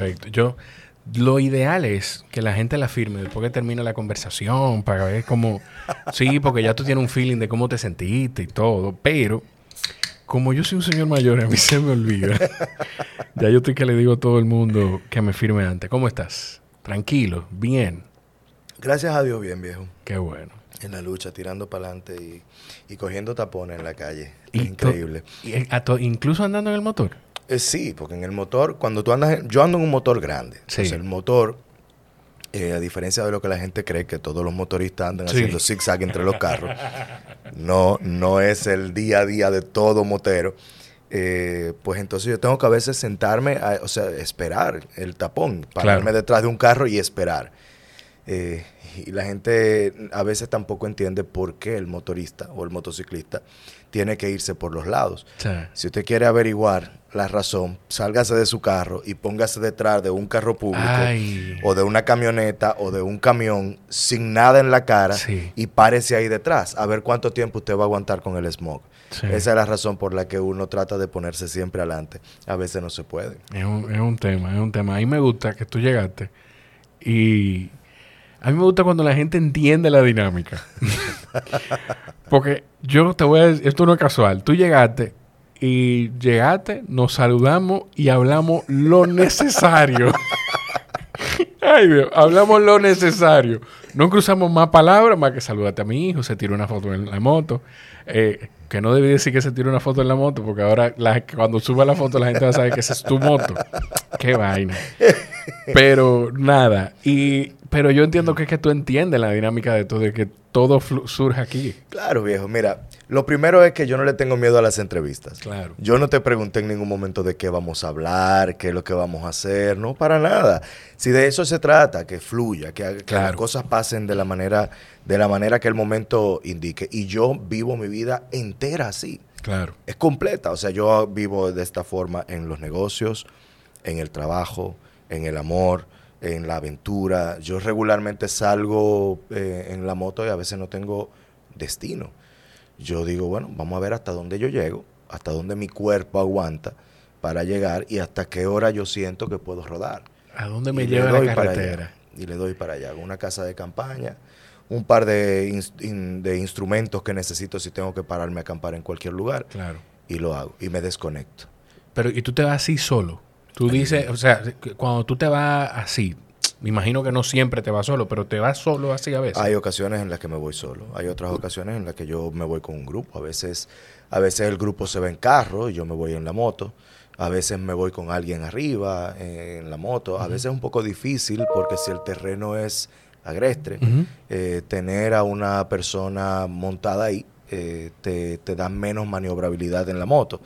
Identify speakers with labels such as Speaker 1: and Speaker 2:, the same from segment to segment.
Speaker 1: Perfecto. Yo, lo ideal es que la gente la firme después que termine la conversación para ver cómo... Sí, porque ya tú tienes un feeling de cómo te sentiste y todo, pero como yo soy un señor mayor, a mí se me olvida. ya yo estoy que le digo a todo el mundo que me firme antes. ¿Cómo estás? Tranquilo, bien.
Speaker 2: Gracias a Dios, bien, viejo.
Speaker 1: Qué bueno.
Speaker 2: En la lucha, tirando para adelante y, cogiendo tapones en la calle. increíble.
Speaker 1: Y, ¿Incluso andando en el motor?
Speaker 2: Eh, sí, porque en el motor, cuando tú andas, yo ando en un motor grande. Sí. Entonces el motor, eh, a diferencia de lo que la gente cree que todos los motoristas andan haciendo zigzag entre los carros, no, no es el día a día de todo motero. Eh, pues entonces yo tengo que a veces sentarme, o sea, esperar el tapón, pararme detrás de un carro y esperar. y la gente a veces tampoco entiende por qué el motorista o el motociclista tiene que irse por los lados. Si usted quiere averiguar la razón, sálgase de su carro y póngase detrás de un carro público o de una camioneta o de un camión sin nada en la cara y párese ahí detrás a ver cuánto tiempo usted va a aguantar con el smog. Esa es la razón por la que uno trata de ponerse siempre adelante. A veces no se puede.
Speaker 1: Es un, es un tema, es un tema. A mí me gusta que tú llegaste y a mí me gusta cuando la gente entiende la dinámica. Porque yo te voy a decir, esto no es casual. Tú llegaste y llegaste, nos saludamos y hablamos lo necesario. Ay, Dios, hablamos lo necesario. No cruzamos más palabras, más que saludate a mi hijo, se tiró una foto en la moto. Eh, que no debí decir que se tiró una foto en la moto, porque ahora cuando suba la foto la gente va a saber que esa es tu moto. Qué vaina. Pero nada. Y pero yo entiendo que es que tú entiendes la dinámica de todo, de que todo surge aquí.
Speaker 2: Claro, viejo. Mira, lo primero es que yo no le tengo miedo a las entrevistas. Claro. Yo no te pregunté en ningún momento de qué vamos a hablar, qué es lo que vamos a hacer, no para nada. Si de eso se trata, que fluya, que, las cosas pasen de la manera de la manera que el momento indique. Y yo vivo mi vida entera así.
Speaker 1: Claro.
Speaker 2: Es completa. O sea, yo vivo de esta forma en los negocios, en el trabajo, en el amor en la aventura. Yo regularmente salgo eh, en la moto y a veces no tengo destino. Yo digo, bueno, vamos a ver hasta dónde yo llego, hasta dónde mi cuerpo aguanta para llegar y hasta qué hora yo siento que puedo rodar.
Speaker 1: ¿A dónde me lleva la carretera?
Speaker 2: y le doy para allá. Una casa de campaña, un par de, de instrumentos que necesito si tengo que pararme a acampar en cualquier lugar.
Speaker 1: Claro.
Speaker 2: Y lo hago. Y me desconecto.
Speaker 1: Pero, ¿y tú te vas así solo? Tú dices, o sea, cuando tú te vas así, me imagino que no siempre te vas solo, pero te vas solo así a veces.
Speaker 2: Hay ocasiones en las que me voy solo. Hay otras ocasiones en las que yo me voy con un grupo. A veces, a veces el grupo se va en carro y yo me voy en la moto. A veces me voy con alguien arriba en la moto. A veces es un poco difícil porque si el terreno es agreste, eh, tener a una persona montada ahí eh, te, te, da menos maniobrabilidad en la moto.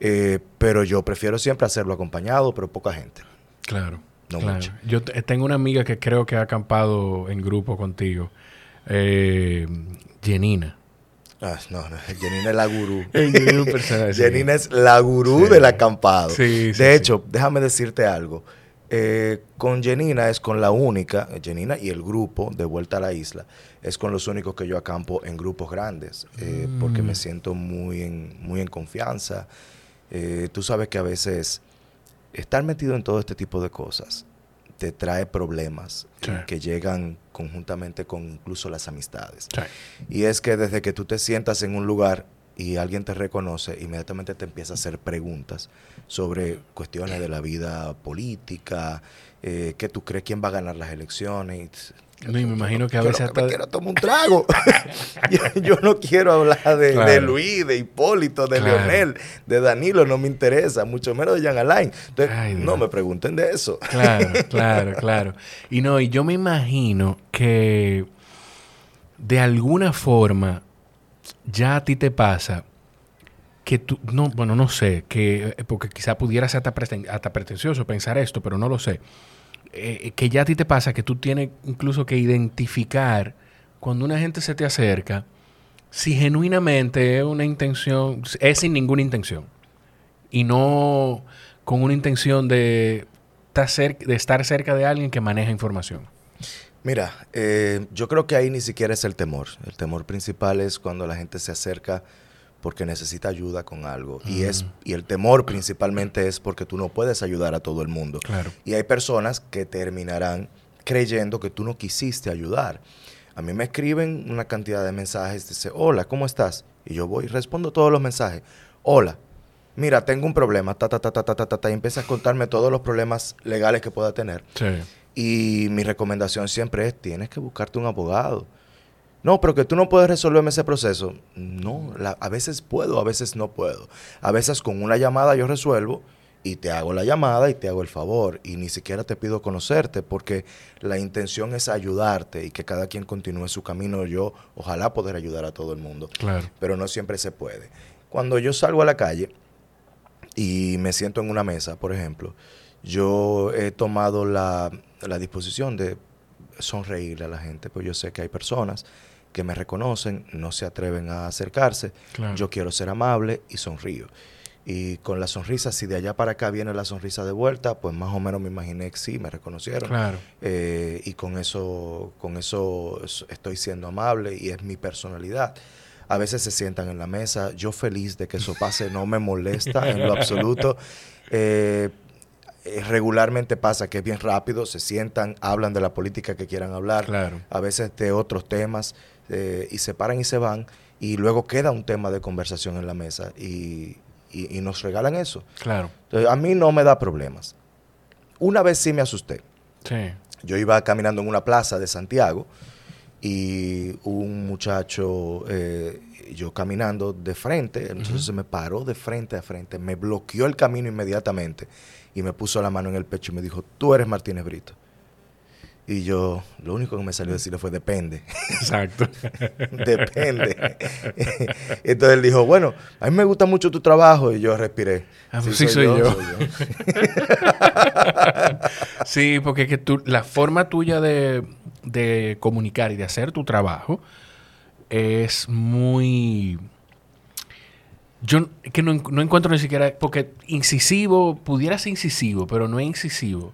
Speaker 2: Eh, pero yo prefiero siempre hacerlo acompañado, pero poca gente.
Speaker 1: Claro. No mucho. Yo tengo una amiga que creo que ha acampado en grupo contigo. Eh, Jenina.
Speaker 2: Ah, no, no, Jenina es la gurú. Jenina es la gurú del acampado. de hecho, déjame decirte algo. Eh, con Jenina es con la única, Jenina y el grupo de Vuelta a la Isla, es con los únicos que yo acampo en grupos grandes, eh, porque me mm. siento muy en, muy en confianza. Eh, tú sabes que a veces estar metido en todo este tipo de cosas te trae problemas que llegan conjuntamente con incluso las amistades. Y es que desde que tú te sientas en un lugar y alguien te reconoce, inmediatamente te empieza a hacer preguntas sobre cuestiones de la vida política, eh, qué tú crees quién va a ganar las elecciones.
Speaker 1: No, y me imagino que a veces
Speaker 2: hasta... quiero tomar un trago. yo, no quiero hablar de, Luis, de Hipólito, de Leonel, de Danilo, no me interesa, mucho menos de Jean Alain. Entonces, no me pregunten de eso.
Speaker 1: Claro, claro, claro. Y no, y yo me imagino que de alguna forma ya a ti te pasa que tú, no, bueno, no sé, que porque quizá pudiera ser hasta pretencioso pensar esto, pero no lo sé eh, que ya a ti te pasa que tú tienes incluso que identificar cuando una gente se te acerca si genuinamente es una intención, es sin ninguna intención y no con una intención de estar, cerca de alguien que maneja información.
Speaker 2: Mira, eh, yo creo que ahí ni siquiera es el temor. El temor principal es cuando la gente se acerca porque necesita ayuda con algo. Y, es, y el temor principalmente es porque tú no puedes ayudar a todo el mundo.
Speaker 1: Claro.
Speaker 2: Y hay personas que terminarán creyendo que tú no quisiste ayudar. A mí me escriben una cantidad de mensajes, dice, hola, ¿cómo estás? Y yo voy y respondo todos los mensajes. Hola, mira, tengo un problema, ta, ta, ta, ta, ta, ta, ta, y empieza a contarme todos los problemas legales que pueda tener.
Speaker 1: Sí.
Speaker 2: Y mi recomendación siempre es, tienes que buscarte un abogado. No, pero que tú no puedes resolverme ese proceso. No, a veces puedo, a veces no puedo. A veces con una llamada yo resuelvo y te hago la llamada y te hago el favor y ni siquiera te pido conocerte porque la intención es ayudarte y que cada quien continúe su camino. Yo ojalá poder ayudar a todo el mundo,
Speaker 1: claro.
Speaker 2: pero no siempre se puede. Cuando yo salgo a la calle y me siento en una mesa, por ejemplo, yo he tomado la, la disposición de sonreírle a la gente, pues yo sé que hay personas que me reconocen, no se atreven a acercarse. Yo quiero ser amable y sonrío. Y con la sonrisa, si de allá para acá viene la sonrisa de vuelta, pues más o menos me imaginé que sí, me reconocieron.
Speaker 1: Claro.
Speaker 2: Eh, y con eso, con eso estoy siendo amable y es mi personalidad. A veces se sientan en la mesa, yo feliz de que eso pase, no me molesta en lo absoluto. Eh, eh, regularmente pasa que es bien rápido, se sientan, hablan de la política que quieran hablar,
Speaker 1: claro.
Speaker 2: a veces de otros temas, eh, y se paran y se van, y luego queda un tema de conversación en la mesa, y, nos regalan eso.
Speaker 1: Claro.
Speaker 2: Entonces, a mí no me da problemas. Una vez sí me asusté.
Speaker 1: Sí.
Speaker 2: Yo iba caminando en una plaza de Santiago, y un muchacho, eh, yo caminando de frente, entonces se me paró de frente a frente, me bloqueó el camino inmediatamente y me puso la mano en el pecho y me dijo, tú eres Martínez Brito. Y yo, lo único que me salió a decirle fue, depende.
Speaker 1: Exacto.
Speaker 2: depende. Entonces él dijo, bueno, a mí me gusta mucho tu trabajo. Y yo respiré.
Speaker 1: Ah, pues sí, soy, yo. sí, porque que tú, la forma tuya de, de comunicar y de hacer tu trabajo es muy yo que no, encuentro ni siquiera, porque incisivo, pudiera ser incisivo, pero no es incisivo.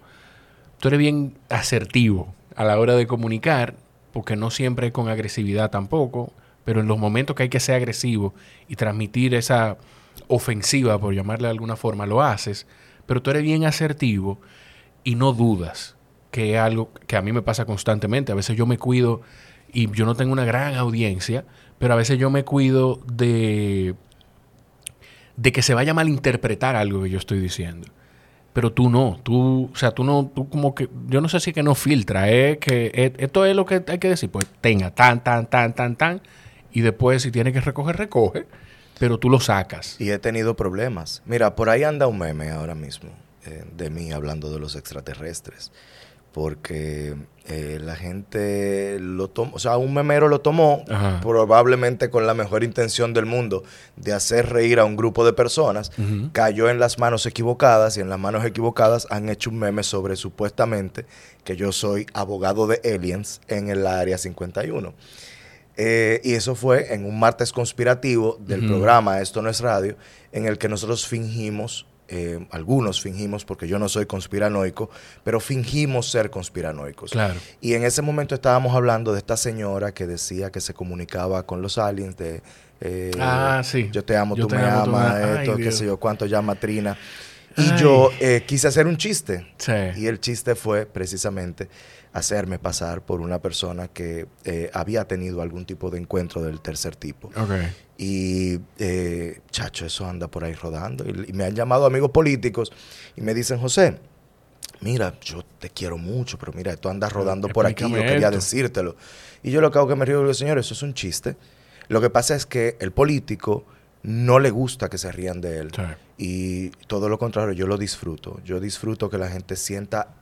Speaker 1: Tú eres bien asertivo a la hora de comunicar, porque no siempre es con agresividad tampoco, pero en los momentos que hay que ser agresivo y transmitir esa ofensiva, por llamarle de alguna forma, lo haces, pero tú eres bien asertivo y no dudas, que es algo que a mí me pasa constantemente. A veces yo me cuido y yo no tengo una gran audiencia, pero a veces yo me cuido de de que se vaya a malinterpretar algo que yo estoy diciendo. Pero tú no, tú, o sea, tú no, tú como que, yo no sé si que no filtra, es que esto es lo que hay que decir, pues tenga tan, tan, tan, tan, tan, y después si tiene que recoger, recoge, pero tú lo sacas.
Speaker 2: Y he tenido problemas. Mira, por ahí anda un meme ahora mismo eh, de mí hablando de los extraterrestres porque eh, la gente lo tomó, o sea, un memero lo tomó probablemente con la mejor intención del mundo de hacer reír a un grupo de personas, cayó en las manos equivocadas y en las manos equivocadas han hecho un meme sobre supuestamente que yo soy abogado de aliens en el área 51. Eh, y eso fue en un martes conspirativo del programa Esto no es radio, en el que nosotros fingimos eh, algunos fingimos, porque yo no soy conspiranoico, pero fingimos ser conspiranoicos.
Speaker 1: Claro.
Speaker 2: Y en ese momento estábamos hablando de esta señora que decía que se comunicaba con los aliens de...
Speaker 1: Eh, ah, sí.
Speaker 2: Yo te amo, tú me amas, esto, qué sé yo, cuánto llama Trina. Y yo eh, quise hacer un chiste.
Speaker 1: Sí.
Speaker 2: Y el chiste fue precisamente hacerme pasar por una persona que eh, había tenido algún tipo de encuentro del tercer tipo. Y, eh, chacho, eso anda por ahí rodando. Y, me han llamado amigos políticos y me dicen, José, mira, yo te quiero mucho, pero mira, tú andas rodando por aquí, yo quería decírtelo. Y yo lo que hago que me río, digo, señor, eso es un chiste. Lo que pasa es que el político no le gusta que se rían de él. Y todo lo contrario, yo lo disfruto. Yo disfruto que la gente sienta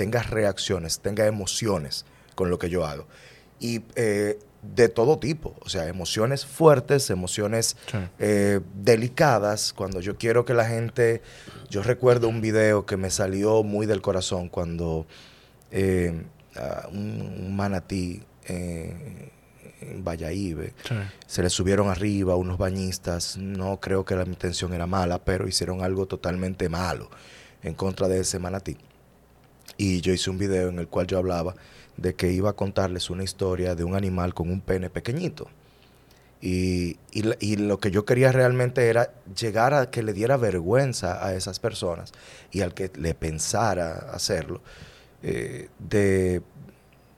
Speaker 2: tenga reacciones, tenga emociones con lo que yo hago. Y eh, de todo tipo, o sea, emociones fuertes, emociones eh, delicadas, cuando yo quiero que la gente, yo recuerdo un video que me salió muy del corazón cuando eh, un, manatí en Valladolid, se le subieron arriba unos bañistas, no creo que la intención era mala, pero hicieron algo totalmente malo en contra de ese manatí. Y yo hice un video en el cual yo hablaba de que iba a contarles una historia de un animal con un pene pequeñito. Y, y, lo que yo quería realmente era llegar a que le diera vergüenza a esas personas y al que le pensara hacerlo, eh, de,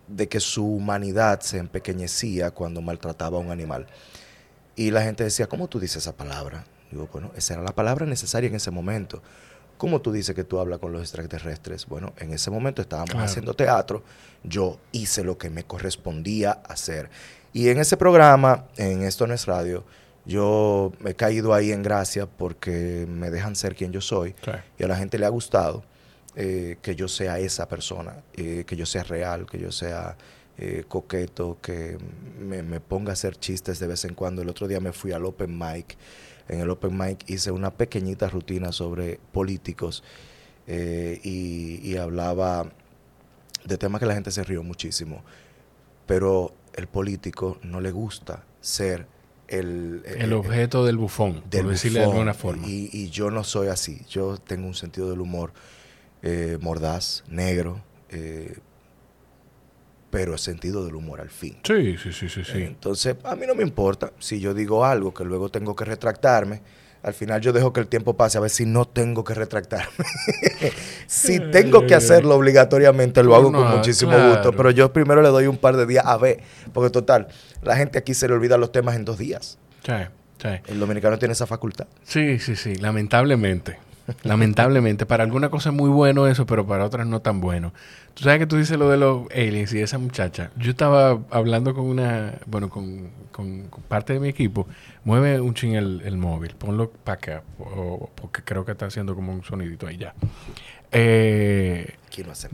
Speaker 2: de que su humanidad se empequeñecía cuando maltrataba a un animal. Y la gente decía, ¿cómo tú dices esa palabra? Digo, bueno, esa era la palabra necesaria en ese momento. ¿Cómo tú dices que tú hablas con los extraterrestres? Bueno, en ese momento estábamos haciendo teatro, yo hice lo que me correspondía hacer. Y en ese programa, en Esto no es radio, yo he caído ahí en gracia porque me dejan ser quien yo soy y a la gente le ha gustado eh, que yo sea esa persona, eh, que yo sea real, que yo sea eh, coqueto, que me, me, ponga a hacer chistes de vez en cuando. El otro día me fui al Open Mic. En el Open Mic hice una pequeñita rutina sobre políticos y, y hablaba de temas que la gente se rió muchísimo. Pero el político no le gusta ser el,
Speaker 1: el objeto del bufón, por decirle de alguna forma.
Speaker 2: Y, yo no soy así. Yo tengo un sentido del humor eh, mordaz, negro, eh, pero el sentido del humor al fin.
Speaker 1: Sí, sí, sí, sí, sí.
Speaker 2: Entonces, a mí no me importa si yo digo algo que luego tengo que retractarme al final yo dejo que el tiempo pase a ver si no tengo que retractarme. si tengo que hacerlo obligatoriamente, lo hago con muchísimo gusto. Pero yo primero le doy un par de días a ver. Porque total, la gente aquí se le olvida los temas en dos días. Sí, sí. El dominicano tiene esa facultad.
Speaker 1: Sí, sí, sí. Lamentablemente. Lamentablemente, para alguna cosa es muy bueno eso, pero para otras no tan bueno. Tú sabes que tú dices lo de los aliens y esa muchacha. Yo estaba hablando con una, bueno, con, parte de mi equipo. Mueve un ching el, móvil, ponlo para acá, porque creo que está haciendo como un sonidito ahí ya. Eh,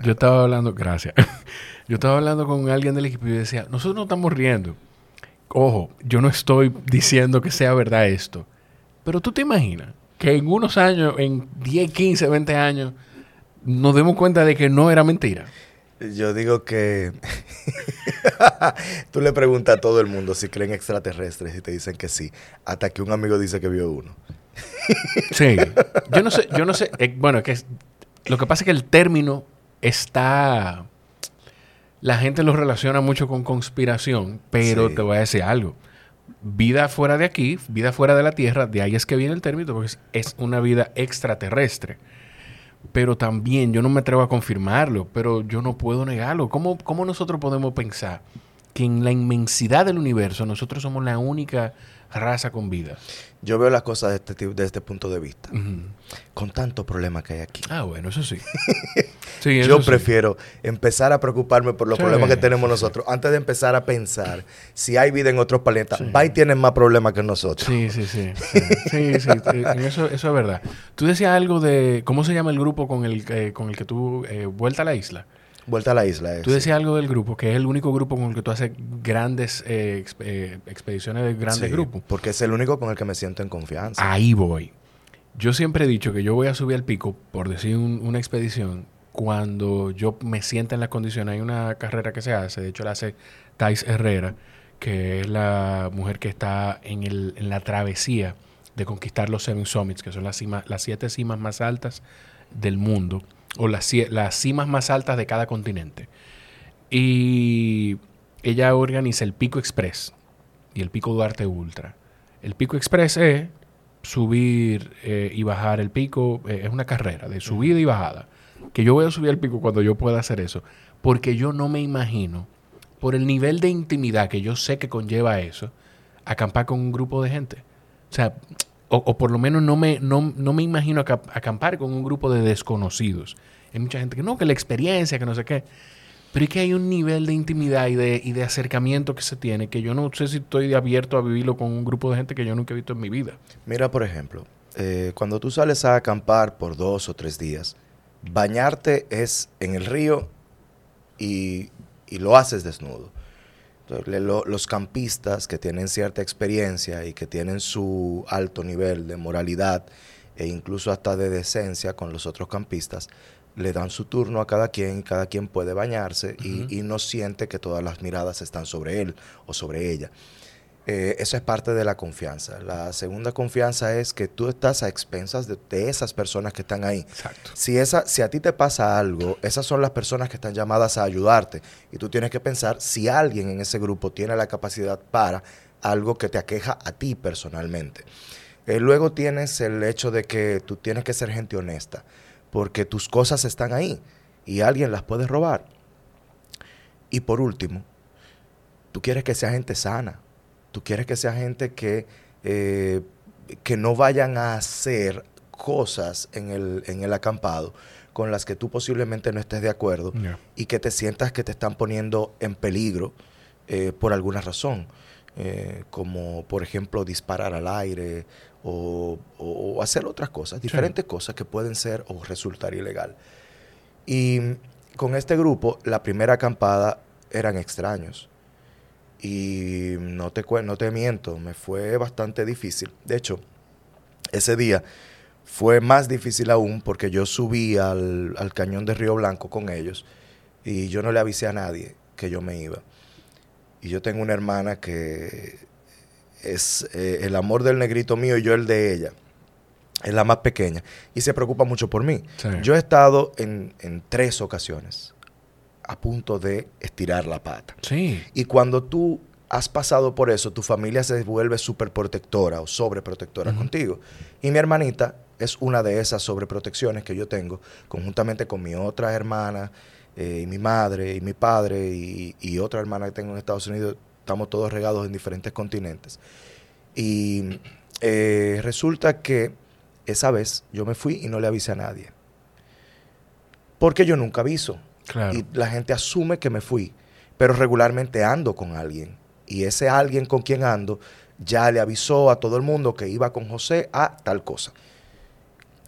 Speaker 1: yo estaba hablando, gracias. yo estaba hablando con alguien del equipo y decía, nosotros no estamos riendo. Ojo, yo no estoy diciendo que sea verdad esto, pero tú te imaginas que en unos años, en 10, 15, 20 años, nos demos cuenta de que no era mentira.
Speaker 2: Yo digo que tú le preguntas a todo el mundo si creen extraterrestres y te dicen que sí, hasta que un amigo dice que vio uno.
Speaker 1: sí, yo no sé, yo no sé, eh, bueno, que lo que pasa es que el término está, la gente lo relaciona mucho con conspiración, pero te voy a decir algo vida fuera de aquí, vida fuera de la Tierra, de ahí es que viene el término, porque es, una vida extraterrestre. Pero también yo no me atrevo a confirmarlo, pero yo no puedo negarlo. ¿Cómo, cómo nosotros podemos pensar que en la inmensidad del universo nosotros somos la única raza con vida?
Speaker 2: Yo veo las cosas desde este, de este punto de vista. Con tantos problemas que hay aquí.
Speaker 1: Ah, bueno, eso sí.
Speaker 2: Yo prefiero empezar a preocuparme por los problemas que tenemos nosotros antes de empezar a pensar si hay vida en otros planetas. Va tienen más problemas que nosotros.
Speaker 1: Sí, sí, sí. Sí, sí. eso, eso es verdad. Tú decías algo de. ¿Cómo se llama el grupo con el, eh, con el que tú. Eh, vuelta a la isla?
Speaker 2: Vuelta a la isla.
Speaker 1: tú decías algo del grupo, que es el único grupo con el que tú haces grandes eh, eh, expediciones de grandes grupos.
Speaker 2: Porque es el único con el que me siento en confianza.
Speaker 1: Ahí voy. Yo siempre he dicho que yo voy a subir al pico, por decir una expedición, cuando yo me sienta en las condiciones. Hay una carrera que se hace, de hecho la hace Thais Herrera, que es la mujer que está en, el, en la travesía de conquistar los Seven Summits, que son las, las siete cimas más altas del mundo o las, las cimas más altas de cada continente. Y ella organiza el Pico Express y el Pico Duarte Ultra. El Pico Express es subir eh, y bajar el pico, eh, es una carrera de subida y bajada. Que yo voy a subir el pico cuando yo pueda hacer eso, porque yo no me imagino, por el nivel de intimidad que yo sé que conlleva eso, acampar con un grupo de gente. O sea, o, por lo menos no me, no, me imagino acampar con un grupo de desconocidos. Hay mucha gente que no, que la experiencia, que no sé qué. Pero es que hay un nivel de intimidad y de, y de acercamiento que se tiene que yo no sé si estoy abierto a vivirlo con un grupo de gente que yo nunca he visto en mi vida.
Speaker 2: Mira, por ejemplo, eh, cuando tú sales a acampar por dos o tres días, bañarte es en el río y, y lo haces desnudo los campistas que tienen cierta experiencia y que tienen su alto nivel de moralidad e incluso hasta de decencia con los otros campistas, le dan su turno a cada quien y cada quien puede bañarse y, y, no siente que todas las miradas están sobre él o sobre ella. Eh, eso es parte de la confianza. La segunda confianza es que tú estás a expensas de, esas personas que están ahí. Exacto. Si, esa, si a ti te pasa algo, esas son las personas que están llamadas a ayudarte. Y tú tienes que pensar si alguien en ese grupo tiene la capacidad para algo que te aqueja a ti personalmente. Eh, luego tienes el hecho de que tú tienes que ser gente honesta, porque tus cosas están ahí y alguien las puede robar. Y por último, tú quieres que sea gente sana, tú quieres que sea gente que, eh, que no vayan a hacer cosas en el, en el acampado con las que tú posiblemente no estés de acuerdo y que te sientas que te están poniendo en peligro eh, por alguna razón, eh, como por ejemplo disparar al aire o, hacer otras cosas, diferentes cosas que pueden ser o resultar ilegal. Y con este grupo, la primera acampada eran extraños. Y no te, no te miento, me fue bastante difícil. De hecho, ese día fue más difícil aún porque yo subí al, cañón de Río Blanco con ellos y yo no le avisé a nadie que yo me iba. Y yo tengo una hermana que es eh, el amor del negrito mío y yo el de ella. Es la más pequeña y se preocupa mucho por mí. Yo he estado en, en, tres ocasiones a punto de estirar la pata.
Speaker 1: Sí.
Speaker 2: Y cuando tú has pasado por eso, tu familia se vuelve súper protectora o sobreprotectora contigo. Y mi hermanita es una de esas sobreprotecciones que yo tengo, conjuntamente con mi otra hermana, eh, y mi madre, y mi padre, y, otra hermana que tengo en Estados Unidos. Estamos todos regados en diferentes continentes. Y eh, resulta que esa vez yo me fui y no le avisé a nadie. Porque yo nunca aviso. Y la gente asume que me fui. Pero regularmente ando con alguien. Y ese alguien con quien ando ya le avisó a todo el mundo que iba con José a tal cosa.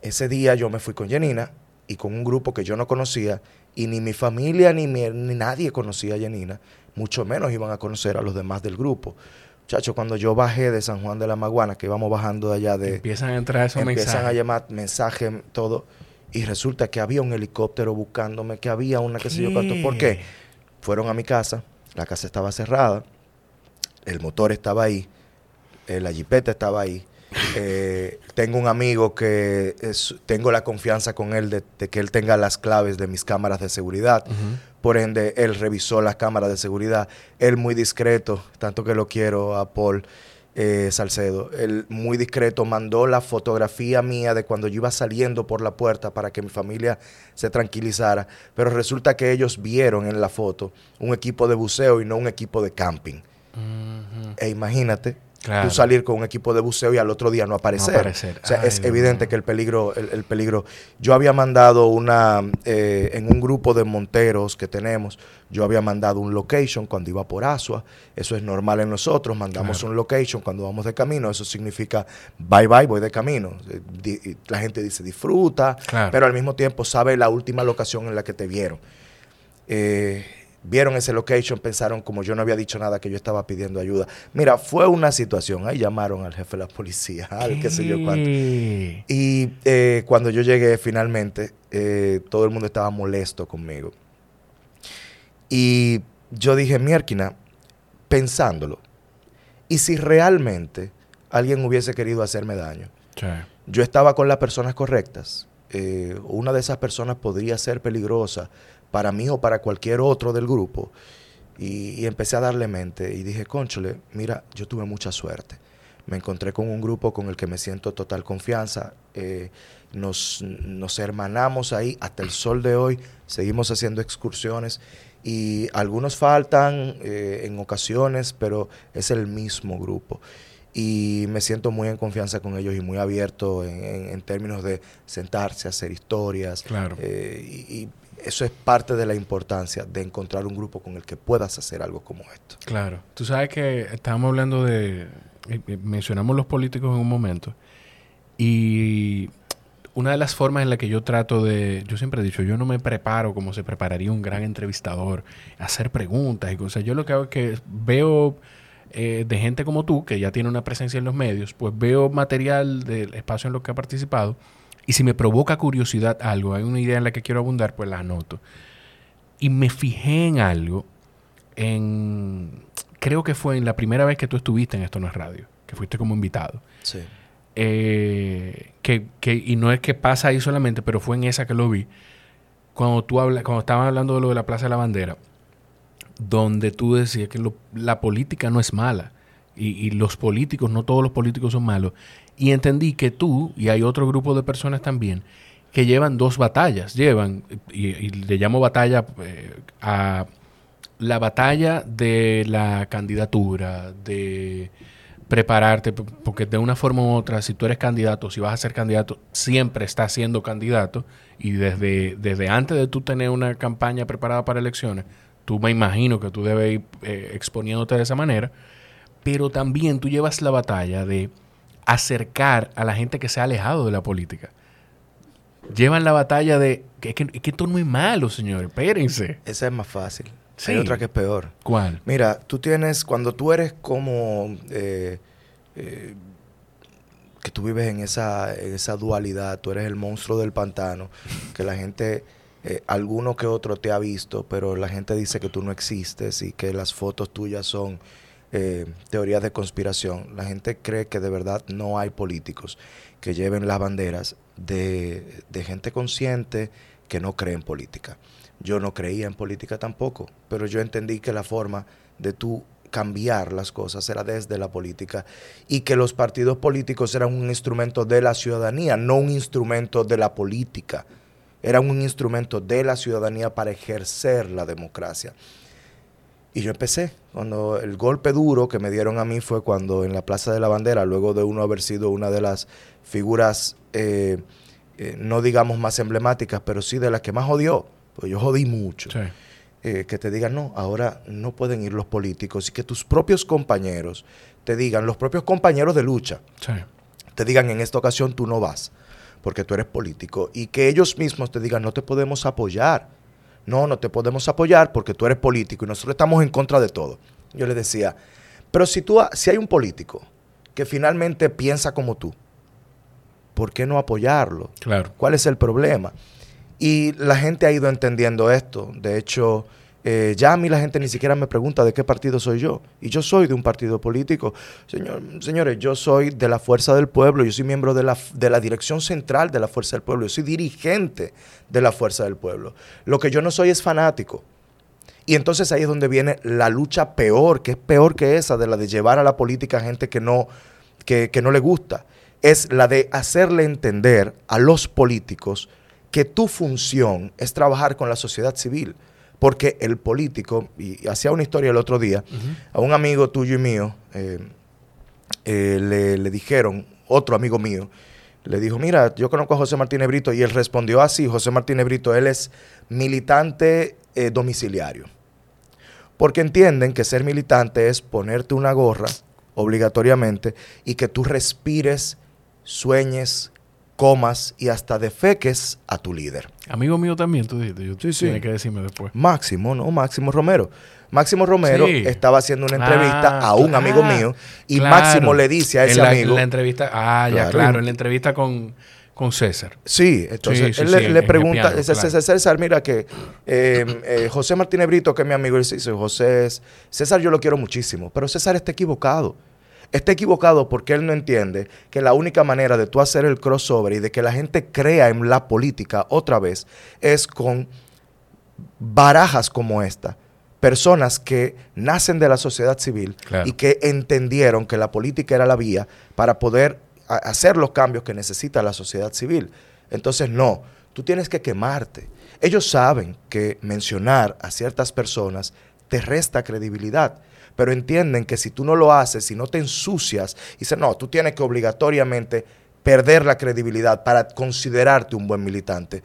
Speaker 2: Ese día yo me fui con Janina y con un grupo que yo no conocía y ni mi familia ni, ni nadie conocía a Janina, mucho menos iban a conocer a los demás del grupo. Chacho, cuando yo bajé de San Juan de la Maguana, que íbamos bajando de allá de...
Speaker 1: Empiezan a entrar esos
Speaker 2: mensajes. Empiezan a llamar mensajes, todo. Y resulta que había un helicóptero buscándome, que había una que sé yo cuánto. ¿Por qué? Fueron a mi casa, la casa estaba cerrada, el motor estaba ahí, eh, la jipeta estaba ahí, eh, tengo un amigo que tengo la confianza con él de, que él tenga las claves de mis cámaras de seguridad. Por ende, él revisó las cámaras de seguridad. Él muy discreto, tanto que lo quiero a Paul eh, Salcedo. Él muy discreto mandó la fotografía mía de cuando yo iba saliendo por la puerta para que mi familia se tranquilizara. Pero resulta que ellos vieron en la foto un equipo de buceo y no un equipo de camping. E imagínate Tú salir con un equipo de buceo y al otro día no aparecer. O sea, es evidente que el peligro, el, peligro. Yo había mandado una, eh, en un grupo de monteros que tenemos, yo había mandado un location cuando iba por Asua. Eso es normal en nosotros. Mandamos un location cuando vamos de camino. Eso significa bye bye, voy de camino. Eh, la gente dice disfruta, pero al mismo tiempo sabe la última locación en la que te vieron. Eh, vieron ese location, pensaron como yo no había dicho nada que yo estaba pidiendo ayuda. Mira, fue una situación. Ahí llamaron al jefe de la policía, al qué sé yo cuánto. Y eh, cuando yo llegué finalmente, eh, todo el mundo estaba molesto conmigo. Y yo dije, Mierkina, pensándolo, ¿y si realmente alguien hubiese querido hacerme daño? Yo estaba con las personas correctas. Eh, una de esas personas podría ser peligrosa para mí o para cualquier otro del grupo. Y, empecé a darle mente y dije, conchole, mira, yo tuve mucha suerte. Me encontré con un grupo con el que me siento total confianza. Eh, nos, nos hermanamos ahí hasta el sol de hoy. Seguimos haciendo excursiones y algunos faltan eh, en ocasiones, pero es el mismo grupo. Y me siento muy en confianza con ellos y muy abierto en, términos de sentarse, hacer historias.
Speaker 1: Claro.
Speaker 2: Eh, y, eso es parte de la importancia de encontrar un grupo con el que puedas hacer algo como esto.
Speaker 1: Claro. Tú sabes que estábamos hablando de... Eh, eh, mencionamos los políticos en un momento. Y una de las formas en la que yo trato de... Yo siempre he dicho, yo no me preparo como se prepararía un gran entrevistador, hacer preguntas y cosas. Yo lo que hago es que veo... Eh, de gente como tú, que ya tiene una presencia en los medios, pues veo material del espacio en lo que ha participado y si me provoca curiosidad algo, hay una idea en la que quiero abundar, pues la anoto. Y me fijé en algo, en, creo que fue en la primera vez que tú estuviste en Esto No es Radio, que fuiste como invitado.
Speaker 2: Sí.
Speaker 1: Eh, que, que, y no es que pasa ahí solamente, pero fue en esa que lo vi. Cuando tú cuando estaban hablando de lo de la Plaza de la Bandera, donde tú decías que la política no es mala y, los políticos, no todos los políticos son malos. Y entendí que tú, y hay otro grupo de personas también, que llevan dos batallas. Llevan, y, le llamo batalla eh, a la batalla de la candidatura, de prepararte, porque de una forma u otra, si tú eres candidato, si vas a ser candidato, siempre estás siendo candidato y desde, desde antes de tú tener una campaña preparada para elecciones, tú me imagino que tú debes ir eh, exponiéndote de esa manera, pero también tú llevas la batalla de acercar a la gente que se ha alejado de la política. Llevan la batalla de que, que, que esto no es malo, señores, espérense.
Speaker 2: Esa es más fácil. Hay otra que es peor.
Speaker 1: ¿Cuál?
Speaker 2: Mira, tú tienes, cuando tú eres como, eh, eh, que tú vives en esa, esa dualidad, tú eres el monstruo del pantano, que la gente, eh, alguno que otro te ha visto, pero la gente dice que tú no existes y que las fotos tuyas son teorías de conspiración. La gente cree que de verdad no hay políticos que lleven las banderas de, de gente consciente que no cree en política. Yo no creía en política tampoco, pero yo entendí que la forma de tú cambiar las cosas era desde la política y que los partidos políticos eran un instrumento de la ciudadanía, no un instrumento de la política. Eran un instrumento de la ciudadanía para ejercer la democracia. Y yo empecé, cuando el golpe duro que me dieron a mí fue cuando en la Plaza de la Bandera, luego de uno haber sido una de las figuras, eh, eh, no digamos más emblemáticas, pero sí de las que más odió, pues yo jodí mucho. Eh, que te digan, no, ahora no pueden ir los políticos y que tus propios compañeros te digan, los propios compañeros de lucha, te digan, en esta ocasión tú no vas porque tú eres político y que ellos mismos te digan, no te podemos apoyar. No, no te podemos apoyar porque tú eres político y nosotros estamos en contra de todo. Yo le decía, pero si, tú, si hay un político que finalmente piensa como tú, ¿por qué no apoyarlo?
Speaker 1: Claro.
Speaker 2: ¿Cuál es el problema? Y la gente ha ido entendiendo esto. De hecho, eh, ya a mí la gente ni siquiera me pregunta de qué partido soy yo. Y yo soy de un partido político. Señor, señores, yo soy de la Fuerza del Pueblo. Yo soy miembro de la, de la dirección central de la Fuerza del Pueblo. Yo soy dirigente de la Fuerza del Pueblo. Lo que yo no soy es fanático. Y entonces ahí es donde viene la lucha peor, que es peor que esa, de la de llevar a la política a gente que no, que, que no le gusta. Es la de hacerle entender a los políticos que tu función es trabajar con la sociedad civil. Porque el político, y hacía una historia el otro día, a un amigo tuyo y mío eh, eh, le, dijeron, otro amigo mío, le dijo, mira, yo conozco a José Martínez Brito, y él respondió así, José Martínez Brito, él es militante eh, domiciliario. Porque entienden que ser militante es ponerte una gorra obligatoriamente y que tú respires, sueñes, comas y hasta defeques a tu líder.
Speaker 1: Amigo mío también, tú dijiste. Yo sí, sí. Tienes que decirme después.
Speaker 2: Máximo, ¿no? Máximo Romero. Máximo Romero estaba haciendo una entrevista ah, a un amigo mío y Máximo le dice a ese amigo.
Speaker 1: En la entrevista, ah, ya, claro, en la entrevista con, con César.
Speaker 2: Sí, entonces él le, pregunta, César, César, mira que eh, eh, José Martínez Brito, que es mi amigo, dice, José, César yo lo quiero muchísimo, pero César está equivocado está equivocado porque él no entiende que la única manera de tú hacer el crossover y de que la gente crea en la política otra vez es con barajas como esta. Personas que nacen de la sociedad civil y que entendieron que la política era la vía para poder hacer los cambios que necesita la sociedad civil. Entonces, no, tú tienes que quemarte. Ellos saben que mencionar a ciertas personas te resta credibilidad pero entienden que si tú no lo haces, si no te ensucias, dicen, no, tú tienes que obligatoriamente perder la credibilidad para considerarte un buen militante.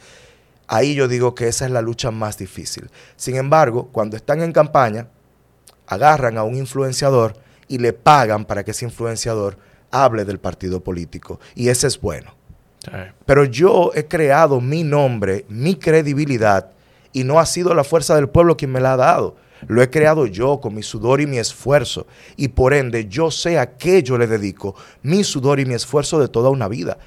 Speaker 2: Ahí yo digo que esa es la lucha más difícil. Sin embargo, cuando están en campaña, agarran a un influenciador y le pagan para que ese influenciador hable del partido político. Y ese es bueno. Pero yo he creado mi nombre, mi credibilidad, y no ha sido la fuerza del pueblo quien me la ha dado. Lo he creado yo con mi sudor y mi esfuerzo. Y por ende yo sé a qué yo le dedico mi sudor y mi esfuerzo de toda una vida.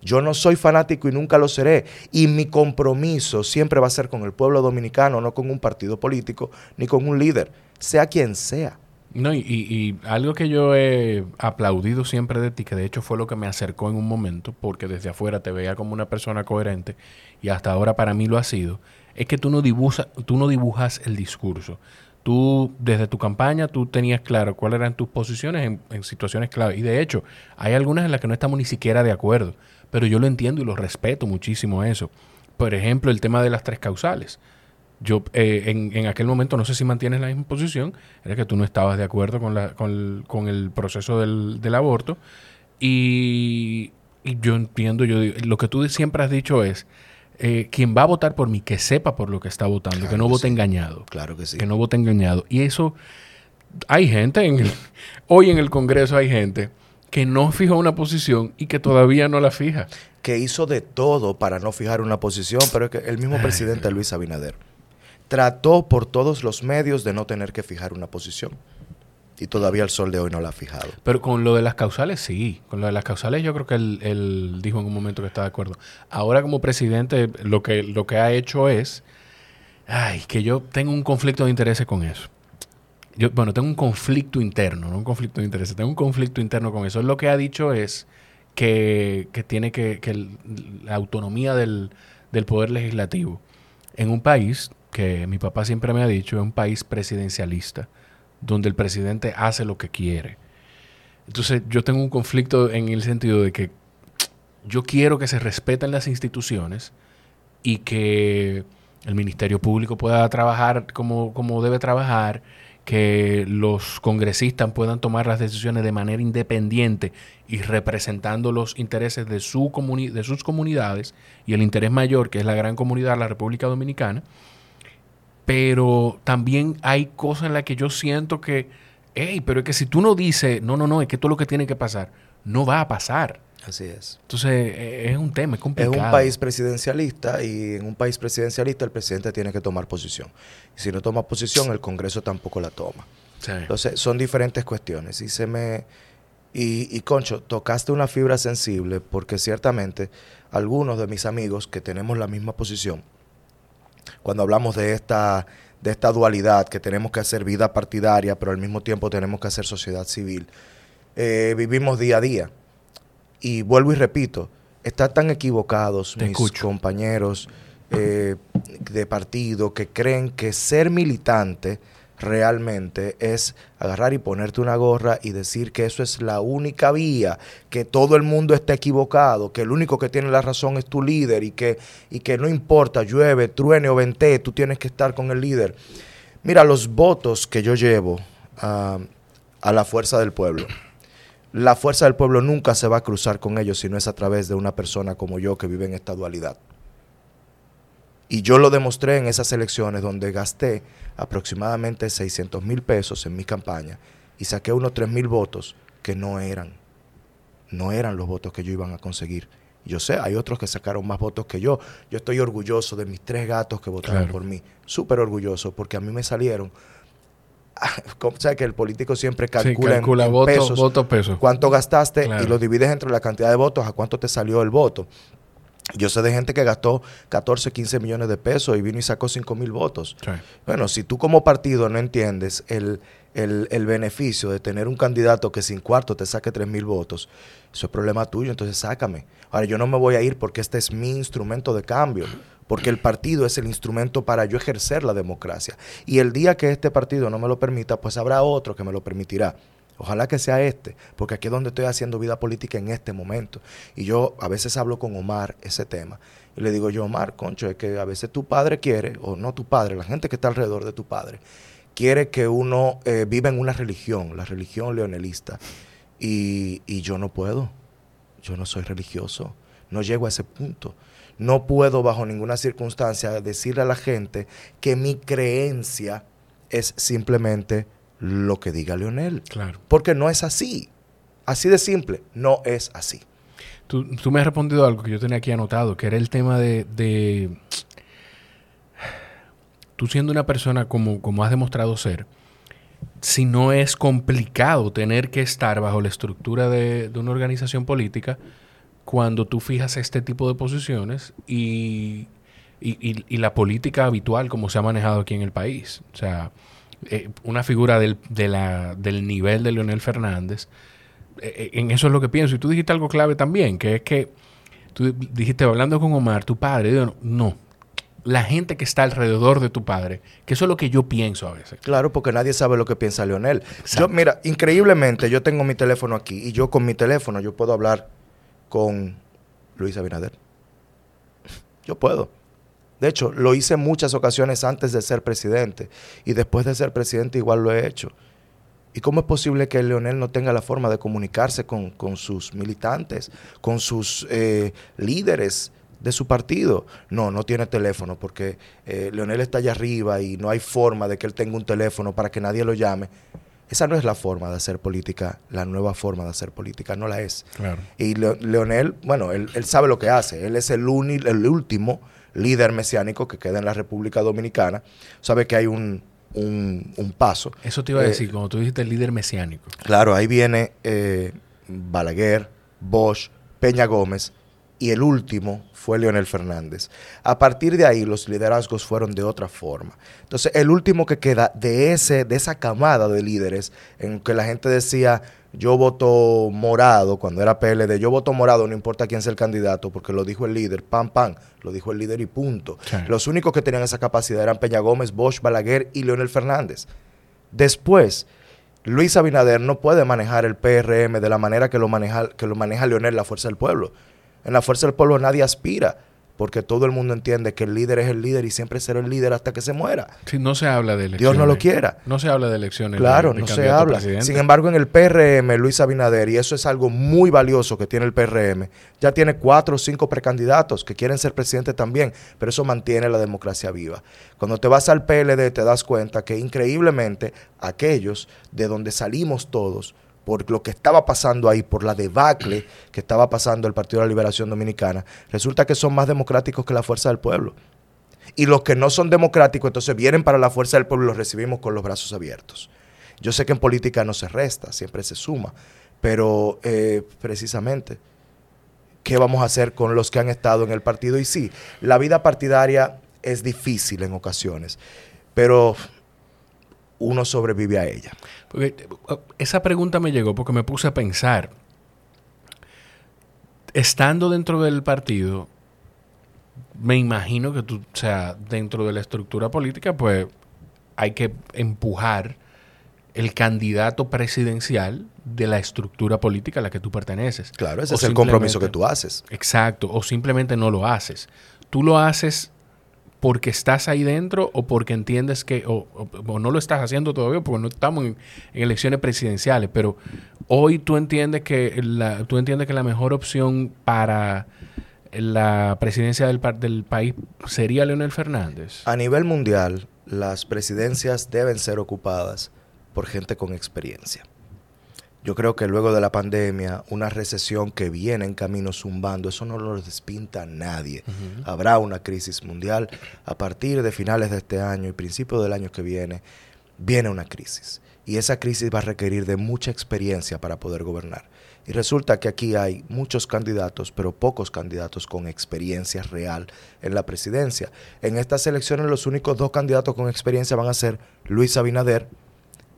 Speaker 2: Yo no soy fanático y nunca lo seré. Y mi compromiso siempre va a ser con el pueblo dominicano, no con un partido político ni con un líder, sea quien sea.
Speaker 1: No, y, y, algo que yo he aplaudido siempre de ti, que de hecho fue lo que me acercó en un momento, porque desde afuera te veía como una persona coherente, y hasta ahora para mí lo ha sido, es que tú no, dibujas, tú no dibujas el discurso, Tú, desde tu campaña, tú tenías claro cuáles eran tus posiciones en, situaciones clave. Y de hecho, hay algunas en las que no estamos ni siquiera de acuerdo. Pero yo lo entiendo y lo respeto muchísimo eso. Por ejemplo, el tema de las tres causales. Yo eh, en, en, aquel momento, no sé si mantienes la misma posición, era que tú no estabas de acuerdo con, la, con, el, con el proceso del, del aborto. Y, y, yo entiendo, yo lo que tú siempre has dicho es, eh, quien va a votar por mí, que sepa por lo que está votando,
Speaker 2: Claro
Speaker 1: que no
Speaker 2: que
Speaker 1: vote
Speaker 2: sí.
Speaker 1: engañado.
Speaker 2: Claro que sí.
Speaker 1: Que no vote engañado. Y eso, hay gente, en el- hoy en el Congreso hay gente que no fija una posición y que todavía no la fija.
Speaker 2: que hizo de todo para no fijar una posición, pero es que el mismo presidente Luis Abinader trató por todos los medios de no tener que fijar una posición. Y todavía el sol de hoy no la ha fijado.
Speaker 1: Pero con lo de las causales, sí. Con lo de las causales, yo creo que él, dijo en un momento que está de acuerdo. Ahora, como presidente, lo que, lo que ha hecho es. Ay, que yo tengo un conflicto de intereses con eso. Yo, bueno, tengo un conflicto interno, no un conflicto de intereses. Tengo un conflicto interno con eso. Lo que ha dicho es que, que tiene que. que la autonomía del, del poder legislativo en un país que mi papá siempre me ha dicho es un país presidencialista, donde el presidente hace lo que quiere. Entonces yo tengo un conflicto en el sentido de que yo quiero que se respeten las instituciones y que el Ministerio Público pueda trabajar como, como debe trabajar, que los congresistas puedan tomar las decisiones de manera independiente y representando los intereses de, su comuni- de sus comunidades y el interés mayor, que es la gran comunidad, la República Dominicana. Pero también hay cosas en las que yo siento que, hey, pero es que si tú no dices, no, no, no, es que todo lo que tiene que pasar, no va a pasar.
Speaker 2: Así es.
Speaker 1: Entonces, eh, es un tema, es
Speaker 2: Es
Speaker 1: complicado.
Speaker 2: un país presidencialista y en un país presidencialista el presidente tiene que tomar posición. Y si no toma posición, el Congreso tampoco la toma.
Speaker 1: Sí.
Speaker 2: Entonces, son diferentes cuestiones. Y se me. Y, y, Concho, tocaste una fibra sensible porque ciertamente algunos de mis amigos que tenemos la misma posición, cuando hablamos de esta, de esta dualidad, que tenemos que hacer vida partidaria, pero al mismo tiempo tenemos que hacer sociedad civil, eh, vivimos día a día. Y vuelvo y repito, están tan equivocados
Speaker 1: Te
Speaker 2: mis
Speaker 1: escucho.
Speaker 2: compañeros eh, de partido que creen que ser militante realmente es agarrar y ponerte una gorra y decir que eso es la única vía, que todo el mundo está equivocado, que el único que tiene la razón es tu líder y que, y que no importa, llueve, truene o vente, tú tienes que estar con el líder. Mira, los votos que yo llevo ah, a la fuerza del pueblo, la fuerza del pueblo nunca se va a cruzar con ellos si no es a través de una persona como yo que vive en esta dualidad. Y yo lo demostré en esas elecciones donde gasté aproximadamente 600 mil pesos en mi campaña y saqué unos 3 mil votos que no eran, no eran los votos que yo iban a conseguir. Yo sé, hay otros que sacaron más votos que yo. Yo estoy orgulloso de mis tres gatos que votaron
Speaker 1: Claro.
Speaker 2: por mí. Súper orgulloso porque a mí me salieron. O sea, que el político siempre calcula, en-
Speaker 1: calcula
Speaker 2: en
Speaker 1: voto,
Speaker 2: pesos
Speaker 1: voto, peso.
Speaker 2: cuánto gastaste
Speaker 1: Claro.
Speaker 2: y lo divides entre la cantidad de votos a cuánto te salió el voto. Yo sé de gente que gastó 14, 15 millones de pesos y vino y sacó 5 mil votos.
Speaker 1: Sí.
Speaker 2: Bueno, si tú como partido no entiendes el, el- el beneficio de tener un candidato que sin cuarto te saque 3 mil votos, eso es problema tuyo, entonces sácame. Ahora, yo no me voy a ir porque este es mi instrumento de cambio, porque el partido es el instrumento para yo ejercer la democracia. Y el día que este partido no me lo permita, pues habrá otro que me lo permitirá. Ojalá que sea este, porque aquí es donde estoy haciendo vida política en este momento. Y yo a veces hablo con Omar ese tema. Y le digo yo, Omar, concho, es que a veces tu padre quiere, o no tu padre, la gente que está alrededor de tu padre, quiere que uno eh, viva en una religión, la religión leonelista. Y, y yo no puedo. Yo no soy religioso. No llego a ese punto. No puedo bajo ninguna circunstancia decirle a la gente que mi creencia es simplemente lo que diga Leonel.
Speaker 1: Claro.
Speaker 2: Porque no es así. Así de simple. No es así.
Speaker 1: Tú, tú me has respondido algo que yo tenía aquí anotado, que era el tema de, de- tú siendo una persona como, como has demostrado ser, si no es complicado tener que estar bajo la estructura de, de una organización política cuando tú fijas este tipo de posiciones y, y- y- y la política habitual como se ha manejado aquí en el país. O sea, eh, una figura del, de la- del nivel de Leonel Fernández, eh, eh, en eso es lo que pienso. Y tú dijiste algo clave también, que es que tú dijiste, hablando con Omar, tu padre, yo, no, la gente que está alrededor de tu padre, que eso es lo que yo pienso a veces.
Speaker 2: Claro, porque nadie sabe lo que piensa Leonel. Yo, mira, increíblemente, yo tengo mi teléfono aquí y yo con mi teléfono yo puedo hablar con Luis Abinader. Yo puedo. De hecho, lo hice muchas ocasiones antes de ser presidente y después de ser presidente igual lo he hecho. ¿Y cómo es posible que Leonel no tenga la forma de comunicarse con, sus militantes, con sus eh, líderes de su partido? No, no tiene teléfono porque eh, Leonel está allá arriba y no hay forma de que él tenga un teléfono para que nadie lo llame. Esa no es la forma de hacer política, la nueva forma de hacer política, no la es. Y Leonel, bueno, él, sabe lo que hace, él es el, el último líder mesiánico que queda en la República Dominicana. Sabe que hay un, un, paso.
Speaker 1: Eso te iba a eh, decir, como tú dijiste, el líder mesiánico.
Speaker 2: Claro, ahí viene eh, Balaguer, Bosch, Peña Gómez y el último fue Leonel Fernández. A partir de ahí los liderazgos fueron de otra forma. Entonces, el último que queda de ese de esa camada de líderes en que la gente decía, yo voto morado, cuando era PLD, yo voto morado, no importa quién sea el candidato, porque lo dijo el líder, pam, pam, lo dijo el líder y punto. Los únicos que tenían esa capacidad eran Peña Gómez, Bosch, Balaguer y Leonel Fernández. Después, Luis Abinader no puede manejar el PRM de la manera que lo maneja, que lo maneja Leonel, la Fuerza del Pueblo. En la Fuerza del Pueblo nadie aspira porque todo el mundo entiende que el líder es el líder y siempre será el líder hasta que se muera.
Speaker 1: Sí, no se habla de elecciones.
Speaker 2: Dios no lo quiera.
Speaker 1: No se habla de elecciones.
Speaker 2: Claro, no se habla. Sin embargo, en el PRM, Luis Abinader, y eso es algo muy valioso que tiene el PRM, ya tiene cuatro o cinco precandidatos que quieren ser presidente también, pero eso mantiene la democracia viva. Cuando te vas al PLD te das cuenta que increíblemente aquellos de donde salimos todos, por lo que estaba pasando ahí, por la debacle que estaba pasando el Partido de la Liberación Dominicana, resulta que son más democráticos que la Fuerza del Pueblo. Y los que no son democráticos, entonces vienen para la Fuerza del Pueblo y los recibimos con los brazos abiertos. Yo sé que en política no se resta, siempre se suma, pero eh, precisamente, ¿qué vamos a hacer con los que han estado en el partido? Y sí, la vida partidaria es difícil en ocasiones, pero uno sobrevive a ella.
Speaker 1: Porque eh, esa pregunta me llegó porque me puse a pensar, estando dentro del partido, me imagino que tú, o sea, dentro de la estructura política, pues hay que empujar el candidato presidencial de la estructura política a la que tú perteneces.
Speaker 2: Claro, ese es el compromiso que tú haces.
Speaker 1: Exacto, o simplemente no lo haces. Tú lo haces porque estás ahí dentro o porque entiendes que, o, no lo estás haciendo todavía porque no estamos en, elecciones presidenciales, pero hoy tú entiendes que la, tú entiendes que la mejor opción para la presidencia del, del país sería Leonel Fernández.
Speaker 2: A nivel mundial, las presidencias deben ser ocupadas por gente con experiencia. Yo creo que luego de la pandemia, una recesión que viene en camino zumbando, eso no lo despinta a nadie. Habrá una crisis mundial. A partir de finales de este año y principios del año que viene, viene una crisis. Y esa crisis va a requerir de mucha experiencia para poder gobernar. Y resulta que aquí hay muchos candidatos, pero pocos candidatos con experiencia real en la presidencia. En estas elecciones los únicos dos candidatos con experiencia van a ser Luis Abinader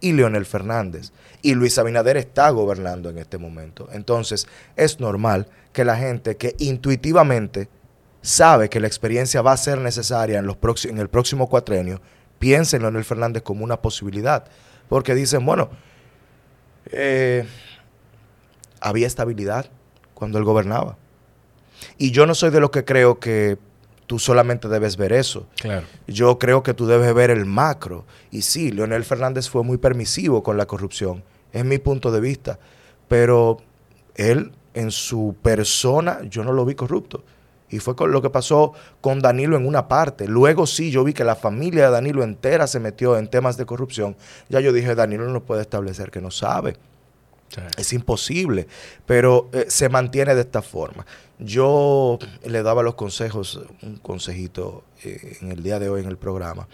Speaker 2: y Leonel Fernández. Y Luis Abinader está gobernando en este momento. Entonces, es normal que la gente que intuitivamente sabe que la experiencia va a ser necesaria en, los en el próximo cuatrenio, piense en Leonel Fernández como una posibilidad. Porque dicen, bueno, eh, había estabilidad cuando él gobernaba. Y yo no soy de los que creo que tú solamente debes ver eso.
Speaker 1: Claro.
Speaker 2: Yo creo que tú debes ver el macro. Y sí, Leonel Fernández fue muy permisivo con la corrupción, es mi punto de vista. Pero él, en su persona, yo no lo vi corrupto. Y fue con lo que pasó con Danilo en una parte. Luego sí, yo vi que la familia de Danilo entera se metió en temas de corrupción. Ya yo dije, Danilo no puede establecer que no sabe. Es imposible, pero eh, se mantiene de esta forma. Yo le daba los consejos, un consejito eh, en el día de hoy en el programa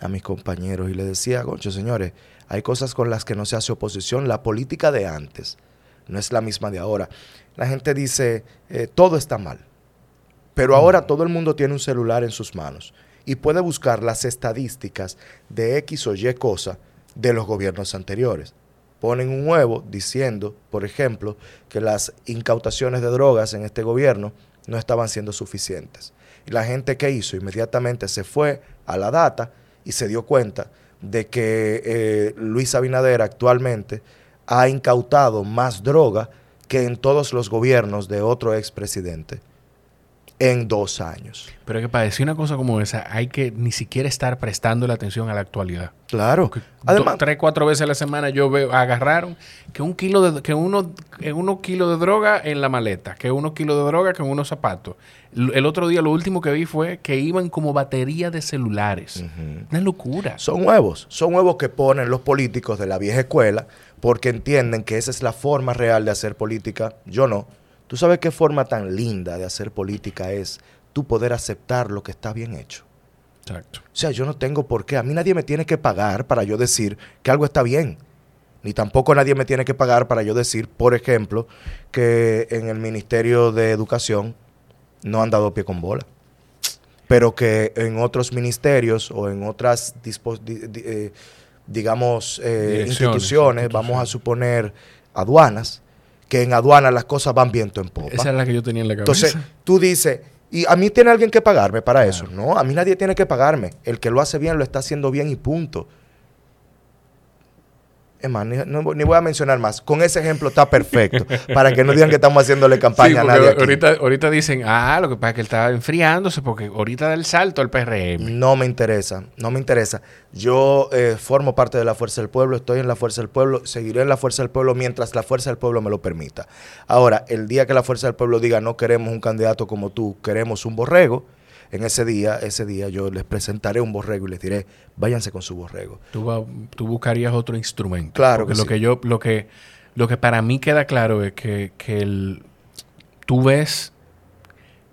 Speaker 2: a mis compañeros y les decía, Goncho, señores, hay cosas con las que no se hace oposición. La política de antes no es la misma de ahora. La gente dice, eh, todo está mal, pero ahora todo el mundo tiene un celular en sus manos y puede buscar las estadísticas de X o Y cosa de los gobiernos anteriores ponen un huevo diciendo, por ejemplo, que las incautaciones de drogas en este gobierno no estaban siendo suficientes. Y la gente que hizo inmediatamente se fue a la data y se dio cuenta de que eh, Luis Abinader actualmente ha incautado más droga que en todos los gobiernos de otro expresidente en dos años.
Speaker 1: Pero es que para decir una cosa como esa hay que ni siquiera estar prestando la atención a la actualidad.
Speaker 2: Claro.
Speaker 1: Además, tres, cuatro veces a la semana yo veo, agarraron que un kilo de, que uno, unos kilos de droga en la maleta, que unos kilos de droga con unos zapatos. El otro día lo último que vi fue que iban como batería de celulares. Una locura.
Speaker 2: Son huevos, son huevos que ponen los políticos de la vieja escuela porque entienden que esa es la forma real de hacer política. Yo no. Tú sabes qué forma tan linda de hacer política es tú poder aceptar lo que está bien hecho.
Speaker 1: Exacto.
Speaker 2: O sea, yo no tengo por qué. A mí nadie me tiene que pagar para yo decir que algo está bien. Ni tampoco nadie me tiene que pagar para yo decir, por ejemplo, que en el Ministerio de Educación no han dado pie con bola. Pero que en otros ministerios o en otras, eh, digamos, eh, instituciones, vamos a suponer aduanas, que en aduana las cosas van viento en popa.
Speaker 1: Esa es la que yo tenía en la cabeza.
Speaker 2: Entonces, tú dices, y a mí tiene alguien que pagarme para eso. No, a mí nadie tiene que pagarme. El que lo hace bien lo está haciendo bien y punto. Es más, ni, voy a mencionar más. Con ese ejemplo está perfecto. para que no digan que estamos haciéndole campaña a nadie.
Speaker 1: Ahorita, ahorita dicen, ah, lo que pasa es que él está enfriándose porque ahorita da el salto al PRM.
Speaker 2: No me interesa, no me interesa. Yo eh, formo parte de la Fuerza del Pueblo, estoy en la Fuerza del Pueblo, seguiré en la Fuerza del Pueblo mientras la Fuerza del Pueblo me lo permita. Ahora, el día que la Fuerza del Pueblo diga no queremos un candidato como tú, queremos un borrego, en ese día, ese día yo les presentaré un borrego y les diré, váyanse con su borrego.
Speaker 1: Tú, tú buscarías otro instrumento.
Speaker 2: Claro que
Speaker 1: lo que yo, lo que, lo que para mí queda claro es que, que tú ves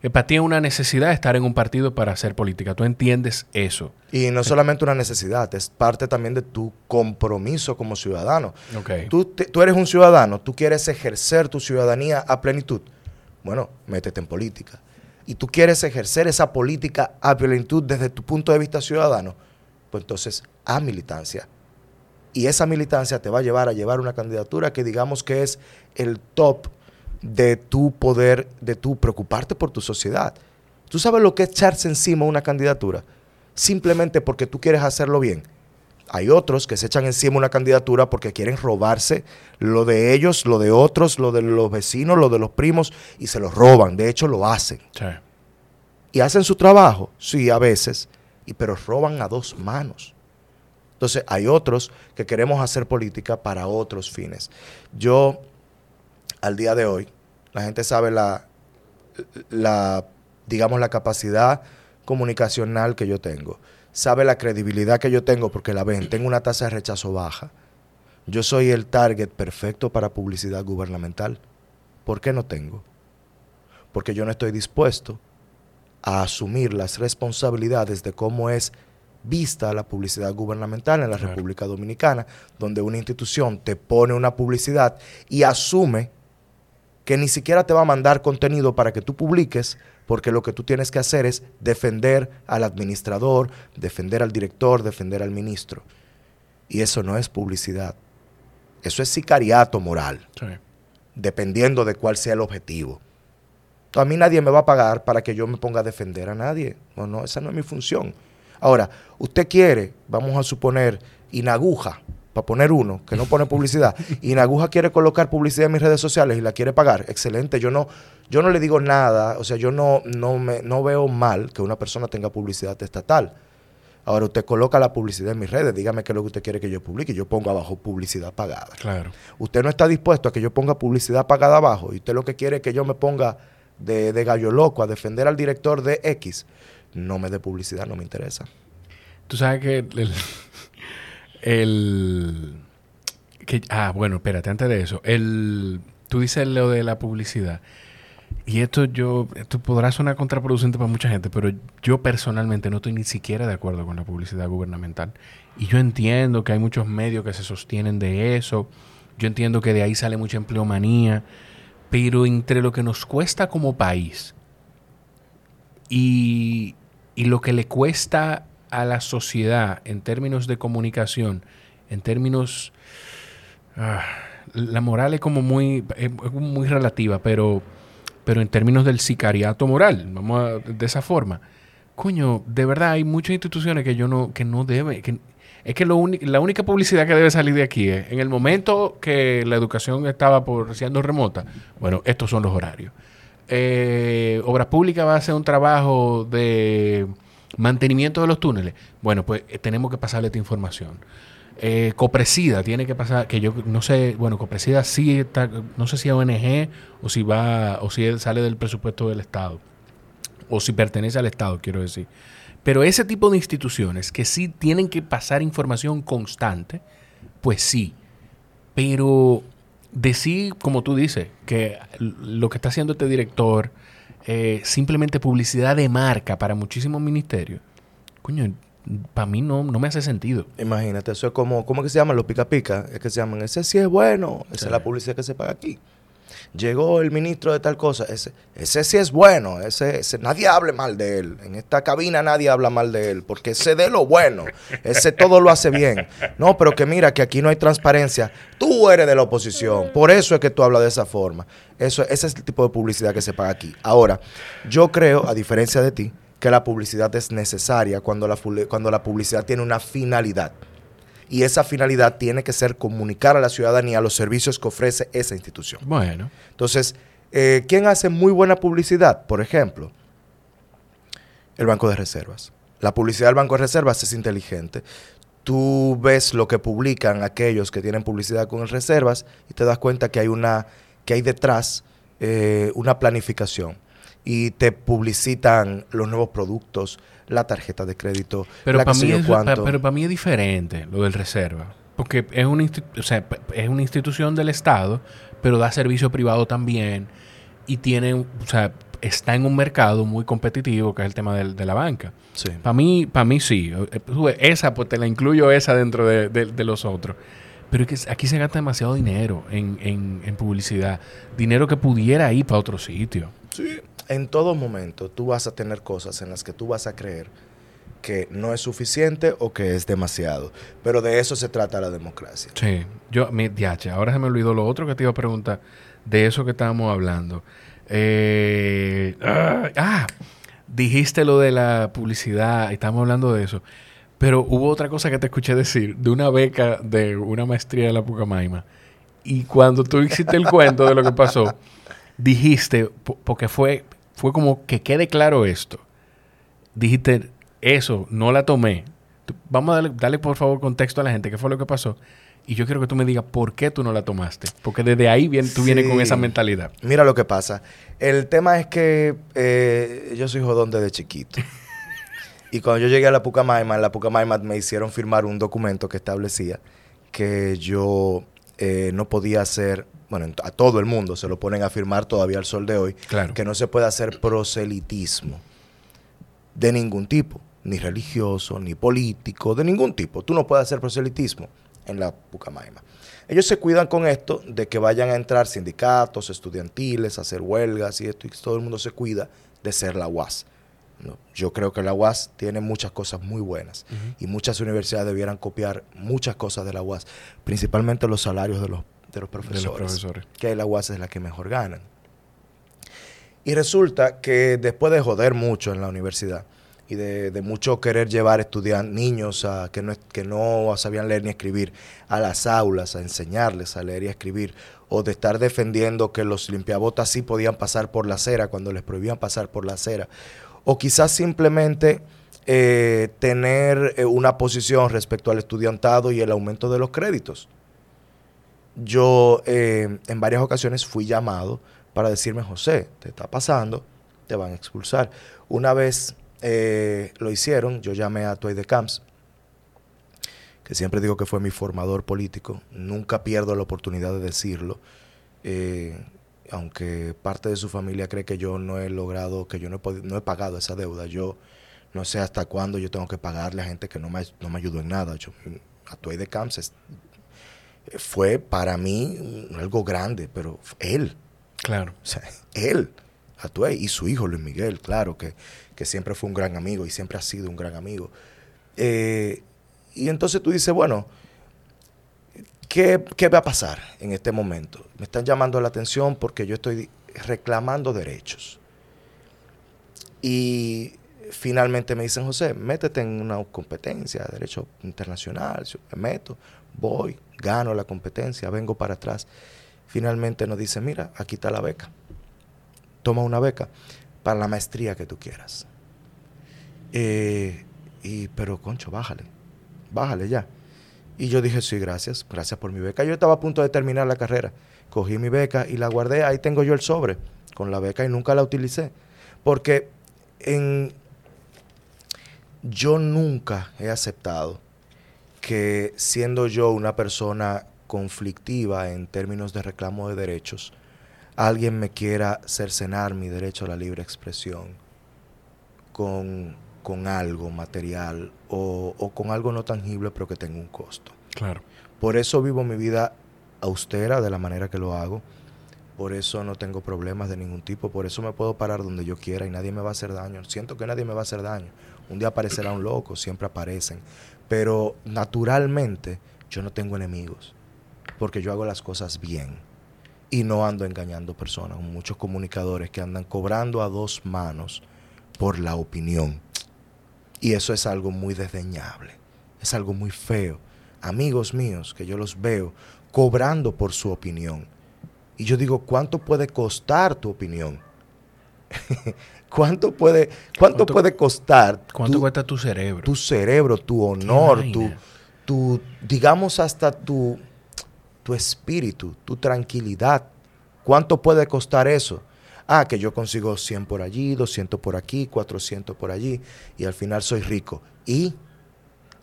Speaker 1: que para ti es una necesidad de estar en un partido para hacer política. Tú entiendes eso.
Speaker 2: Y no solamente una necesidad, es parte también de tu compromiso como ciudadano.
Speaker 1: Okay.
Speaker 2: Tú, tú eres un ciudadano, tú quieres ejercer tu ciudadanía a plenitud. Bueno, métete en política y tú quieres ejercer esa política a plenitud desde tu punto de vista ciudadano, pues entonces a militancia. Y esa militancia te va a llevar a llevar una candidatura que digamos que es el top de tu poder, de tu preocuparte por tu sociedad. ¿Tú sabes lo que es echarse encima una candidatura? Simplemente porque tú quieres hacerlo bien. Hay otros que se echan encima una candidatura porque quieren robarse lo de ellos, lo de otros, lo de los vecinos, lo de los primos, y se lo roban. De hecho, lo hacen. Y hacen su trabajo, sí, a veces, y, pero roban a dos manos. Entonces, hay otros que queremos hacer política para otros fines. Yo, al día de hoy, la gente sabe la, la digamos, la capacidad comunicacional que yo tengo sabe la credibilidad que yo tengo porque la ven. Tengo una tasa de rechazo baja. Yo soy el target perfecto para publicidad gubernamental. ¿Por qué no tengo? Porque yo no estoy dispuesto a asumir las responsabilidades de cómo es vista la publicidad gubernamental en la República Dominicana, donde una institución te pone una publicidad y asume que ni siquiera te va a mandar contenido para que tú publiques, porque lo que tú tienes que hacer es defender al administrador, defender al director, defender al ministro. Y eso no es publicidad. Eso es sicariato moral, dependiendo de cuál sea el objetivo. a mí nadie me va a pagar para que yo me ponga a defender a nadie. No, no, esa no es mi función. Ahora, usted quiere, vamos a suponer, inaguja, para poner uno que no pone publicidad, y Naguja quiere colocar publicidad en mis redes sociales y la quiere pagar, excelente. Yo no, yo no le digo nada, o sea, yo no, no, me, no veo mal que una persona tenga publicidad estatal. Ahora usted coloca la publicidad en mis redes, dígame qué es lo que usted quiere que yo publique, yo pongo abajo publicidad pagada.
Speaker 1: Claro.
Speaker 2: Usted no está dispuesto a que yo ponga publicidad pagada abajo, y usted lo que quiere es que yo me ponga de, de gallo loco a defender al director de X. No me dé publicidad, no me interesa.
Speaker 1: Tú sabes que el, el. Que, ah, bueno, espérate, antes de eso. El, tú dices lo de la publicidad. Y esto yo, esto podrá sonar contraproducente para mucha gente, pero yo personalmente no estoy ni siquiera de acuerdo con la publicidad gubernamental. Y yo entiendo que hay muchos medios que se sostienen de eso. Yo entiendo que de ahí sale mucha empleomanía. Pero entre lo que nos cuesta como país y, y lo que le cuesta a la sociedad en términos de comunicación, en términos... Ah, la moral es como muy, muy relativa, pero pero en términos del sicariato moral, vamos a, de esa forma. Coño, de verdad hay muchas instituciones que yo no, que no es que la única publicidad que debe salir de aquí es, en el momento que la educación estaba por siendo remota, bueno, estos son los horarios. Eh, Obras Públicas va a hacer un trabajo de mantenimiento de los túneles. Bueno, pues eh, tenemos que pasarle esta información. Eh, Copresida tiene que pasar, que yo no sé, bueno, Copresida sí está, no sé si es ONG o si va, o si sale del presupuesto del Estado, o si pertenece al Estado, quiero decir. Pero ese tipo de instituciones que sí tienen que pasar información constante, pues sí. Pero decir, como tú dices, que lo que está haciendo este director, eh, simplemente publicidad de marca para muchísimos ministerios, coño, para mí no, no me hace sentido.
Speaker 2: Imagínate, eso es como, ¿cómo que se llaman los pica pica? Es que se llaman, ese sí es bueno, esa es la publicidad que se paga aquí llegó el ministro de tal cosa, ese, ese sí es bueno, ese, nadie hable mal de él, en esta cabina nadie habla mal de él, porque ese de lo bueno, ese todo lo hace bien. No, pero que mira que aquí no hay transparencia, tú eres de la oposición, por eso es que tú hablas de esa forma. Eso, ese es el tipo de publicidad que se paga aquí. Ahora, yo creo, a diferencia de ti, que la publicidad es necesaria cuando la, cuando la publicidad tiene una finalidad y esa finalidad tiene que ser comunicar a la ciudadanía los servicios que ofrece esa institución.
Speaker 1: Bueno.
Speaker 2: Entonces, eh, ¿quién hace muy buena publicidad? Por ejemplo, el Banco de Reservas. La publicidad del Banco de Reservas es inteligente. Tú ves lo que publican aquellos que tienen publicidad con el Reservas y te das cuenta que hay una que hay detrás eh, una planificación y te publicitan los nuevos productos, la tarjeta de crédito,
Speaker 1: pero para mí es, Pero para mí es diferente lo del reserva. Porque es una, es una institución del Estado, pero da servicio privado también. Y tiene, o sea, está en un mercado muy competitivo, que es el tema de, la banca. Para mí, para mí sí. Eh, esa, pues te la incluyo esa dentro de, los otros. Pero es que aquí se gasta demasiado dinero en, en, en publicidad. Dinero que pudiera ir para otro sitio.
Speaker 2: Sí, en todo momento tú vas a tener cosas en las que tú vas a creer que no es suficiente o que es demasiado. Pero de eso se trata la democracia.
Speaker 1: Sí, yo, mi diache, ahora se me olvidó lo otro que te iba a preguntar de eso que estábamos hablando. Eh, ah, ah, dijiste lo de la publicidad, estamos hablando de eso. Pero hubo otra cosa que te escuché decir, de una beca de una maestría de la Pucamaima. Y cuando tú hiciste el cuento de lo que pasó, dijiste, porque fue fue como que quede claro esto. Dijiste, eso, no la tomé. Vamos a darle, por favor contexto a la gente, qué fue lo que pasó. Y yo quiero que tú me digas por qué tú no la tomaste. Porque desde ahí tú vienes con esa mentalidad.
Speaker 2: Mira lo que pasa. El tema es que eh, yo soy jodón desde chiquito. y cuando yo llegué a la Pucamaima, en la Pucamaima me hicieron firmar un documento que establecía que yo eh, no podía hacer bueno, a todo el mundo se lo ponen a firmar todavía al sol de hoy, que no se puede hacer proselitismo de ningún tipo, ni religioso, ni político, de ningún tipo. Tú no puedes hacer proselitismo en la Pucamaima. Ellos se cuidan con esto de que vayan a entrar sindicatos estudiantiles, hacer huelgas y esto, y todo el mundo se cuida de ser la UAS. Yo creo que la UAS tiene muchas cosas muy buenas y muchas universidades debieran copiar muchas cosas de la UAS, principalmente los salarios de los de los profesores, que la UAS es la que mejor ganan. Y resulta que después de joder mucho en la universidad y de, mucho querer llevar estudiantes, niños a, que, no, que no sabían leer ni escribir a las aulas, a enseñarles a leer y a escribir, o de estar defendiendo que los limpiabotas sí podían pasar por la acera cuando les prohibían pasar por la acera, o quizás simplemente eh, tener eh, una posición respecto al estudiantado y el aumento de los créditos yo eh, en varias ocasiones fui llamado para decirme, José, te está pasando, te van a expulsar. Una vez lo hicieron, yo llamé a Toy de Camps, que siempre digo que fue mi formador político, nunca pierdo la oportunidad de decirlo, aunque parte de su familia cree que yo no he logrado, que yo no he, no he pagado esa deuda, yo no sé hasta cuándo yo tengo que pagarle a gente que no me, no me ayudó en nada. Yo, a Toy de Camps fue para mí algo grande, pero él.
Speaker 1: Claro.
Speaker 2: O sea, él, Atuey, y su hijo Luis Miguel, claro, que, siempre fue un gran amigo y siempre ha sido un gran amigo. Eh, y entonces tú dices, bueno, ¿qué, va a pasar en este momento? Me están llamando la atención porque yo estoy reclamando derechos. Y finalmente me dicen, José, métete en una competencia de derecho internacional. me meto, voy, gano la competencia, vengo para atrás. Finalmente nos dice, mira, aquí está la beca. Toma una beca para la maestría que tú quieras. Eh, y, pero, concho, bájale, bájale ya. Y yo dije, sí, gracias, gracias por mi beca. Yo estaba a punto de terminar la carrera. Cogí mi beca y la guardé, ahí tengo yo el sobre con la beca y nunca la utilicé. Porque en, yo nunca he aceptado que siendo yo una persona conflictiva en términos de reclamo de derechos, alguien me quiera cercenar mi derecho a la libre expresión con, algo material o, o, con algo no tangible pero que tenga un costo.
Speaker 1: Claro.
Speaker 2: Por eso vivo mi vida austera de la manera que lo hago. Por eso no tengo problemas de ningún tipo. Por eso me puedo parar donde yo quiera y nadie me va a hacer daño. Siento que nadie me va a hacer daño. Un día aparecerá un loco, siempre aparecen. Pero naturalmente yo no tengo enemigos. Porque yo hago las cosas bien. Y no ando engañando personas. Muchos comunicadores que andan cobrando a dos manos por la opinión. Y eso es algo muy desdeñable. Es algo muy feo. Amigos míos que yo los veo cobrando por su opinión. Y yo digo, ¿cuánto puede costar tu opinión? ¿Cuánto puede, cuánto, puede costar?
Speaker 1: ¿Cuánto cuesta tu cerebro?
Speaker 2: Tu cerebro, tu honor, tu, tu, digamos hasta tu, tu espíritu, tu tranquilidad. ¿Cuánto puede costar eso? Ah, que yo consigo 100 por allí, 200 por aquí, 400 por allí, y al final soy rico. Y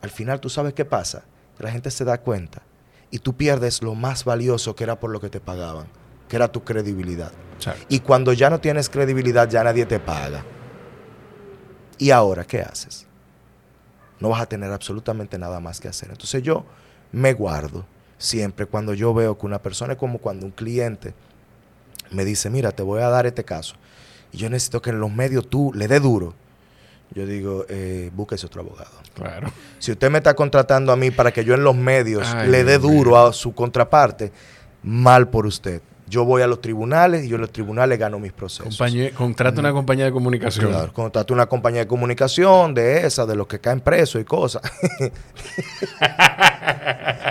Speaker 2: al final tú sabes qué pasa, la gente se da cuenta y tú pierdes lo más valioso que era por lo que te pagaban, que era tu credibilidad. Y cuando ya no tienes credibilidad, ya nadie te paga. ¿Y ahora qué haces? No vas a tener absolutamente nada más que hacer. Entonces yo me guardo siempre cuando yo veo que una persona es como cuando un cliente me dice, mira, te voy a dar este caso. Y yo necesito que en los medios tú le dé duro yo digo, eh, búsquese otro abogado.
Speaker 1: Claro.
Speaker 2: Si usted me está contratando a mí para que yo en los medios le dé duro a su contraparte, mal por usted. Yo voy a los tribunales y yo en los tribunales gano mis procesos.
Speaker 1: contrata una compañía de comunicación.
Speaker 2: Claro, contrata una compañía de comunicación, de esa, de los que caen presos y cosas.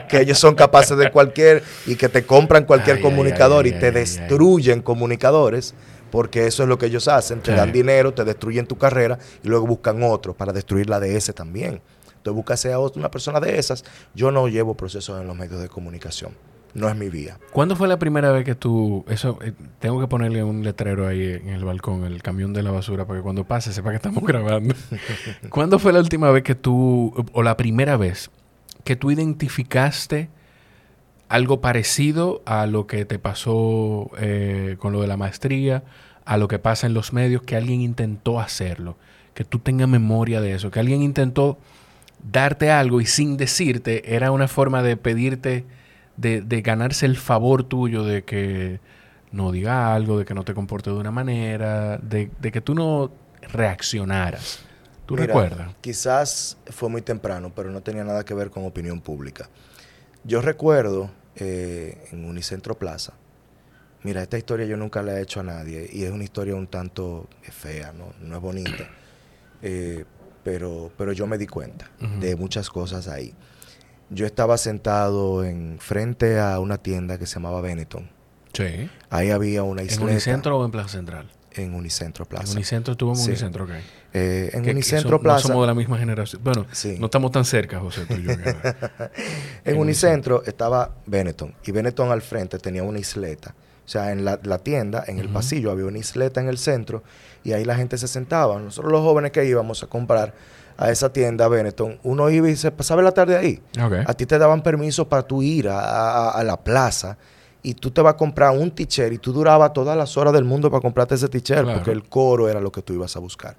Speaker 2: que ellos son capaces de cualquier y que te compran cualquier comunicador y te destruyen comunicadores porque eso es lo que ellos hacen, te dan dinero, te destruyen tu carrera y luego buscan otro para destruir la de ese también. Entonces busca a una persona de esas. Yo no llevo procesos en los medios de comunicación. No es mi vía.
Speaker 1: ¿Cuándo fue la primera vez que tú, eso, eh, tengo que ponerle un letrero ahí en el balcón, el camión de la basura, para que cuando pase sepa que estamos grabando? ¿Cuándo fue la última vez que tú, o la primera vez, que tú identificaste algo parecido a lo que te pasó eh, con lo de la maestría, a lo que pasa en los medios, que alguien intentó hacerlo, que tú tengas memoria de eso, que alguien intentó darte algo y sin decirte era una forma de pedirte, de, ganarse el favor tuyo de que no diga algo, de que no te comporte de una manera, de, que tú no reaccionaras. ¿Tú recuerdas?
Speaker 2: Quizás fue muy temprano, pero no tenía nada que ver con opinión pública. Yo recuerdo eh, en Unicentro Plaza, mira, esta historia yo nunca la he hecho a nadie y es una historia un tanto fea, no, no es bonita, eh, pero, pero yo me di cuenta de muchas cosas ahí. Yo estaba sentado en frente a una tienda que se llamaba Benetton.
Speaker 1: Sí.
Speaker 2: Ahí había una
Speaker 1: isleta. ¿En Unicentro o en Plaza Central?
Speaker 2: En Unicentro Plaza.
Speaker 1: En Unicentro estuvo en Unicentro, ok.
Speaker 2: Eh, en Unicentro Plaza.
Speaker 1: No somos de la misma generación. Bueno, no estamos tan cerca, José, tú y yo.
Speaker 2: en, Unicentro estaba Benetton. Y Benetton al frente tenía una isleta. O sea, en la, tienda, en el pasillo, había una isleta en el centro. Y ahí la gente se sentaba. Nosotros los jóvenes que íbamos a comprar a esa tienda Benetton, uno iba y se pasaba la tarde ahí. A ti te daban permiso para tú ir a la plaza y tú te vas a comprar un t-shirt y tú durabas todas las horas del mundo para comprarte ese t-shirt porque el coro era lo que tú ibas a buscar.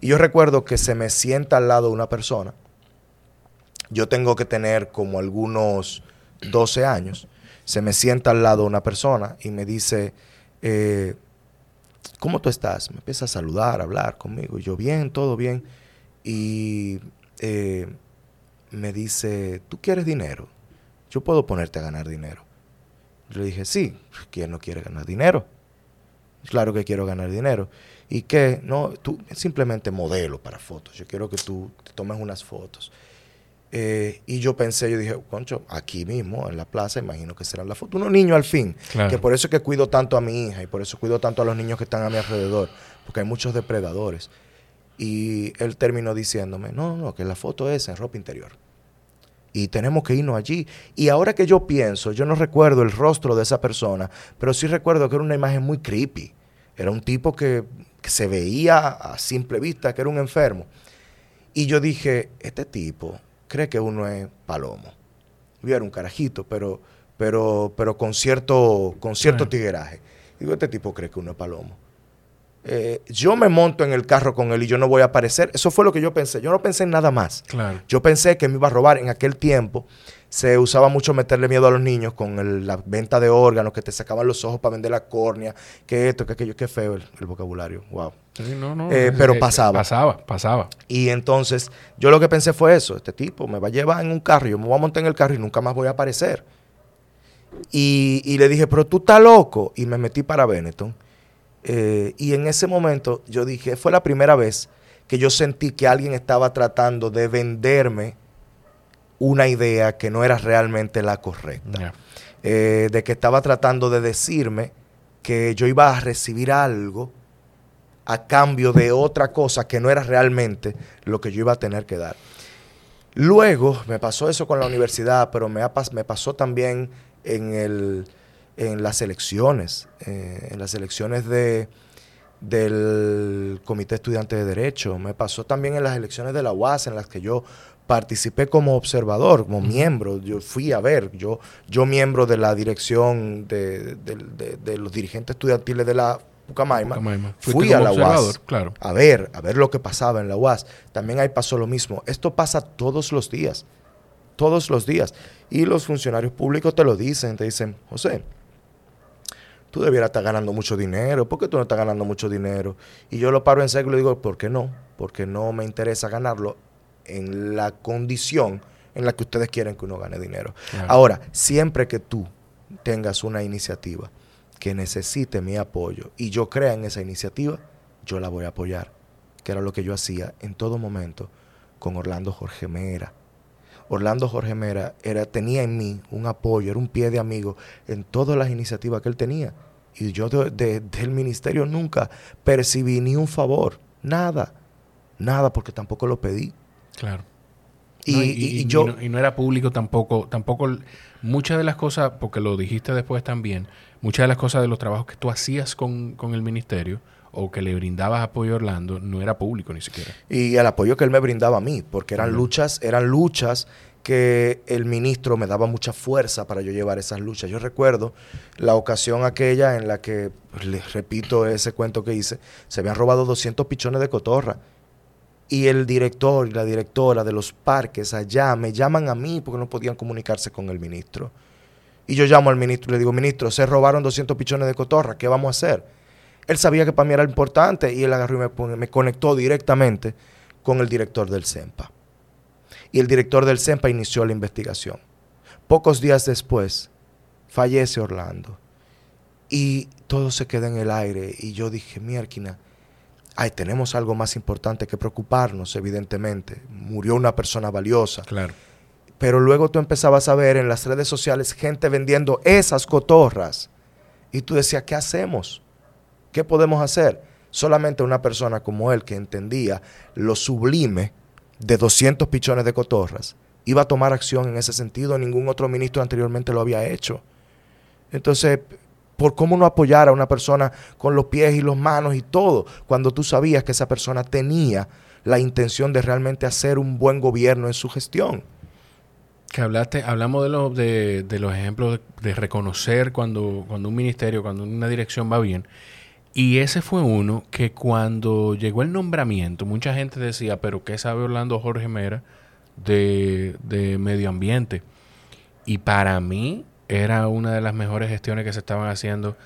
Speaker 2: Y yo recuerdo que se me sienta al lado una persona. Yo tengo que tener como algunos 12 años. Se me sienta al lado una persona y me dice, eh, ¿cómo tú estás? Me empieza a saludar, a hablar conmigo. Y yo, bien, todo bien. Y eh, me dice, ¿tú quieres dinero? Yo puedo ponerte a ganar dinero. Yo le dije, sí, ¿quién no quiere ganar dinero? Claro que quiero ganar dinero. Y que, no, tú simplemente modelo para fotos. Yo quiero que tú te tomes unas fotos. Eh, y yo pensé, yo dije, concho, aquí mismo, en la plaza, imagino que serán las fotos. Unos niños al fin. Que por eso es que cuido tanto a mi hija y por eso cuido tanto a los niños que están a mi alrededor. Porque hay muchos depredadores. Y él terminó diciéndome, no, no, que la foto es en ropa interior. Y tenemos que irnos allí. Y ahora que yo pienso, yo no recuerdo el rostro de esa persona, pero sí recuerdo que era una imagen muy creepy. Era un tipo que, que se veía a simple vista que era un enfermo. Y yo dije, este tipo cree que uno es palomo. Yo era un carajito, pero, pero, pero con cierto, con cierto tigueraje. Digo, este tipo cree que uno es palomo. Eh, yo me monto en el carro con él y yo no voy a aparecer. Eso fue lo que yo pensé. Yo no pensé en nada más.
Speaker 1: Claro.
Speaker 2: Yo pensé que me iba a robar. En aquel tiempo se usaba mucho meterle miedo a los niños con la venta de órganos, que te sacaban los ojos para vender la córnea, que esto, que aquello, qué feo el, vocabulario. Wow. Eh, pero pasaba.
Speaker 1: Pasaba, pasaba.
Speaker 2: Y entonces yo lo que pensé fue eso. Este tipo me va a llevar en un carro, yo me voy a montar en el carro y nunca más voy a aparecer. Y, y le dije, pero tú estás loco. Y me metí para Benetton. Eh, y en ese momento yo dije, fue la primera vez que yo sentí que alguien estaba tratando de venderme una idea que no era realmente la correcta. Eh, de que estaba tratando de decirme que yo iba a recibir algo a cambio de otra cosa que no era realmente lo que yo iba a tener que dar. Luego me pasó eso con la universidad, pero me, me pasó también en, el, en las elecciones, eh, en las elecciones de, del Comité Estudiante de Derecho, me pasó también en las elecciones de la UAS, en las que yo participé como observador, como miembro, yo fui a ver, yo, yo miembro de la dirección de, los dirigentes estudiantiles de la Pucamaima, fui a la UAS
Speaker 1: claro.
Speaker 2: a ver, a ver lo que pasaba en la UAS. También ahí pasó lo mismo. Esto pasa todos los días, todos los días. Y los funcionarios públicos te lo dicen, te dicen, José, tú debieras estar ganando mucho dinero, ¿por qué tú no estás ganando mucho dinero? Y yo lo paro en serio y le digo, ¿por qué no? Porque no me interesa ganarlo en la condición en la que ustedes quieren que uno gane dinero. Ahora, siempre que tú tengas una iniciativa que necesite mi apoyo y yo crea en esa iniciativa, yo la voy a apoyar, que era lo que yo hacía en todo momento con Orlando Jorge Mera. Orlando Jorge Mera era, tenía en mí un apoyo, era un pie de amigo en todas las iniciativas que él tenía. Y yo del ministerio nunca percibí ni un favor, nada, nada, porque tampoco lo pedí.
Speaker 1: Claro.
Speaker 2: Y, yo...
Speaker 1: no, y, no, era público tampoco, tampoco muchas de las cosas, porque lo dijiste después también, muchas de las cosas de los trabajos que tú hacías con, el ministerio o que le brindabas apoyo a Orlando no era público ni siquiera.
Speaker 2: Y el apoyo que él me brindaba a mí, porque eran luchas, eran luchas que el ministro me daba mucha fuerza para yo llevar esas luchas. Yo recuerdo la ocasión aquella en la que, pues, les repito ese cuento que hice, se habían robado 200 pichones de cotorra y el director y la directora de los parques allá me llaman a mí porque no podían comunicarse con el ministro. Y yo llamo al ministro y le digo, ministro, se robaron 200 pichones de cotorra, ¿qué vamos a hacer? Él sabía que para mí era importante y él agarró y me, me conectó directamente con el director del CEMPA. Y el director del CEMPA inició la investigación. Pocos días después, fallece Orlando. Y todo se queda en el aire. Y yo dije, miérquina, ay, tenemos algo más importante que preocuparnos, evidentemente. Murió una persona valiosa.
Speaker 1: Claro.
Speaker 2: Pero luego tú empezabas a ver en las redes sociales gente vendiendo esas cotorras. Y tú decías, ¿qué hacemos? ¿Qué podemos hacer? Solamente una persona como él que entendía lo sublime de 200 pichones de cotorras iba a tomar acción en ese sentido. Ningún otro ministro anteriormente lo había hecho. Entonces, por cómo no apoyar a una persona con los pies y las manos y todo, cuando tú sabías que esa persona tenía la intención de realmente hacer un buen gobierno en su gestión.
Speaker 1: Que hablaste, hablamos de, los de, los ejemplos de, reconocer cuando, cuando un ministerio, cuando una dirección va bien. Y ese fue uno que cuando llegó el nombramiento, mucha gente decía, pero ¿qué sabe Orlando Jorge Mera de, de medio ambiente? Y para mí, era una de las mejores gestiones que se estaban haciendo,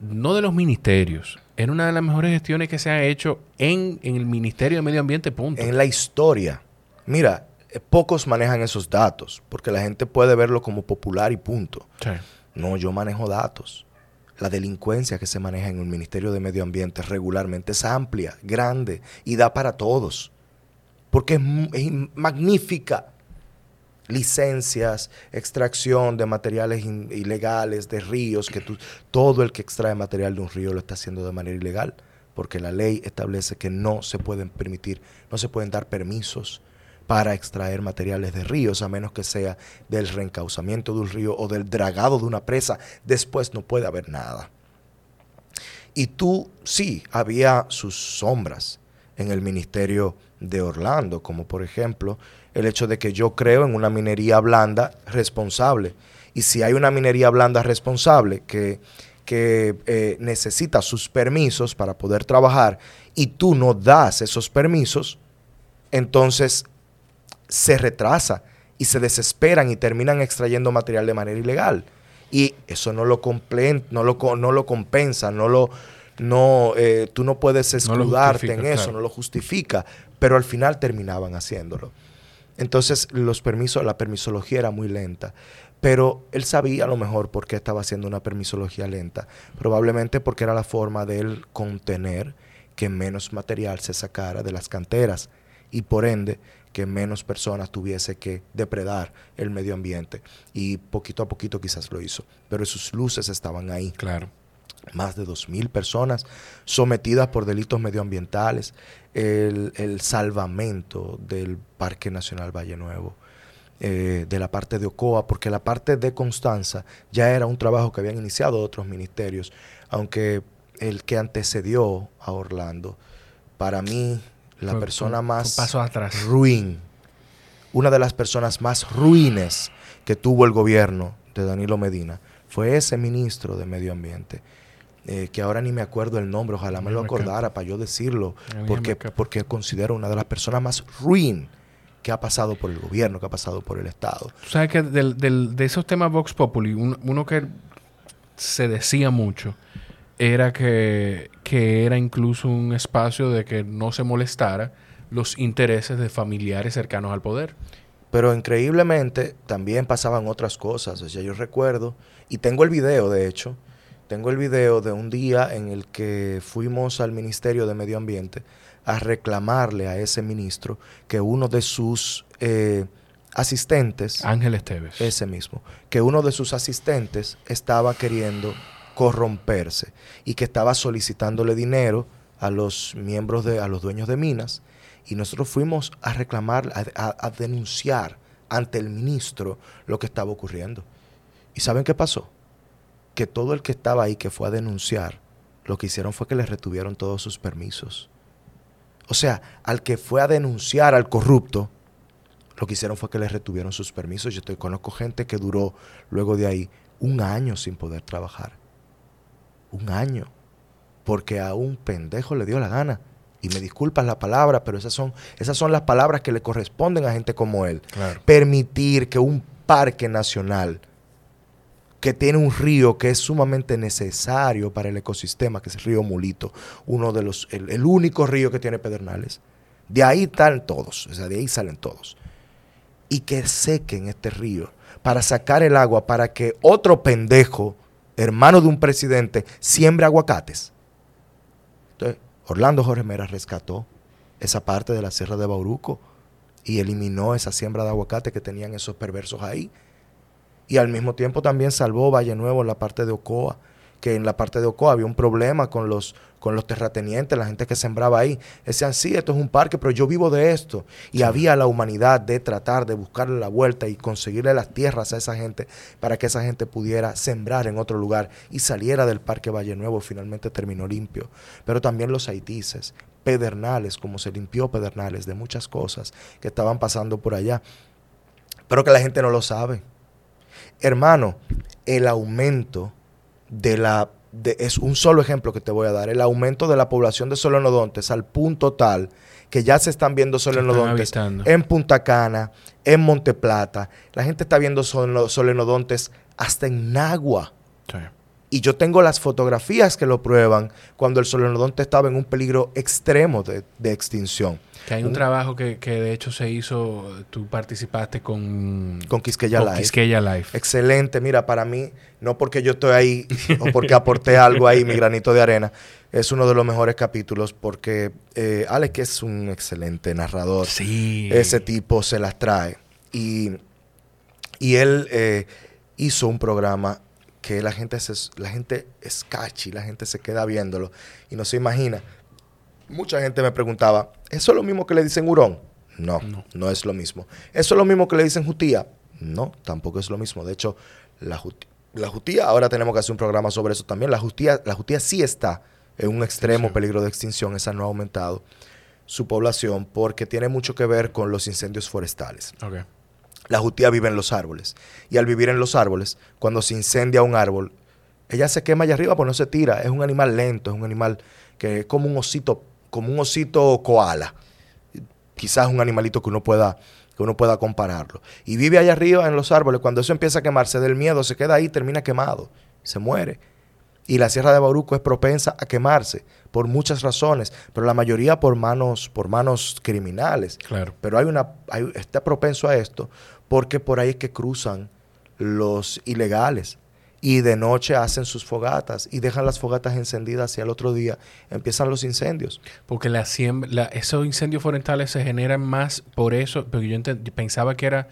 Speaker 1: no de los ministerios, era una de las mejores gestiones que se ha hecho en, el Ministerio de Medio Ambiente, punto.
Speaker 2: En la historia. Mira, eh, pocos manejan esos datos, porque la gente puede verlo como popular y punto. No, yo manejo datos. La delincuencia que se maneja en el Ministerio de Medio Ambiente regularmente es amplia, grande y da para todos. Porque es, magnífica. Licencias, extracción de materiales ilegales de ríos, que todo el que extrae material de un río lo está haciendo de manera ilegal, porque la ley establece que no se pueden permitir, no se pueden dar permisos para extraer materiales de ríos, a menos que sea del reencauzamiento de un río o del dragado de una presa. Después no puede haber nada. Y tú, sí, había sus sombras en el ministerio de Orlando, como por ejemplo el hecho de que yo creo en una minería blanda responsable. Y si hay una minería blanda responsable que, que eh, necesita sus permisos para poder trabajar y tú no das esos permisos, entonces se retrasa y se desesperan y terminan extrayendo material de manera ilegal. Y eso no lo, no lo, no lo compensa, no lo, no, eh, tú no puedes escudarte en eso, no lo justifica, pero al final terminaban haciéndolo. Entonces los permisos, la permisología era muy lenta, pero él sabía a lo mejor por qué estaba haciendo una permisología lenta, probablemente porque era la forma de él contener que menos material se sacara de las canteras y por ende que menos personas tuviese que depredar el medio ambiente. Y poquito a poquito quizás lo hizo. Pero sus luces estaban ahí.
Speaker 1: Claro.
Speaker 2: Más de 2.000 personas sometidas por delitos medioambientales. El, salvamento del Parque Nacional Valle Nuevo. Eh, de la parte de Ocoa, porque la parte de Constanza ya era un trabajo que habían iniciado otros ministerios, aunque el que antecedió a Orlando, para mí la persona más
Speaker 1: paso atrás.
Speaker 2: ruin, una de las personas más ruines que tuvo el gobierno de Danilo Medina, fue ese ministro de Medio Ambiente. Eh, que ahora ni me acuerdo el nombre, ojalá me lo acordara para yo decirlo, porque, porque considero una de las personas más ruin que ha pasado por el gobierno, que ha pasado por el Estado.
Speaker 1: Tú sabes que de esos temas Vox Populi, uno que se decía mucho, era que, era incluso un espacio de que no se molestara los intereses de familiares cercanos al poder.
Speaker 2: Pero increíblemente también pasaban otras cosas. O sea, yo recuerdo, y tengo el video de hecho, tengo el video de un día en el que fuimos al Ministerio de Medio Ambiente a reclamarle a ese ministro que uno de sus eh, asistentes...
Speaker 1: Ángel Esteves.
Speaker 2: Ese mismo. Que uno de sus asistentes estaba queriendo corromperse y que estaba solicitándole dinero a los miembros de, a los dueños de minas y nosotros fuimos a reclamar, a, denunciar ante el ministro lo que estaba ocurriendo. ¿Y saben qué pasó? Que todo el que estaba ahí que fue a denunciar, lo que hicieron fue que le retuvieron todos sus permisos. O sea, al que fue a denunciar al corrupto, lo que hicieron fue que le retuvieron sus permisos. Yo estoy, conozco gente que duró luego de ahí un año sin poder trabajar un año, porque a un pendejo le dio la gana. Y me disculpas la palabra, pero esas son, esas son las palabras que le corresponden a gente como él. Permitir que un parque nacional que tiene un río que es sumamente necesario para el ecosistema, que es el río Mulito, uno de los, el, el único río que tiene pedernales. De ahí están todos, o sea, de ahí salen todos. Y que sequen este río para sacar el agua para que otro pendejo hermano de un presidente, siembra aguacates. Entonces, Orlando Jorge Mera rescató esa parte de la Sierra de Bauruco y eliminó esa siembra de aguacate que tenían esos perversos ahí. Y al mismo tiempo también salvó Valle Nuevo, la parte de Ocoa, que en la parte de Ocoa había un problema con los con los terratenientes, la gente que sembraba ahí. Decían, sí, esto es un parque, pero yo vivo de esto. Y había la humanidad de tratar de buscarle la vuelta y conseguirle las tierras a esa gente para que esa gente pudiera sembrar en otro lugar y saliera del Parque Valle Nuevo. Finalmente terminó limpio. Pero también los haitises, Pedernales, como se limpió Pedernales de muchas cosas que estaban pasando por allá. Pero que la gente no lo sabe. Hermano, el aumento de la es un solo ejemplo que te voy a dar, el aumento de la población de solenodontes al punto tal que ya se están viendo solenodontes en Punta Cana, en Monteplata. La gente está viendo solenodontes hasta en Nagua. Y yo tengo las fotografías que lo prueban cuando el solenodonte estaba en un peligro extremo de, extinción.
Speaker 1: Que hay un, trabajo que, de hecho se hizo, tú participaste con...
Speaker 2: Con Quisqueya Life.
Speaker 1: Quisqueya Life.
Speaker 2: Excelente, mira, para mí, no porque yo estoy ahí o porque aporté algo ahí, mi granito de arena, es uno de los mejores capítulos porque eh, Alex es un excelente narrador.
Speaker 1: Sí.
Speaker 2: Ese tipo se las trae. Y, y él eh, hizo un programa que la gente, se, la gente es la gente se queda viéndolo y no se imagina. Mucha gente me preguntaba, ¿eso es lo mismo que le dicen hurón? No, no, es lo mismo. ¿Eso es lo mismo que le dicen jutía? No, tampoco es lo mismo. De hecho, la, la jutía, ahora tenemos que hacer un programa sobre eso también. La jutía, la jutía sí está en un extremo peligro de extinción, esa no ha aumentado su población porque tiene mucho que ver con los incendios forestales. La jutía vive en los árboles. Y al vivir en los árboles, cuando se incendia un árbol, ella se quema allá arriba, pues no se tira. Es un animal lento, es un animal que es como un osito, como un osito koala. Quizás un animalito que uno pueda, que uno pueda compararlo. Y vive allá arriba en los árboles. Cuando eso empieza a quemarse del miedo, se queda ahí, termina quemado, se muere. Y la Sierra de Bauruco es propensa a quemarse por muchas razones, pero la mayoría por manos, por manos criminales.
Speaker 1: Claro.
Speaker 2: Pero hay una, está propenso a esto porque por ahí es que cruzan los ilegales y de noche hacen sus fogatas y dejan las fogatas encendidas y al otro día empiezan los incendios.
Speaker 1: Porque la, esos incendios forestales se generan más por eso, porque yo pensaba que era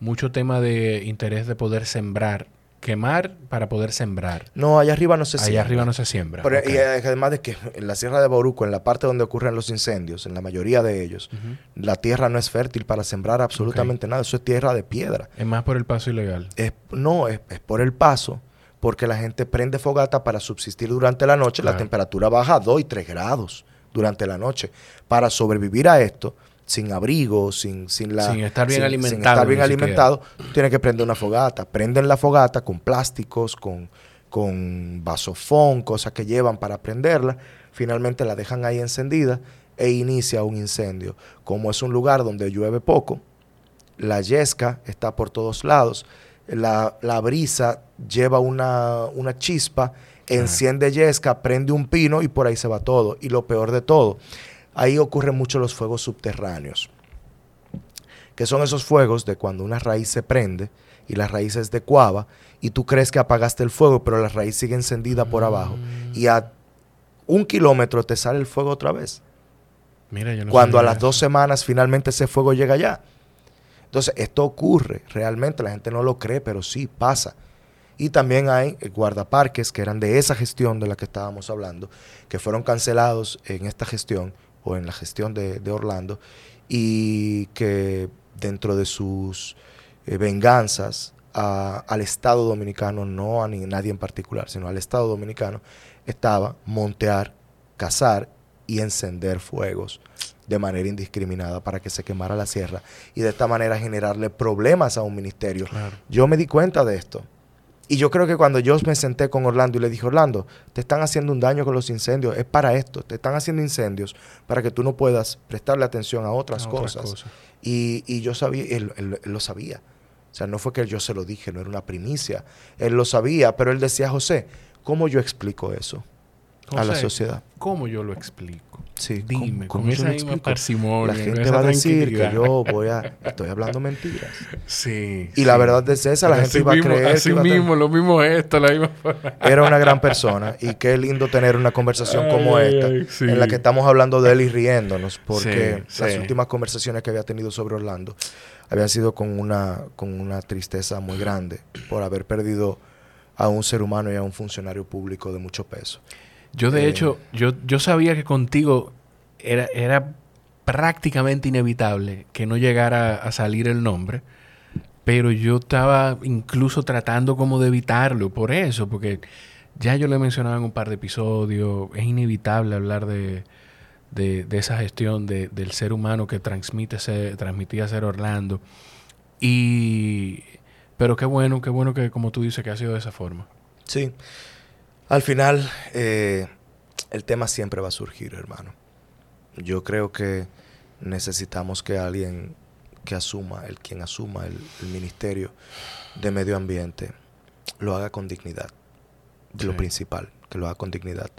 Speaker 1: mucho tema de interés de poder sembrar quemar para poder sembrar.
Speaker 2: No, allá arriba no se siembra.
Speaker 1: Allá arriba no se siembra.
Speaker 2: Y además de que en la Sierra de Boruco, en la parte donde ocurren los incendios, en la mayoría de ellos, la tierra no es fértil para sembrar absolutamente nada. Eso es tierra de piedra.
Speaker 1: Es más por el paso ilegal.
Speaker 2: no, es, por el paso, porque la gente prende fogata para subsistir durante la noche. La temperatura baja a 2 y 3 grados durante la noche. Para sobrevivir a esto, sin abrigo, sin, sin, la,
Speaker 1: sin estar bien alimentado. Sin
Speaker 2: estar bien alimentado, tienes que prender una fogata. Prenden la fogata con plásticos, con, con vasofón, cosas que llevan para prenderla. Finalmente la dejan ahí encendida e inicia un incendio. Como es un lugar donde llueve poco, la yesca está por todos lados, la, la brisa lleva una, una chispa, enciende yesca, prende un pino y por ahí se va todo. Y lo peor de todo, ahí ocurren mucho los fuegos subterráneos, que son esos fuegos de cuando una raíz se prende y la raíz es de cuava y tú crees que apagaste el fuego, pero la raíz sigue encendida por abajo y a un kilómetro te sale el fuego otra vez.
Speaker 1: Mira, yo no
Speaker 2: cuando a las dos semanas finalmente ese fuego llega allá. Entonces, esto ocurre realmente, la gente no lo cree, pero sí pasa. Y también hay guardaparques que eran de esa gestión de la que estábamos hablando, que fueron cancelados en esta gestión en la gestión de, Orlando y que dentro de sus eh, venganzas al Estado dominicano, no a ni, nadie en particular, sino al Estado dominicano, estaba montear, cazar y encender fuegos de manera indiscriminada para que se quemara la sierra y de esta manera generarle problemas a un ministerio. Yo me di cuenta de esto y yo creo que cuando yo me senté con Orlando y le dije, Orlando, te están haciendo un daño con los incendios, es para esto, te están haciendo incendios para que tú no puedas prestarle atención a otras, cosas. Y, yo sabía, él, lo sabía. O sea, no fue que yo se lo dije, no era una primicia. Él lo sabía, pero él decía, José, ¿cómo yo explico eso a la sociedad?
Speaker 1: ¿Cómo yo lo explico?
Speaker 2: Sí,
Speaker 1: dime, con esa misma parsimonia.
Speaker 2: La gente va a decir que yo voy a. Estoy hablando mentiras.
Speaker 1: Sí.
Speaker 2: Y la verdad de César, la gente iba a creer.
Speaker 1: Así mismo, lo mismo esto, la misma
Speaker 2: Era una gran persona. Y qué lindo tener una conversación como esta, en la que estamos hablando de él y riéndonos, porque las últimas conversaciones que había tenido sobre Orlando habían sido con una, con una tristeza muy grande por haber perdido a un ser humano y a un funcionario público de mucho peso.
Speaker 1: Yo, de eh, hecho, yo, yo sabía que contigo era, era prácticamente inevitable que no llegara a salir el nombre, pero yo estaba incluso tratando como de evitarlo por eso, porque ya yo le mencionaba en un par de episodios, es inevitable hablar de, de, esa gestión de, del ser humano que transmite ser, transmitía ser Orlando. Y, pero qué bueno, qué bueno que como tú dices que ha sido de esa forma.
Speaker 2: Sí. Al final, eh, el tema siempre va a surgir, hermano. Yo creo que necesitamos que alguien que asuma, el quien asuma el, ministerio de medio ambiente, lo haga con dignidad. de lo principal, que lo haga con dignidad.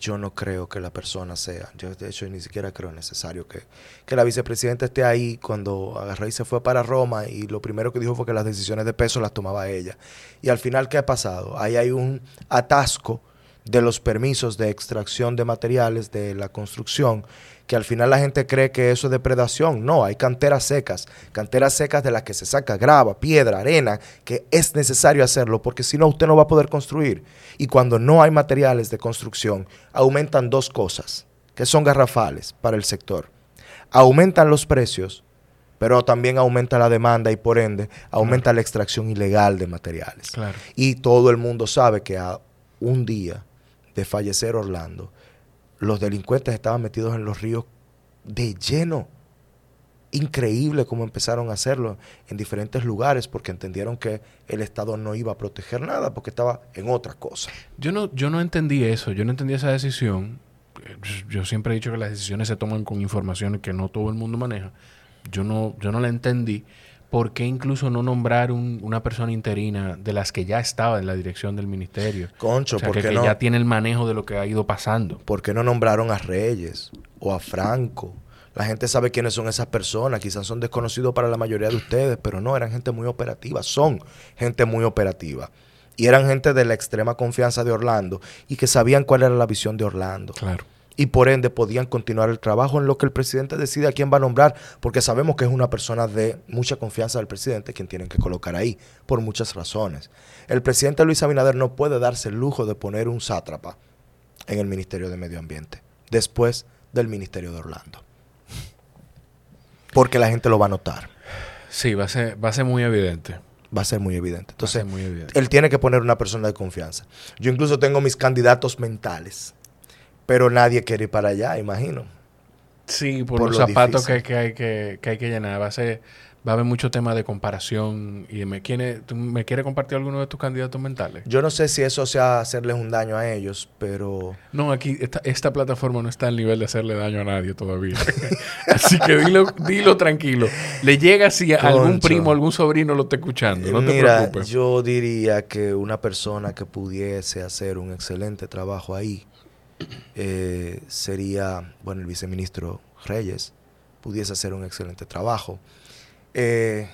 Speaker 2: Yo no creo que la persona sea, yo de hecho ni siquiera creo necesario que, que la vicepresidenta esté ahí cuando agarró y se fue para Roma y lo primero que dijo fue que las decisiones de peso las tomaba ella. Y al final, ¿qué ha pasado? Ahí hay un atasco de los permisos de extracción de materiales de la construcción que al final la gente cree que eso es depredación. No, hay canteras secas, canteras secas de las que se saca grava, piedra, arena, que es necesario hacerlo porque si no usted no va a poder construir. Y cuando no hay materiales de construcción, aumentan dos cosas que son garrafales para el sector. Aumentan los precios, pero también aumenta la demanda y por ende aumenta la extracción ilegal de materiales. Y todo el mundo sabe que a un día de fallecer Orlando, los delincuentes estaban metidos en los ríos de lleno. Increíble cómo empezaron a hacerlo en diferentes lugares porque entendieron que el Estado no iba a proteger nada porque estaba en otra cosa.
Speaker 1: Yo no, yo no entendí eso, yo no entendí esa decisión. Yo siempre he dicho que las decisiones se toman con información que no todo el mundo maneja. Yo no, yo no la entendí. ¿Por qué incluso no nombrar una persona interina de las que ya estaba en la dirección del ministerio?
Speaker 2: Concho,
Speaker 1: porque que, ya tiene el manejo de lo que ha ido pasando.
Speaker 2: ¿Por qué no nombraron a Reyes o a Franco? La gente sabe quiénes son esas personas, quizás son desconocidos para la mayoría de ustedes, pero no, eran gente muy operativa, son gente muy operativa. Y eran gente de la extrema confianza de Orlando y que sabían cuál era la visión de Orlando.
Speaker 1: Claro
Speaker 2: y por ende podían continuar el trabajo en lo que el presidente decide a quién va a nombrar, porque sabemos que es una persona de mucha confianza del presidente quien tienen que colocar ahí, por muchas razones. El presidente Luis Abinader no puede darse el lujo de poner un sátrapa en el Ministerio de Medio Ambiente, después del Ministerio de Orlando. Porque la gente lo va a notar.
Speaker 1: Sí, va a ser, va a ser muy evidente
Speaker 2: va a ser muy evidente. Entonces, él tiene que poner una persona de confianza. Yo incluso tengo mis candidatos mentales pero nadie quiere ir para allá, imagino.
Speaker 1: Sí, por, los zapatos que, hay que, hay que llenar. Va a, ser, va a haber mucho tema de comparación. y me quiere, ¿tú ¿Me quiere compartir alguno de tus candidatos mentales?
Speaker 2: Yo no sé si eso sea hacerles un daño a ellos, pero...
Speaker 1: No, aquí esta, esta plataforma no está al nivel de hacerle daño a nadie todavía. Así que dilo, dilo tranquilo. Le llega si algún primo, algún sobrino lo está escuchando. No te Mira,
Speaker 2: yo diría que una persona que pudiese hacer un excelente trabajo ahí eh, sería, bueno, el viceministro Reyes pudiese hacer un excelente trabajo. Eh,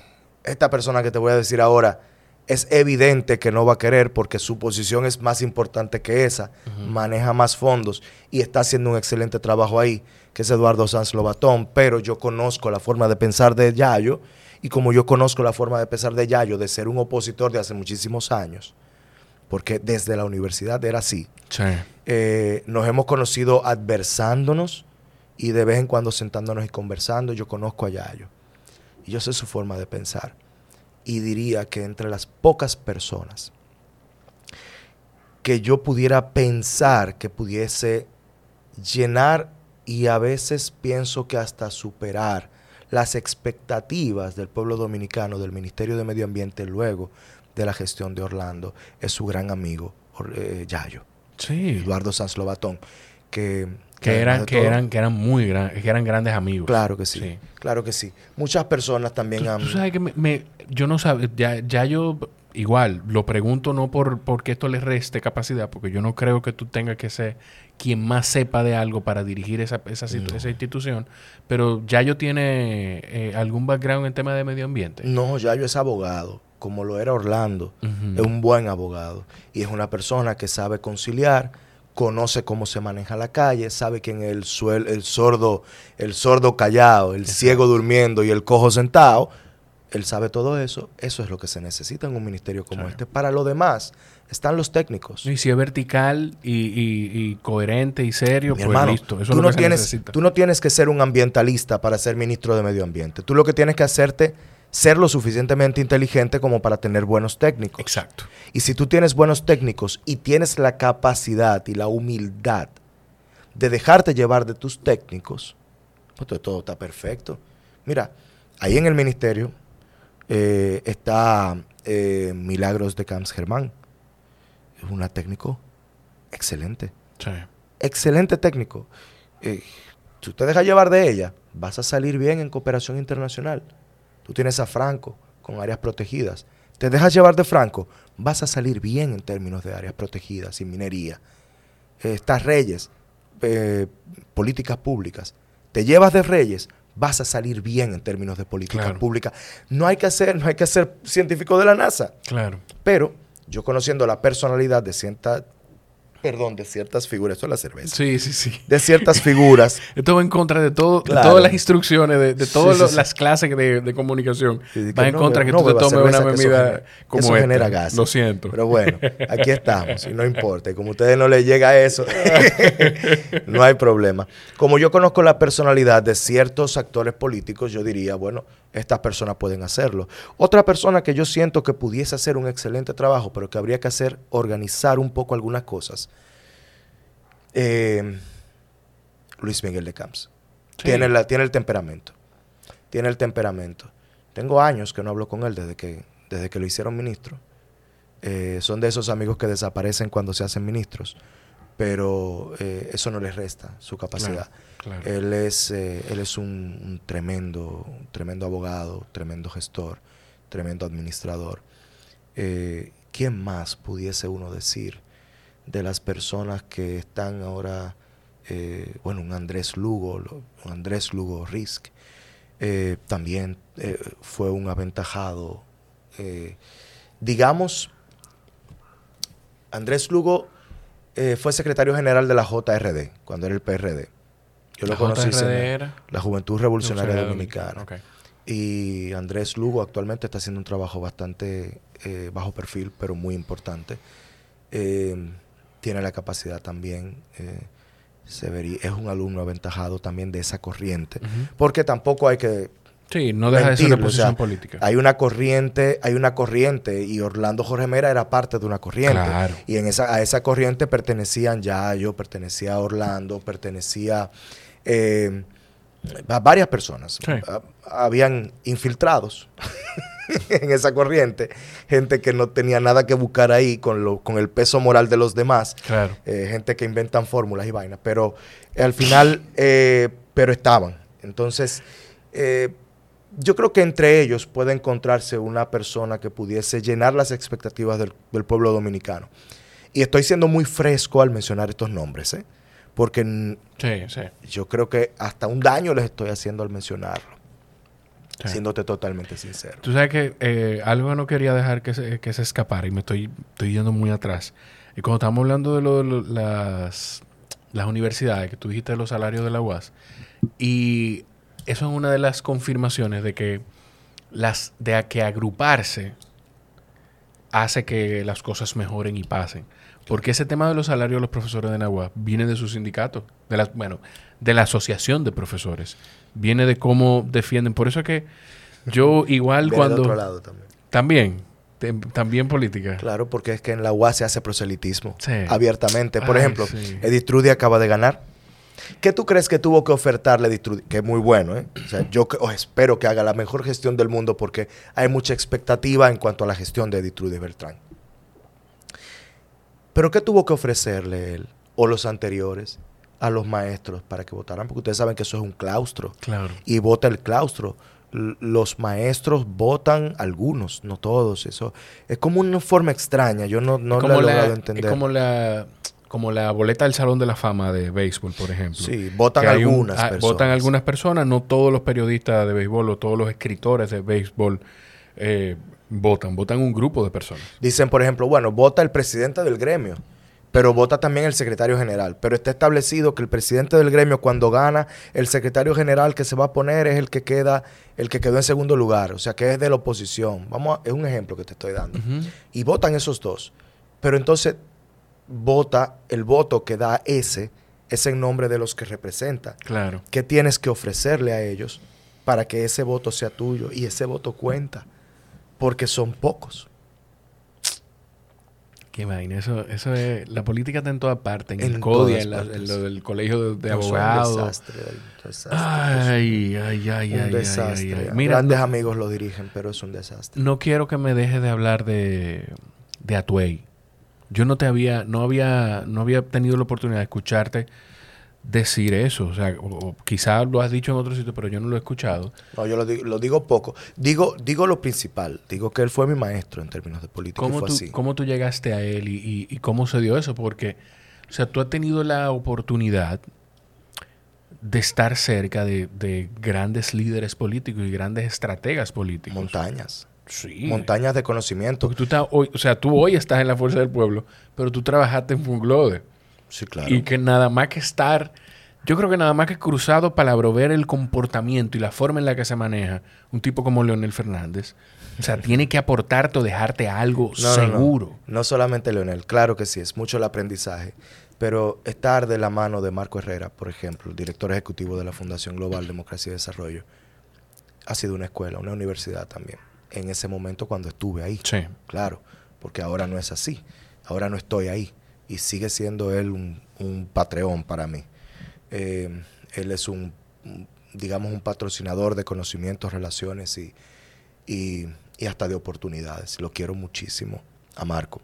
Speaker 2: esta persona que te voy a decir ahora es evidente que no va a querer porque su posición es más importante que esa, maneja más fondos y está haciendo un excelente trabajo ahí, que es Eduardo Sanz Lobatón, pero yo conozco la forma de pensar de Yayo y como yo conozco la forma de pensar de Yayo, de ser un opositor de hace muchísimos años, porque desde la universidad era así. Eh, nos hemos conocido adversándonos y de vez en cuando sentándonos y conversando. Yo conozco a Yayo y yo sé su forma de pensar. Y diría que entre las pocas personas que yo pudiera pensar que pudiese llenar y a veces pienso que hasta superar las expectativas del pueblo dominicano, del Ministerio de Medio Ambiente luego de la gestión de Orlando es su gran amigo eh, Yayo.
Speaker 1: Sí.
Speaker 2: Eduardo Sanz Lobatón. Que,
Speaker 1: que, eran, que, eran, que eran muy grandes, que eran grandes amigos.
Speaker 2: Claro que sí, Claro que sí. Muchas personas también
Speaker 1: han. Tú sabes que me, yo no sabía, ya, ya yo igual lo pregunto no por porque esto le reste capacidad, porque yo no creo que tú tengas que ser quien más sepa de algo para dirigir esa, esa, esa institución, pero ya yo tiene eh, algún background en tema de medio ambiente.
Speaker 2: No, ya yo es abogado como lo era Orlando, es un buen abogado y es una persona que sabe conciliar, conoce cómo se maneja la calle, sabe que en el, suel, el sordo, el sordo callado, el ciego durmiendo y el cojo sentado, él sabe todo eso. Eso es lo que se necesita en un ministerio como este. Para lo demás, están los técnicos.
Speaker 1: Y si es vertical y, coherente y serio, pues listo.
Speaker 2: Eso tú, no tienes, tú no tienes que ser un ambientalista para ser ministro de medio ambiente. Tú lo que tienes que hacerte ser lo suficientemente inteligente como para tener buenos técnicos.
Speaker 1: Exacto.
Speaker 2: Y si tú tienes buenos técnicos y tienes la capacidad y la humildad de dejarte llevar de tus técnicos, pues todo está perfecto. Mira, ahí en el ministerio eh, está eh, Milagros de Camps Germán. Es una técnico excelente.
Speaker 1: Sí.
Speaker 2: Excelente técnico. Eh, si usted deja llevar de ella, vas a salir bien en cooperación internacional. Tú tienes a Franco con áreas protegidas. te dejas llevar de Franco, vas a salir bien en términos de áreas protegidas y minería. Estas Reyes, eh, políticas públicas. Te llevas de Reyes, vas a salir bien en términos de políticas públicas. No hay que hacer, no hay que ser científico de la NASA.
Speaker 1: Claro.
Speaker 2: Pero yo conociendo la personalidad de cierta perdón, de ciertas figuras. Esto es la cerveza.
Speaker 1: Sí, sí, sí.
Speaker 2: De ciertas figuras.
Speaker 1: Esto va en contra de, todo, todas las instrucciones, de, todas las clases de, comunicación. va en contra de que tú te tomes una bebida como eso
Speaker 2: genera gas.
Speaker 1: Lo siento.
Speaker 2: Pero bueno, aquí estamos y no importa. Y como a ustedes no les llega eso, no hay problema. Como yo conozco la personalidad de ciertos actores políticos, yo diría, bueno, estas personas pueden hacerlo. Otra persona que yo siento que pudiese hacer un excelente trabajo, pero que habría que hacer, organizar un poco algunas cosas. Eh, Luis Miguel de Camps. Tiene, la, tiene el temperamento. Tiene el temperamento. Tengo años que no hablo con él desde que, desde que lo hicieron ministro. Eh, son de esos amigos que desaparecen cuando se hacen ministros, pero eh, eso no les resta su capacidad. Él es, eh, él es un, tremendo, tremendo abogado, tremendo gestor, tremendo administrador. Eh, ¿Quién más pudiese uno decir de las personas que están ahora, bueno, un Andrés Lugo, un Andrés Lugo Risk, también fue un aventajado. digamos, Andrés Lugo fue secretario general de la JRD, cuando era el PRD. Yo lo conocí en la Juventud Revolucionaria Dominicana. Y Andrés Lugo actualmente está haciendo un trabajo bastante eh, bajo perfil, pero muy importante. Eh, tiene la capacidad también, eh, es un alumno aventajado también de esa corriente, porque tampoco hay que
Speaker 1: Sí, no deja de ser una posición política.
Speaker 2: Hay una corriente, hay una corriente, y Orlando Jorge Mera era parte de una corriente. Y en esa, a esa corriente pertenecían ya yo, pertenecía a Orlando, pertenecía eh, varias personas. habían infiltrados en esa corriente, gente que no tenía nada que buscar ahí con, lo, con el peso moral de los demás, eh, gente que inventan fórmulas y vainas, pero eh, al final, eh, pero estaban. Entonces, yo creo que entre ellos puede encontrarse una persona que pudiese llenar las expectativas del, del pueblo dominicano. Y estoy siendo muy fresco al mencionar estos nombres, ¿eh? Porque yo creo que hasta un daño les estoy haciendo al mencionarlo. Siéndote totalmente sincero.
Speaker 1: Tú sabes que eh, algo no quería dejar que se, que se escapara y me estoy, estoy yendo muy atrás. Y cuando estamos hablando de, lo, las, las universidades, que tú dijiste de los salarios de la UAS, y eso es una de las confirmaciones de que las de que agruparse hace que las cosas mejoren y pasen. Porque ese tema de los salarios de los profesores de Nagua viene de su sindicato, de la, bueno, de la asociación de profesores. Viene de cómo defienden. Por eso es que yo igual cuando...
Speaker 2: otro lado también.
Speaker 1: También. también política.
Speaker 2: Claro, porque es que en la UAS se hace proselitismo abiertamente. Por ejemplo, Edistrudi acaba de ganar. ¿Qué tú crees que tuvo que ofertarle Edistrudi? Que es muy bueno, ¿eh? O sea, yo oh, espero que haga la mejor gestión del mundo porque hay mucha expectativa en cuanto a la gestión de Edistrudi Beltrán. Pero ¿qué tuvo que ofrecerle él o los anteriores a los maestros para que votaran? Porque ustedes saben que eso es un claustro.
Speaker 1: Claro.
Speaker 2: Y vota el claustro. los maestros votan algunos, no todos. Eso es como una forma extraña. Yo no, no lo he logrado entender.
Speaker 1: Es como la como la boleta del Salón de la Fama de béisbol, por ejemplo.
Speaker 2: Sí, votan algunas ah, personas.
Speaker 1: Votan algunas personas, no todos los periodistas de béisbol o todos los escritores de béisbol eh, Votan, votan un grupo de personas.
Speaker 2: Dicen, por ejemplo, bueno, vota el presidente del gremio, pero vota también el secretario general. Pero está establecido que el presidente del gremio, cuando gana, el secretario general que se va a poner es el que queda, el que quedó en segundo lugar, o sea, que es de la oposición. Vamos es un ejemplo que te estoy dando. Y votan esos dos. Pero entonces vota, el voto que da ese, es en nombre de los que representa.
Speaker 1: Claro.
Speaker 2: ¿Qué tienes que ofrecerle a ellos para que ese voto sea tuyo? Y ese voto cuenta porque son pocos.
Speaker 1: Qué vaina, eso, eso es, la política está en toda parte, en, el CODIA, en, lo del colegio de, abogados. Un desastre, un desastre. Ay, ay, ay, un ay,
Speaker 2: desastre. Mira, Grandes amigos lo dirigen, pero es un desastre.
Speaker 1: No quiero que me dejes de hablar de, de Atuey. Yo no te había, no había, no había tenido la oportunidad de escucharte decir eso. O sea, o, quizás lo has dicho en otro sitio, pero yo no lo he escuchado.
Speaker 2: No, yo lo digo, lo digo poco. Digo, digo lo principal. Digo que él fue mi maestro en términos de política.
Speaker 1: ¿Cómo, tú, ¿cómo tú llegaste a él y, cómo se dio eso? Porque, o sea, tú has tenido la oportunidad de estar cerca de, de grandes líderes políticos y grandes estrategas políticos.
Speaker 2: Montañas. Sí. Montañas de conocimiento.
Speaker 1: Tú estás hoy, o sea, tú hoy estás en la Fuerza del Pueblo, pero tú trabajaste en Funglode.
Speaker 2: Sí, claro.
Speaker 1: Y que nada más que estar, yo creo que nada más que cruzado para ver el comportamiento y la forma en la que se maneja un tipo como Leonel Fernández, o sea, tiene que aportarte o dejarte algo seguro.
Speaker 2: No, no, solamente Leonel, claro que sí, es mucho el aprendizaje, pero estar de la mano de Marco Herrera, por ejemplo, el director ejecutivo de la Fundación Global Democracia y Desarrollo, ha sido una escuela, una universidad también, en ese momento cuando estuve ahí.
Speaker 1: Sí.
Speaker 2: Claro, porque ahora no es así, ahora no estoy ahí y sigue siendo él un, un patreón para mí. Eh, él es un, digamos, un patrocinador de conocimientos, relaciones y, y, hasta de oportunidades. Lo quiero muchísimo a Marco.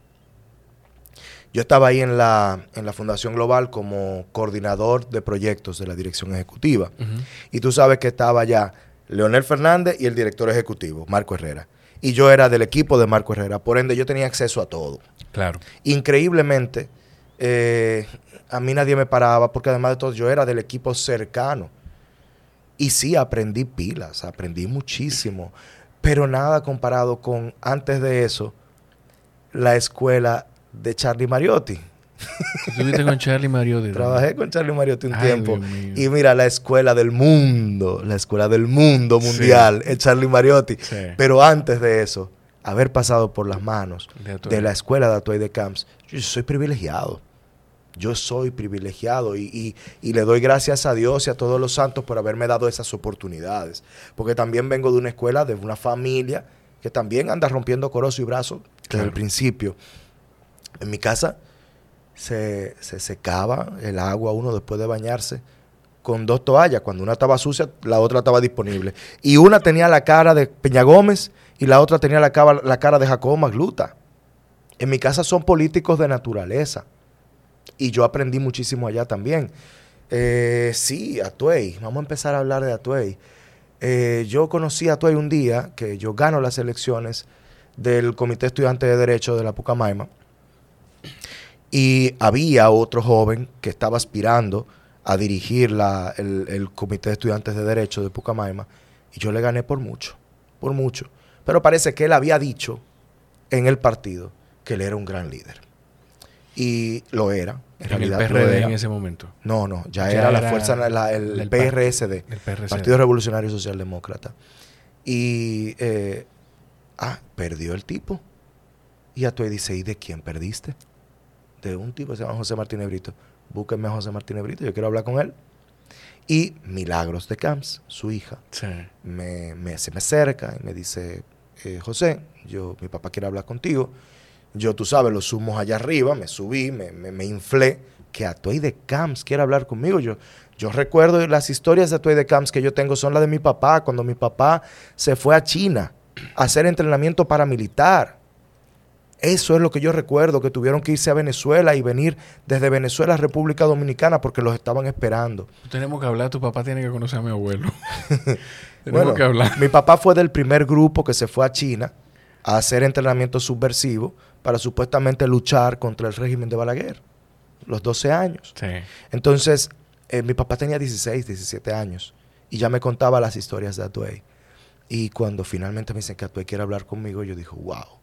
Speaker 2: Yo estaba ahí en la, en la Fundación Global como coordinador de proyectos de la dirección ejecutiva. Y tú sabes que estaba ya Leonel Fernández y el director ejecutivo, Marco Herrera. Y yo era del equipo de Marco Herrera. Por ende, yo tenía acceso a todo.
Speaker 1: Claro.
Speaker 2: Increíblemente, eh, a mí nadie me paraba porque además de todo yo era del equipo cercano. Y sí, aprendí pilas, aprendí muchísimo, pero nada comparado con antes de eso, la escuela de Charlie Mariotti.
Speaker 1: ¿Estuviste con Charlie Mariotti?
Speaker 2: Trabajé con Charlie Mariotti un tiempo. Y mira, la escuela del mundo, la escuela del mundo mundial es Charlie Mariotti. Pero antes de eso, haber pasado por las manos de, la escuela de Atuay de Camps, yo soy privilegiado. Yo soy privilegiado y, y, le doy gracias a Dios y a todos los santos por haberme dado esas oportunidades. Porque también vengo de una escuela, de una familia que también anda rompiendo corozo y brazo desde el principio. En mi casa se, se secaba el agua uno después de bañarse con dos toallas. Cuando una estaba sucia, la otra estaba disponible. Y una tenía la cara de Peña Gómez y la otra tenía la cara, la cara de Jacobo Magluta. En mi casa son políticos de naturaleza. Y yo aprendí muchísimo allá también. Eh, sí, Atuey. Vamos a empezar a hablar de Atuey. Eh, yo conocí a Atuey un día que yo gano las elecciones del Comité Estudiante de Derecho de la Pucamaima. Y había otro joven que estaba aspirando a dirigir la, el, el, Comité de Estudiantes de Derecho de Pucamaima. Y yo le gané por mucho, por mucho. Pero parece que él había dicho en el partido que él era un gran líder. Y lo era.
Speaker 1: En, realidad el PRD en ese momento.
Speaker 2: No, no, ya, era, la fuerza, el, PRSD, el Partido Revolucionario Socialdemócrata. Y, eh, ah, perdió el tipo. Y a tu dice, ¿y de quién perdiste? De un tipo que se llama José Martínez Brito. Búsquenme a José Martínez Brito, yo quiero hablar con él. Y Milagros de Camps, su hija, me, me, se me acerca y me dice, eh, José, yo, mi papá quiere hablar contigo. Yo, tú sabes, los sumos allá arriba, me subí, me, me, inflé, que Atuay de Camps quiere hablar conmigo. Yo, yo recuerdo las historias de Atuay de Camps que yo tengo son las de mi papá, cuando mi papá se fue a China a hacer entrenamiento paramilitar. Eso es lo que yo recuerdo, que tuvieron que irse a Venezuela y venir desde Venezuela a República Dominicana porque los estaban esperando.
Speaker 1: Tenemos que hablar, tu papá tiene que conocer a mi abuelo.
Speaker 2: Tenemos que hablar. Mi papá fue del primer grupo que se fue a China a hacer entrenamiento subversivo para supuestamente luchar contra el régimen de Balaguer, los 12 años. Entonces, eh, mi papá tenía 16, 17 años y ya me contaba las historias de Atuey. Y cuando finalmente me dicen que Atuey quiere hablar conmigo, yo digo, wow,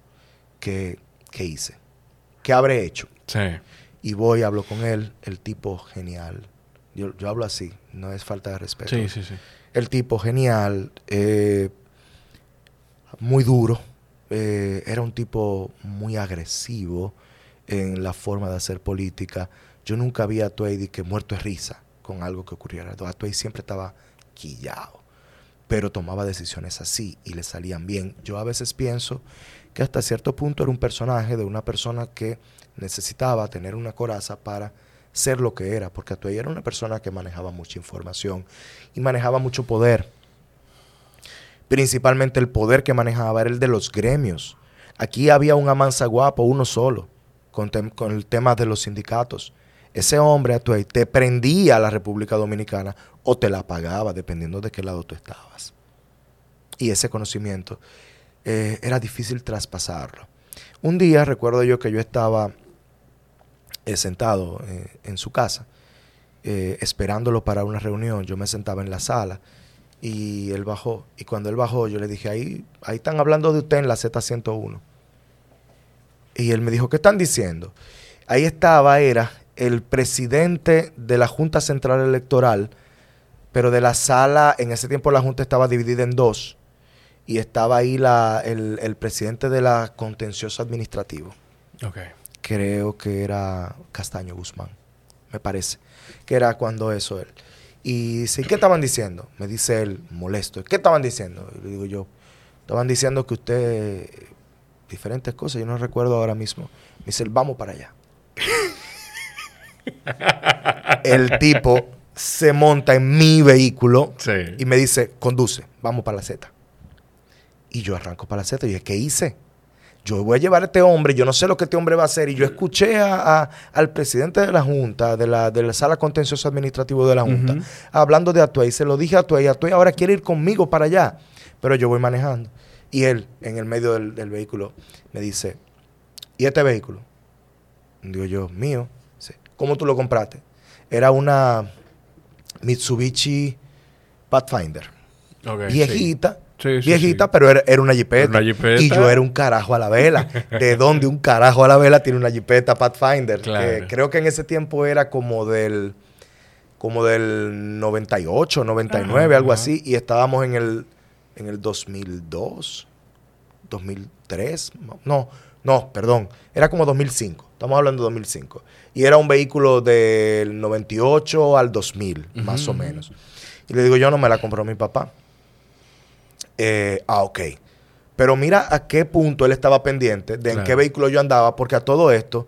Speaker 2: que ¿qué hice? ¿Qué habré hecho?
Speaker 1: Sí.
Speaker 2: Y voy, hablo con él, el tipo genial. Yo, yo hablo así, no es falta de respeto.
Speaker 1: Sí, sí, sí.
Speaker 2: El tipo genial, eh, muy duro, eh, era un tipo muy agresivo en la forma de hacer política. Yo nunca vi a Tuey que muerto de risa con algo que ocurriera. Tuey siempre estaba quillado, pero tomaba decisiones así y le salían bien. Yo a veces pienso que hasta cierto punto era un personaje de una persona que necesitaba tener una coraza para ser lo que era, porque Atuey era una persona que manejaba mucha información y manejaba mucho poder. Principalmente el poder que manejaba era el de los gremios. Aquí había un amansa guapo, uno solo, con, con el tema de los sindicatos. ese hombre Atuey te prendía a la República Dominicana o te la pagaba, dependiendo de qué lado tú estabas. Y ese conocimiento eh, era difícil traspasarlo. Un día recuerdo yo que yo estaba eh, sentado eh, en su casa, esperándolo para una reunión. Yo me sentaba en la sala y él bajó. Y cuando él bajó, yo le dije, ahí, ahí están hablando de usted en la Z101. Y él me dijo, ¿qué están diciendo? Ahí estaba, era el presidente de la Junta Central Electoral, pero de la sala, en ese tiempo la Junta estaba dividida en dos, y estaba ahí la, el, presidente de la contencioso administrativo. Creo que era Castaño Guzmán, me parece, que era cuando eso él. Y dice, ¿qué estaban diciendo? Me dice él, molesto, ¿qué estaban diciendo? Y le digo yo, estaban diciendo que usted, diferentes cosas, yo no recuerdo ahora mismo. Me dice, vamos para allá. el tipo se monta en mi vehículo y me dice, conduce, vamos para la Z. Y yo arranco para la Z y dije, ¿qué hice? Yo voy a llevar a este hombre, yo no sé lo que este hombre va a hacer. Y yo escuché a, al presidente de la Junta, de la, de la Sala Contencioso Administrativo de la Junta, hablando de Atuey. Se lo dije a Atuey, Atuey ahora quiere ir conmigo para allá. Pero yo voy manejando. Y él, en el medio del, del vehículo, me dice, ¿y este vehículo? Digo yo, mío. ¿Cómo tú lo compraste? Era una Mitsubishi Pathfinder. viejita. Viejita, pero era, una jipeta. Y yo era un carajo a la vela. ¿De dónde un carajo a la vela tiene una jipeta Pathfinder? creo que en ese tiempo era como del como del 98, 99, algo así. Y estábamos en el, en el 2002, 2003. No, no, perdón. Era como 2005. Estamos hablando de 2005. Y era un vehículo del 98 al 2000, más o menos. Y le digo, yo no me la compró mi papá. Eh, ah, ok. Pero mira a qué punto él estaba pendiente de en qué vehículo yo andaba, porque a todo esto,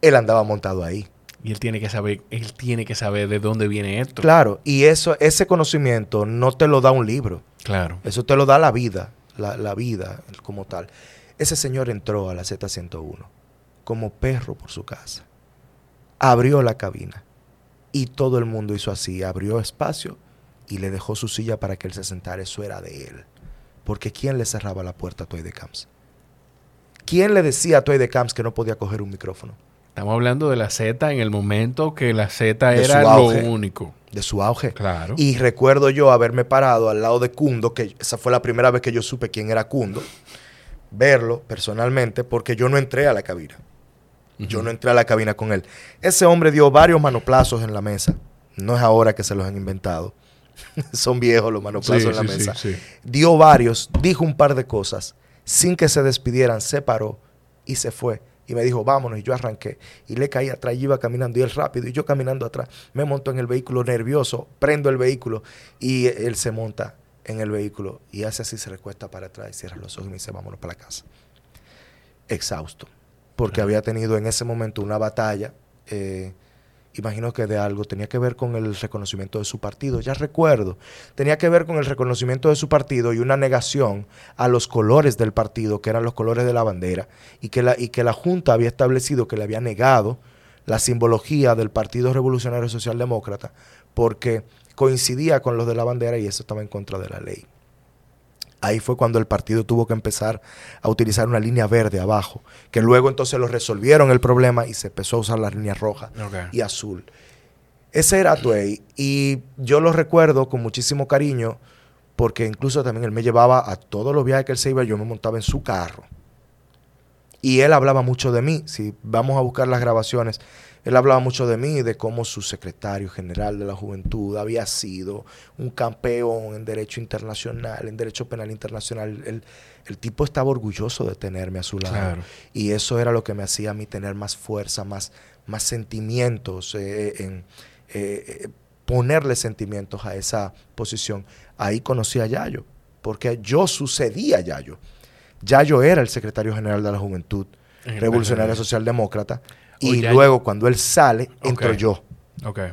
Speaker 2: él andaba montado ahí.
Speaker 1: Y él tiene que saber, él tiene que saber de dónde viene esto.
Speaker 2: Claro, y eso, ese conocimiento no te lo da un libro.
Speaker 1: Claro.
Speaker 2: Eso te lo da la vida, la, la vida como tal. Ese señor entró a la Z101 como perro por su casa. Abrió la cabina y todo el mundo hizo así, abrió espacio y le dejó su silla para que él se sentara. Eso era de él. Porque ¿quién le cerraba la puerta a Toy de Camps? ¿Quién le decía a Toy de Camps que no podía coger un micrófono?
Speaker 1: Estamos hablando de la Z en el momento que la Z era lo único.
Speaker 2: De su auge.
Speaker 1: Claro.
Speaker 2: Y recuerdo yo haberme parado al lado de Cundo, que esa fue la primera vez que yo supe quién era Cundo, verlo personalmente, porque yo no entré a la cabina. Yo no entré a la cabina con él. Ese hombre dio varios manoplazos en la mesa. No es ahora que se los han inventado. Son viejos los manoplazos en la mesa. dio varios, dijo un par de cosas. Sin que se despidieran, se paró y se fue. Y me dijo, vámonos. Y yo arranqué. Y le caí atrás y iba caminando. Y él rápido. Y yo caminando atrás. Me monto en el vehículo nervioso. Prendo el vehículo. Y él se monta en el vehículo. Y hace así, se recuesta para atrás. Y cierra los ojos y me dice, vámonos para la casa. Exhausto porque había tenido en ese momento una batalla, eh, imagino que de algo, tenía que ver con el reconocimiento de su partido, ya recuerdo, tenía que ver con el reconocimiento de su partido y una negación a los colores del partido, que eran los colores de la bandera, y que la, y que la Junta había establecido que le había negado la simbología del Partido Revolucionario Socialdemócrata, porque coincidía con los de la bandera y eso estaba en contra de la ley. Ahí fue cuando el partido tuvo que empezar a utilizar una línea verde abajo, que luego entonces lo resolvieron el problema y se empezó a usar la línea roja y azul. Ese era Tuey y yo lo recuerdo con muchísimo cariño porque incluso también él me llevaba a todos los viajes que él se iba, yo me montaba en su carro. Y él hablaba mucho de mí. Si vamos a buscar las grabaciones, él hablaba mucho de mí, de cómo su secretario general de la juventud había sido un campeón en derecho internacional, en derecho penal internacional. El, tipo estaba orgulloso de tenerme a su lado. Y eso era lo que me hacía a mí tener más fuerza, más, más sentimientos, eh, en, eh, ponerle sentimientos a esa posición. Ahí conocí a Yayo, porque yo sucedí a Yayo. Yayo era el secretario general de la Juventud Revolucionaria Socialdemócrata y luego, cuando él sale, entro yo.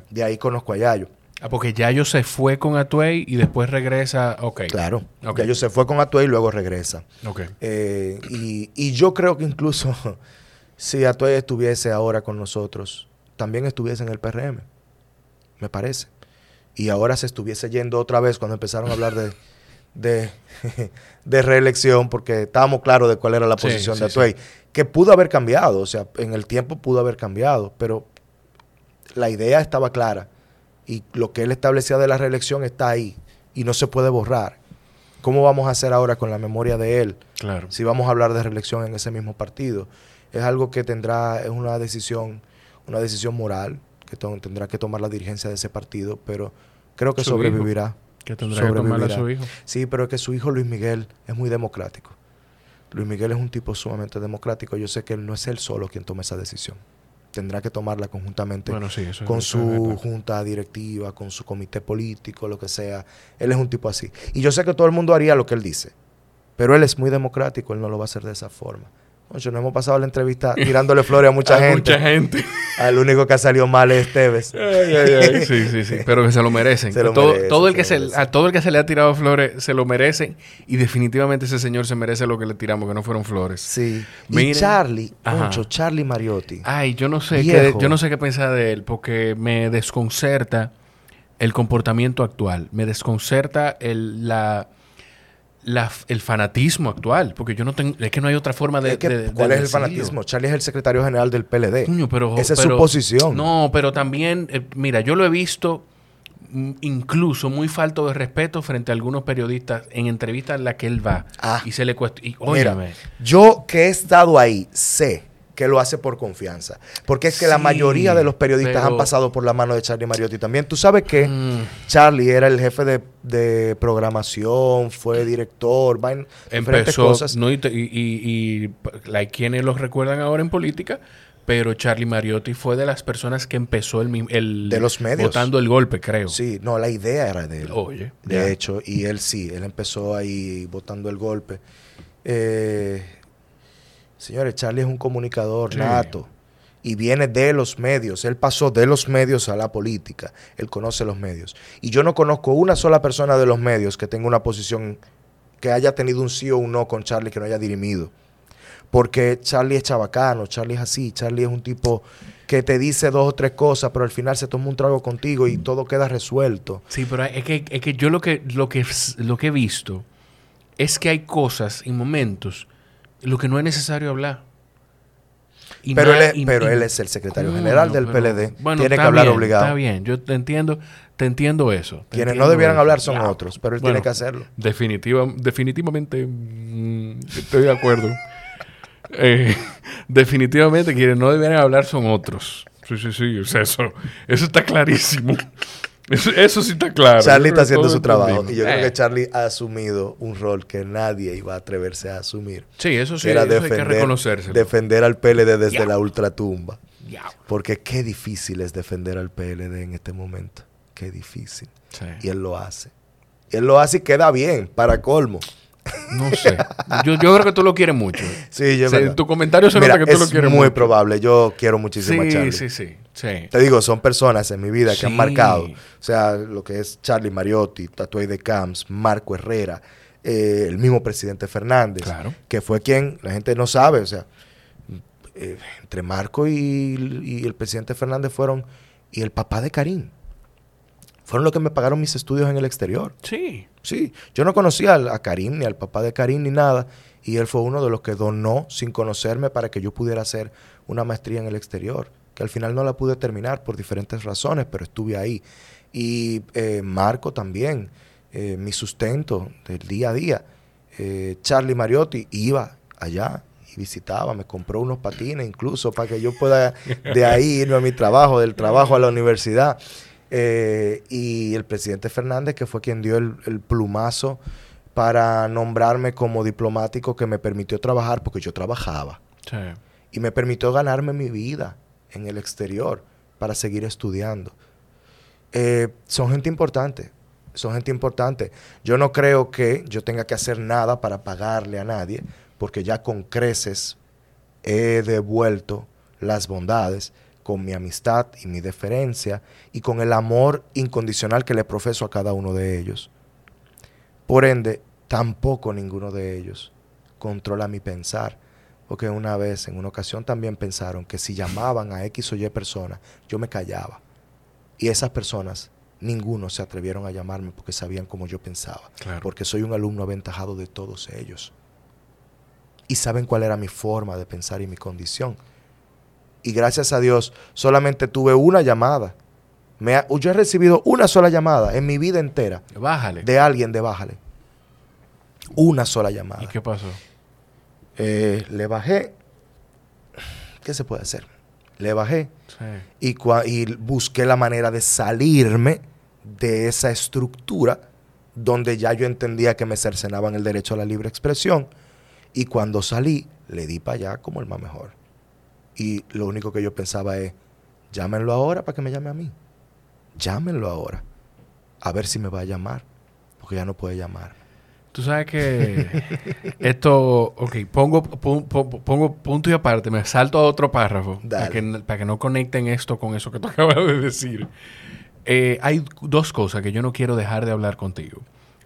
Speaker 2: De ahí conozco a Yayo.
Speaker 1: Ah, porque Yayo se fue con Atuey y después regresa. Ok.
Speaker 2: Claro. Yayo se fue con Atuey y luego regresa.
Speaker 1: Ok.
Speaker 2: Eh, y, yo creo que incluso si Atuey estuviese ahora con nosotros, también estuviese en el PRM, me parece. Y ahora se estuviese yendo otra vez cuando empezaron a hablar de, de, reelección, porque estábamos claros de cuál era la posición de Atuey, que pudo haber cambiado, o sea, en el tiempo pudo haber cambiado, pero la idea estaba clara y lo que él establecía de la reelección está ahí y no se puede borrar. ¿Cómo vamos a hacer ahora con la memoria de él?
Speaker 1: Claro.
Speaker 2: Si vamos a hablar de reelección en ese mismo partido. Es algo que tendrá, es una decisión, una decisión moral que tendrá que tomar la dirigencia de ese partido, pero creo que sobrevivirá.
Speaker 1: Que tendrá que tomar a su hijo.
Speaker 2: Sí, pero es que su hijo Luis Miguel es muy democrático. Luis Miguel es un tipo sumamente democrático. Yo sé que él no es él solo quien toma esa decisión tendrá que tomarla conjuntamente con su junta directiva, con su comité político, lo que sea. Él es un tipo así. Y yo sé que todo el mundo haría lo que él dice, pero él es muy democrático, él no lo va a hacer de esa forma. Oye, no hemos pasado la entrevista tirándole flores a mucha gente.
Speaker 1: Mucha gente.
Speaker 2: Al único que ha salido mal es Esteves.
Speaker 1: Sí, sí, sí. Pero que se lo merecen. todo, el que se, a todo el que se le ha tirado flores se lo merecen. Y definitivamente ese señor se merece lo que le tiramos, que no fueron flores.
Speaker 2: Sí. y Charlie, mucho, Charlie Mariotti.
Speaker 1: Ay, yo no sé qué, yo no sé qué pensar de él, porque me desconcerta el comportamiento actual. Me desconcerta el, la el fanatismo actual, porque yo no tengo, es que no hay otra forma de...
Speaker 2: ¿Cuál es el fanatismo? Charlie es el secretario general del PLD.
Speaker 1: pero,
Speaker 2: Esa es su posición.
Speaker 1: No, pero también, eh, mira, yo lo he visto mm, incluso muy falto de respeto frente a algunos periodistas en entrevistas en las que él va ah. y se le cuesta...
Speaker 2: yo que he estado ahí sé que lo hace por confianza. Porque es que la mayoría de los periodistas han pasado por la mano de Charlie Mariotti también. Tú sabes que mm. Charlie era el jefe de, programación, fue director, va en
Speaker 1: Empezó, cosas. No, y, y, hay quienes los recuerdan ahora en política, pero Charlie Mariotti fue de las personas que empezó el, el
Speaker 2: de los medios
Speaker 1: votando el golpe, creo.
Speaker 2: Sí, no, la idea era de él.
Speaker 1: Oye,
Speaker 2: de hecho, y él sí, él empezó ahí votando el golpe. Eh, Señores, Charlie es un comunicador nato y viene de los medios. Él pasó de los medios a la política. Él conoce los medios. Y yo no conozco una sola persona de los medios que tenga una posición, que haya tenido un sí o un no con Charlie que no haya dirimido. Porque Charlie es chabacano, Charlie es así, Charlie es un tipo que te dice dos o tres cosas, pero al final se toma un trago contigo y todo queda resuelto.
Speaker 1: Sí, pero es que, es que yo lo que, lo, que, lo que he visto es que hay cosas y momentos lo que no es necesario hablar.
Speaker 2: pero, él es, pero él es el secretario general del PLD. tiene que hablar obligado.
Speaker 1: Está bien, yo te entiendo, te entiendo eso.
Speaker 2: Quienes no debieran hablar son otros, pero él tiene que hacerlo.
Speaker 1: Definitiva, definitivamente mm, estoy de acuerdo. Eh, definitivamente quienes no debieran hablar son otros. Sí, sí, sí. eso, eso está clarísimo. Eso, sí está claro.
Speaker 2: Charlie está haciendo su trabajo. Y yo creo que eh. Charlie ha asumido un rol que nadie iba a atreverse a asumir.
Speaker 1: Sí, eso sí, era defender, hay que reconocerse.
Speaker 2: Defender al PLD desde la ultratumba. Porque qué difícil es defender al PLD en este momento. Qué difícil. Y él lo hace. Y él lo hace y queda bien, para colmo.
Speaker 1: No sé. Yo, creo que tú lo quieres mucho.
Speaker 2: Sí, yo
Speaker 1: En tu comentario se nota que tú lo quieres
Speaker 2: mucho. Es muy probable. Yo quiero muchísimo
Speaker 1: a
Speaker 2: Charlie.
Speaker 1: Sí, sí, sí.
Speaker 2: Te digo, son personas en mi vida que han marcado. O sea, lo que es Charlie Mariotti, Tatuay de Camps, Marco Herrera, eh, el mismo presidente Fernández.
Speaker 1: Claro.
Speaker 2: Que fue quien, la gente no sabe, o sea, eh, entre Marco y, y el presidente Fernández fueron, y el papá de Karim fueron los que me pagaron mis estudios en el exterior.
Speaker 1: Sí.
Speaker 2: Sí. Yo no conocía a, Karim, ni al papá de Karim, ni nada. Y él fue uno de los que donó sin conocerme para que yo pudiera hacer una maestría en el exterior. Que al final no la pude terminar por diferentes razones, pero estuve ahí. Y eh, Marco también, eh, mi sustento del día a día. Eh, Charlie Mariotti iba allá y visitaba, me compró unos patines incluso para que yo pueda de ahí irme a mi trabajo, del trabajo a la universidad. Eh, y el presidente Fernández, que fue quien dio el, plumazo para nombrarme como diplomático que me permitió trabajar, porque yo trabajaba. Y me permitió ganarme mi vida en el exterior para seguir estudiando. Eh, son gente importante, son gente importante. Yo no creo que yo tenga que hacer nada para pagarle a nadie, porque ya con creces he devuelto las bondades con mi amistad y mi deferencia y con el amor incondicional que le profeso a cada uno de ellos. Por ende, tampoco ninguno de ellos controla mi pensar, Porque una vez, en una ocasión, también pensaron que si llamaban a X o Y personas, yo me callaba. Y esas personas, ninguno se atrevieron a llamarme porque sabían cómo yo pensaba. Porque soy un alumno aventajado de todos ellos. Y saben cuál era mi forma de pensar y mi condición. Y gracias a Dios, solamente tuve una llamada. Me yo he recibido una sola llamada en mi vida entera.
Speaker 1: Bájale.
Speaker 2: De alguien de Bájale. Una sola llamada.
Speaker 1: ¿Y qué pasó?
Speaker 2: Eh, le bajé. ¿Qué se puede hacer? Le bajé y, y busqué la manera de salirme de esa estructura donde ya yo entendía que me cercenaban el derecho a la libre expresión. Y cuando salí, le di para allá como el más mejor. Y lo único que yo pensaba es, llámenlo ahora para que me llame a mí. Llámenlo ahora. A ver si me va a llamar. Porque ya no puede llamar.
Speaker 1: Tú sabes que esto, ok, pongo, pongo, punto y aparte, me salto a otro párrafo para que, para que, no conecten esto con eso que tú acabas de decir. Eh, hay dos cosas que yo no quiero dejar de hablar contigo.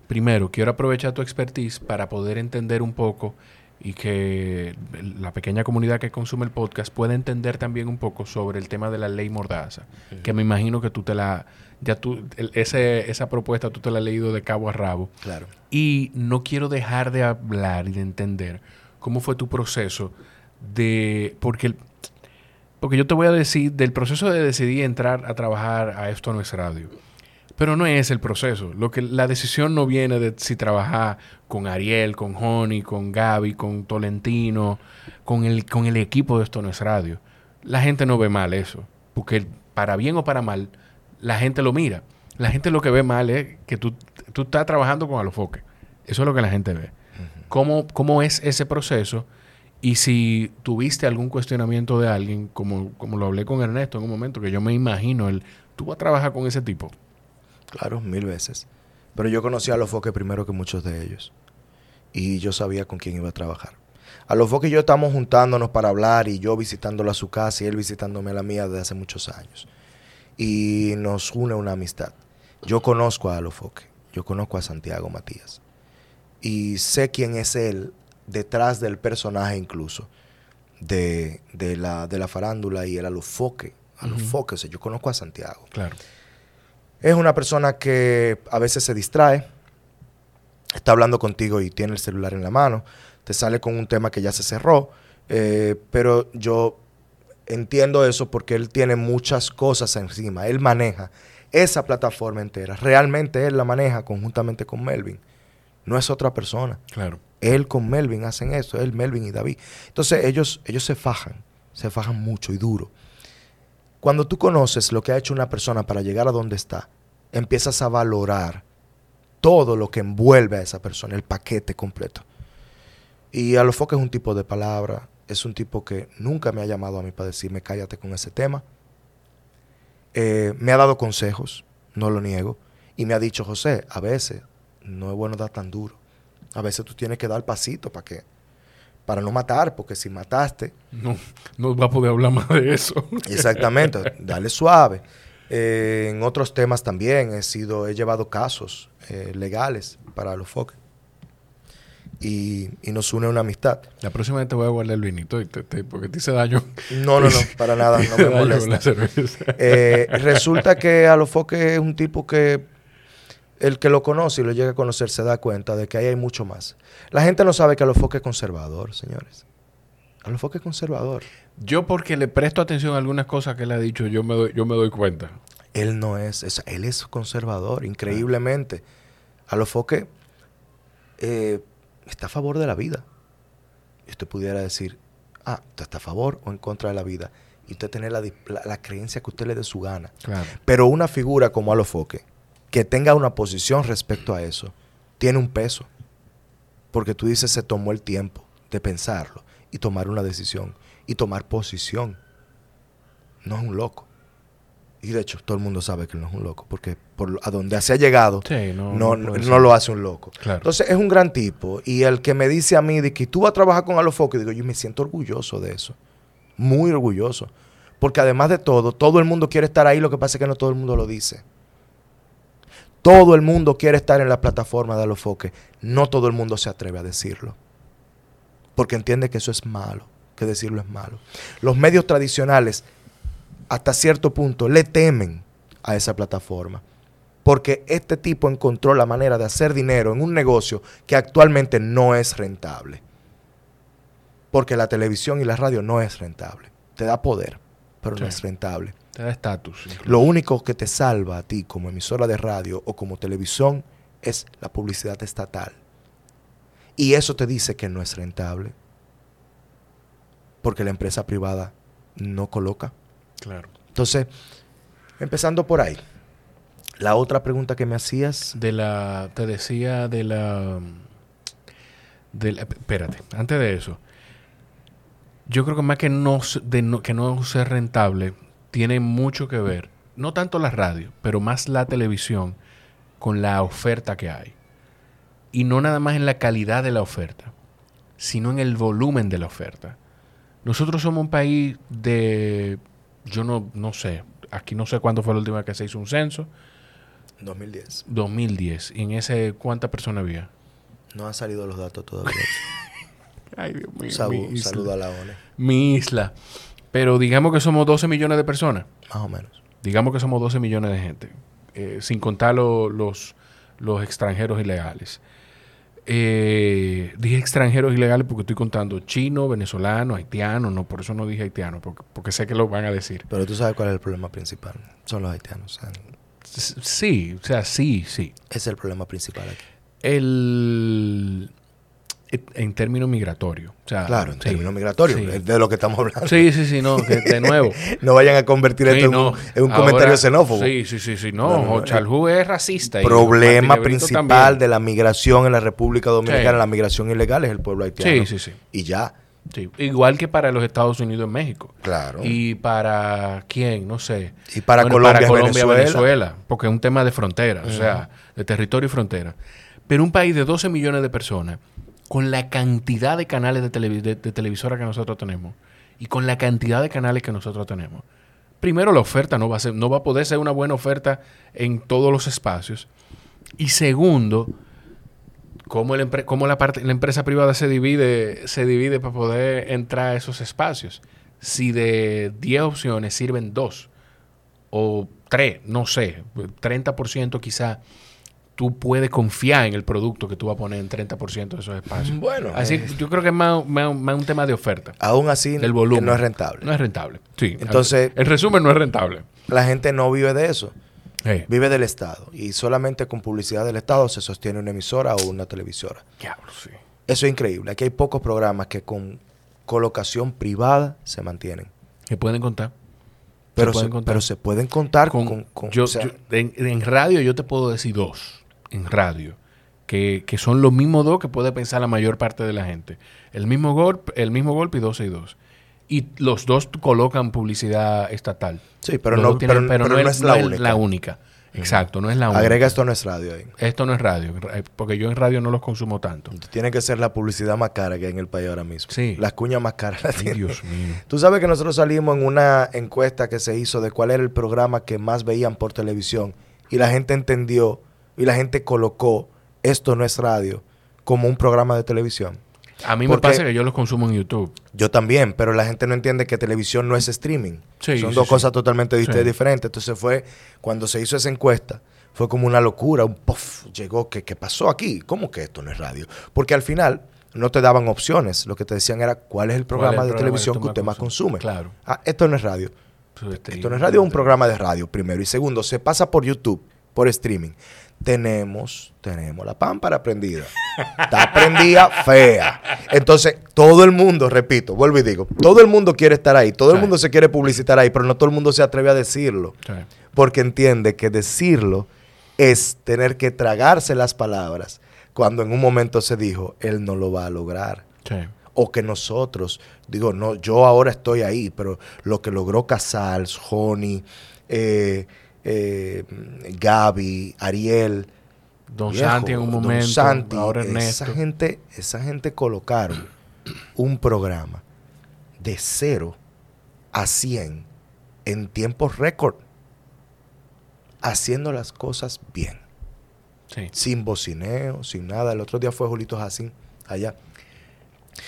Speaker 1: Primero, quiero aprovechar tu expertise para poder entender un poco y que la pequeña comunidad que consume el podcast pueda entender también un poco sobre el tema de la ley Mordaza, que me imagino que tú te la ya tú, ese, esa propuesta tú te la has leído de cabo a rabo.
Speaker 2: Claro.
Speaker 1: Y no quiero dejar de hablar y de entender cómo fue tu proceso de. Porque, porque yo te voy a decir, del proceso de decidir entrar a trabajar a Esto No es Radio. Pero no es el proceso. Lo que, la decisión no viene de si trabajar con Ariel, con Honey, con Gaby, con Tolentino, con el, con el equipo de Esto No es Radio. La gente no ve mal eso. Porque para bien o para mal, la gente lo mira. La gente lo que ve mal es que tú, tú estás trabajando con Alofoque. Eso es lo que la gente ve. ¿Cómo, ¿Cómo, es ese proceso? Y si tuviste algún cuestionamiento de alguien, como, como lo hablé con Ernesto en un momento, que yo me imagino, él, ¿tú vas a trabajar con ese tipo?
Speaker 2: Claro, mil veces. Pero yo conocí a Alofoque primero que muchos de ellos. Y yo sabía con quién iba a trabajar. A Alofoque y yo estamos juntándonos para hablar y yo visitándolo a su casa y él visitándome a la mía desde hace muchos años y nos une una amistad. Yo conozco a Alofoque, yo conozco a Santiago Matías y sé quién es él detrás del personaje incluso de, la, de la farándula y el Alofoque. Alofoque, o sea, yo conozco a Santiago.
Speaker 1: Claro.
Speaker 2: Es una persona que a veces se distrae, está hablando contigo y tiene el celular en la mano, te sale con un tema que ya se cerró, eh, pero yo entiendo eso porque él tiene muchas cosas encima. Él maneja esa plataforma entera. Realmente él la maneja conjuntamente con Melvin. No es otra persona.
Speaker 1: Claro.
Speaker 2: Él con Melvin hacen eso, él, Melvin y David. Entonces ellos, ellos se fajan, se fajan mucho y duro. Cuando tú conoces lo que ha hecho una persona para llegar a donde está, empiezas a valorar todo lo que envuelve a esa persona, el paquete completo. Y a lo foques es un tipo de palabra, es un tipo que nunca me ha llamado a mí para decirme cállate con ese tema. Eh, me ha dado consejos, no lo niego, y me ha dicho, José, a veces no es bueno dar tan duro. A veces tú tienes que dar pasito para que para no matar, porque si mataste...
Speaker 1: No, no va a poder hablar más de eso.
Speaker 2: Exactamente, dale suave. Eh, en otros temas también he sido, he llevado casos eh, legales para los foques y, nos une una amistad.
Speaker 1: La próxima vez te voy a guardar el vinito porque te hice daño.
Speaker 2: No, no, no, para nada, no me molesta. Eh, resulta que Alofoque es un tipo que el que lo conoce y lo llega a conocer se da cuenta de que ahí hay mucho más. La gente no sabe que Alofoque es conservador, señores. Alofoque es conservador.
Speaker 1: Yo porque le presto atención a algunas cosas que él ha dicho, yo me doy, yo me doy cuenta.
Speaker 2: Él no es, él es conservador, increíblemente. Alofoque eh, está a favor de la vida. Y usted pudiera decir, ah, usted está a favor o en contra de la vida. Y usted tener la, la, creencia que usted le dé su gana. Pero una figura como Alofoque, que tenga una posición respecto a eso, tiene un peso. Porque tú dices, se tomó el tiempo de pensarlo y tomar una decisión y tomar posición. No es un loco. Y de hecho, todo el mundo sabe que no es un loco, porque por a donde se ha llegado, no, no, lo hace un loco. Entonces, es un gran tipo. Y el que me dice a mí de que tú vas a trabajar con Alofoque, digo, yo me siento orgulloso de eso. Muy orgulloso. Porque además de todo, todo el mundo quiere estar ahí, lo que pasa es que no todo el mundo lo dice. Todo el mundo quiere estar en la plataforma de Alofoque. No todo el mundo se atreve a decirlo. porque entiende que eso es malo, que decirlo es malo. Los medios tradicionales, hasta cierto punto, le temen a esa plataforma, porque este tipo encontró la manera de hacer dinero en un negocio que actualmente no es rentable. Porque la televisión y la radio no es rentable. Te da poder, pero no es rentable.
Speaker 1: Te da estatus.
Speaker 2: Lo único que te salva a ti como emisora de radio o como televisión es la publicidad estatal. Y eso te dice que no es rentable. Porque la empresa privada no coloca.
Speaker 1: Claro.
Speaker 2: Entonces, empezando por ahí. La otra pregunta que me hacías.
Speaker 1: De la. Te decía de la. De espérate, antes de eso. Yo creo que más que no, de que no ser rentable, tiene mucho que ver, no tanto la radio, pero más la televisión, con la oferta que hay. Y no nada más en la calidad de la oferta, sino en el volumen de la oferta. Nosotros somos un país de, yo no, no sé, aquí no sé cuándo fue la última vez que se hizo un censo.
Speaker 2: 2010.
Speaker 1: 2010. ¿Y en ese cuántas personas había?
Speaker 2: No han salido los datos todavía.
Speaker 1: Ay, Dios mío.
Speaker 2: Saludo a la ONE.
Speaker 1: Mi isla. Pero digamos que somos 12 millones de personas.
Speaker 2: Más o menos.
Speaker 1: Digamos que somos 12 millones de gente. Eh, sin contar los, los extranjeros ilegales. Eh, dije extranjeros ilegales porque estoy contando chino, venezolano, haitiano, no, por eso no dije haitiano, porque, porque sé que lo van a decir.
Speaker 2: Pero tú sabes cuál es el problema principal, son los haitianos.
Speaker 1: sí, o sea, sí, sí.
Speaker 2: Es el problema principal aquí.
Speaker 1: El, en términos migratorios.
Speaker 2: claro, en términos migratorios, de lo que estamos hablando.
Speaker 1: Sí, sí, sí, no, de nuevo.
Speaker 2: no vayan a convertir esto en, un, comentario xenófobo.
Speaker 1: Sí, sí, sí, sí, no, no es racista.
Speaker 2: Problema principal de la migración en la República Dominicana, la migración ilegal es el pueblo haitiano.
Speaker 1: Sí, sí, sí.
Speaker 2: Y ya.
Speaker 1: Sí. Igual que para los Estados Unidos en México.
Speaker 2: Claro.
Speaker 1: Y para quién, no sé.
Speaker 2: Y para Colombia,
Speaker 1: para Venezuela. Venezuela. Porque es un tema de frontera, o sea, de territorio y frontera. Pero un país de 12 millones de personas con la cantidad de canales de, televisora que nosotros tenemos y con la cantidad de canales que nosotros tenemos. Primero, la oferta no va a, ser, no va a poder ser una buena oferta en todos los espacios. Y segundo, cómo, la, parte, la empresa privada se divide, se divide para poder entrar a esos espacios. Si de 10 opciones sirven dos o tres, no sé, 30% quizá tú puedes confiar en el producto que tú vas a poner en 30% de esos espacios.
Speaker 2: Bueno.
Speaker 1: Así eh, yo creo que es más, un tema de oferta.
Speaker 2: Aún así,
Speaker 1: del volumen.
Speaker 2: no es rentable.
Speaker 1: No es rentable. Sí.
Speaker 2: Entonces.
Speaker 1: El resumen no es rentable.
Speaker 2: La gente no vive de eso. Vive del Estado. Y solamente con publicidad del Estado se sostiene una emisora o una televisora.
Speaker 1: Diablo, sí.
Speaker 2: Eso es increíble. Aquí hay pocos programas que con colocación privada se mantienen.
Speaker 1: ¿Se pueden contar?
Speaker 2: Pero se, pero se pueden contar con...
Speaker 1: en radio yo te puedo decir dos en radio, que, son los mismos dos que puede pensar la mayor parte de la gente. El mismo, golpe, el mismo golpe y 12 y 2. Y los dos colocan publicidad estatal.
Speaker 2: Sí, pero, no, pero, no, es,
Speaker 1: la, única. Exacto, no es la única.
Speaker 2: Agrega esto no es radio ahí.
Speaker 1: Esto no es radio, eh, porque yo en radio no los consumo tanto.
Speaker 2: Tiene que ser la publicidad más cara que hay en el país ahora mismo.
Speaker 1: Sí.
Speaker 2: Las cuñas más caras las
Speaker 1: Dios mío.
Speaker 2: Tú sabes que nosotros salimos en una encuesta que se hizo de cuál era el programa que más veían por televisión y la gente entendió y la gente colocó Esto no es radio como un programa de televisión.
Speaker 1: A mí me pasa que yo los consumo en YouTube.
Speaker 2: Yo también, pero la gente no entiende que televisión no es streaming. Son dos cosas totalmente diferentes. Entonces fue, cuando se hizo esa encuesta, fue como una locura, un puff, llegó, ¿qué, ¿qué pasó aquí? ¿Cómo que esto no es radio? Porque al final no te daban opciones, lo que te decían era, ¿cuál es el programa de televisión que, usted más consume?
Speaker 1: Claro.
Speaker 2: Ah, esto no es radio. Esto no es radio, es un programa de radio, primero. Y segundo, se pasa por YouTube, por streaming tenemos, tenemos la pámpara prendida. Está prendida fea. Entonces, todo el mundo, repito, vuelvo y digo, todo el mundo quiere estar ahí, todo el mundo se quiere publicitar ahí, pero no todo el mundo se atreve a decirlo. Porque entiende que decirlo es tener que tragarse las palabras cuando en un momento se dijo, él no lo va a lograr. O que nosotros, digo, no, yo ahora estoy ahí, pero lo que logró Casals, Honey, eh, eh, Gaby, Ariel,
Speaker 1: Don Santi en un momento, ahora Esa
Speaker 2: gente, esa gente colocaron un programa de 0 a 100 en tiempos récord, haciendo las cosas bien. Sin bocineo, sin nada. El otro día fue Julito Jacín allá.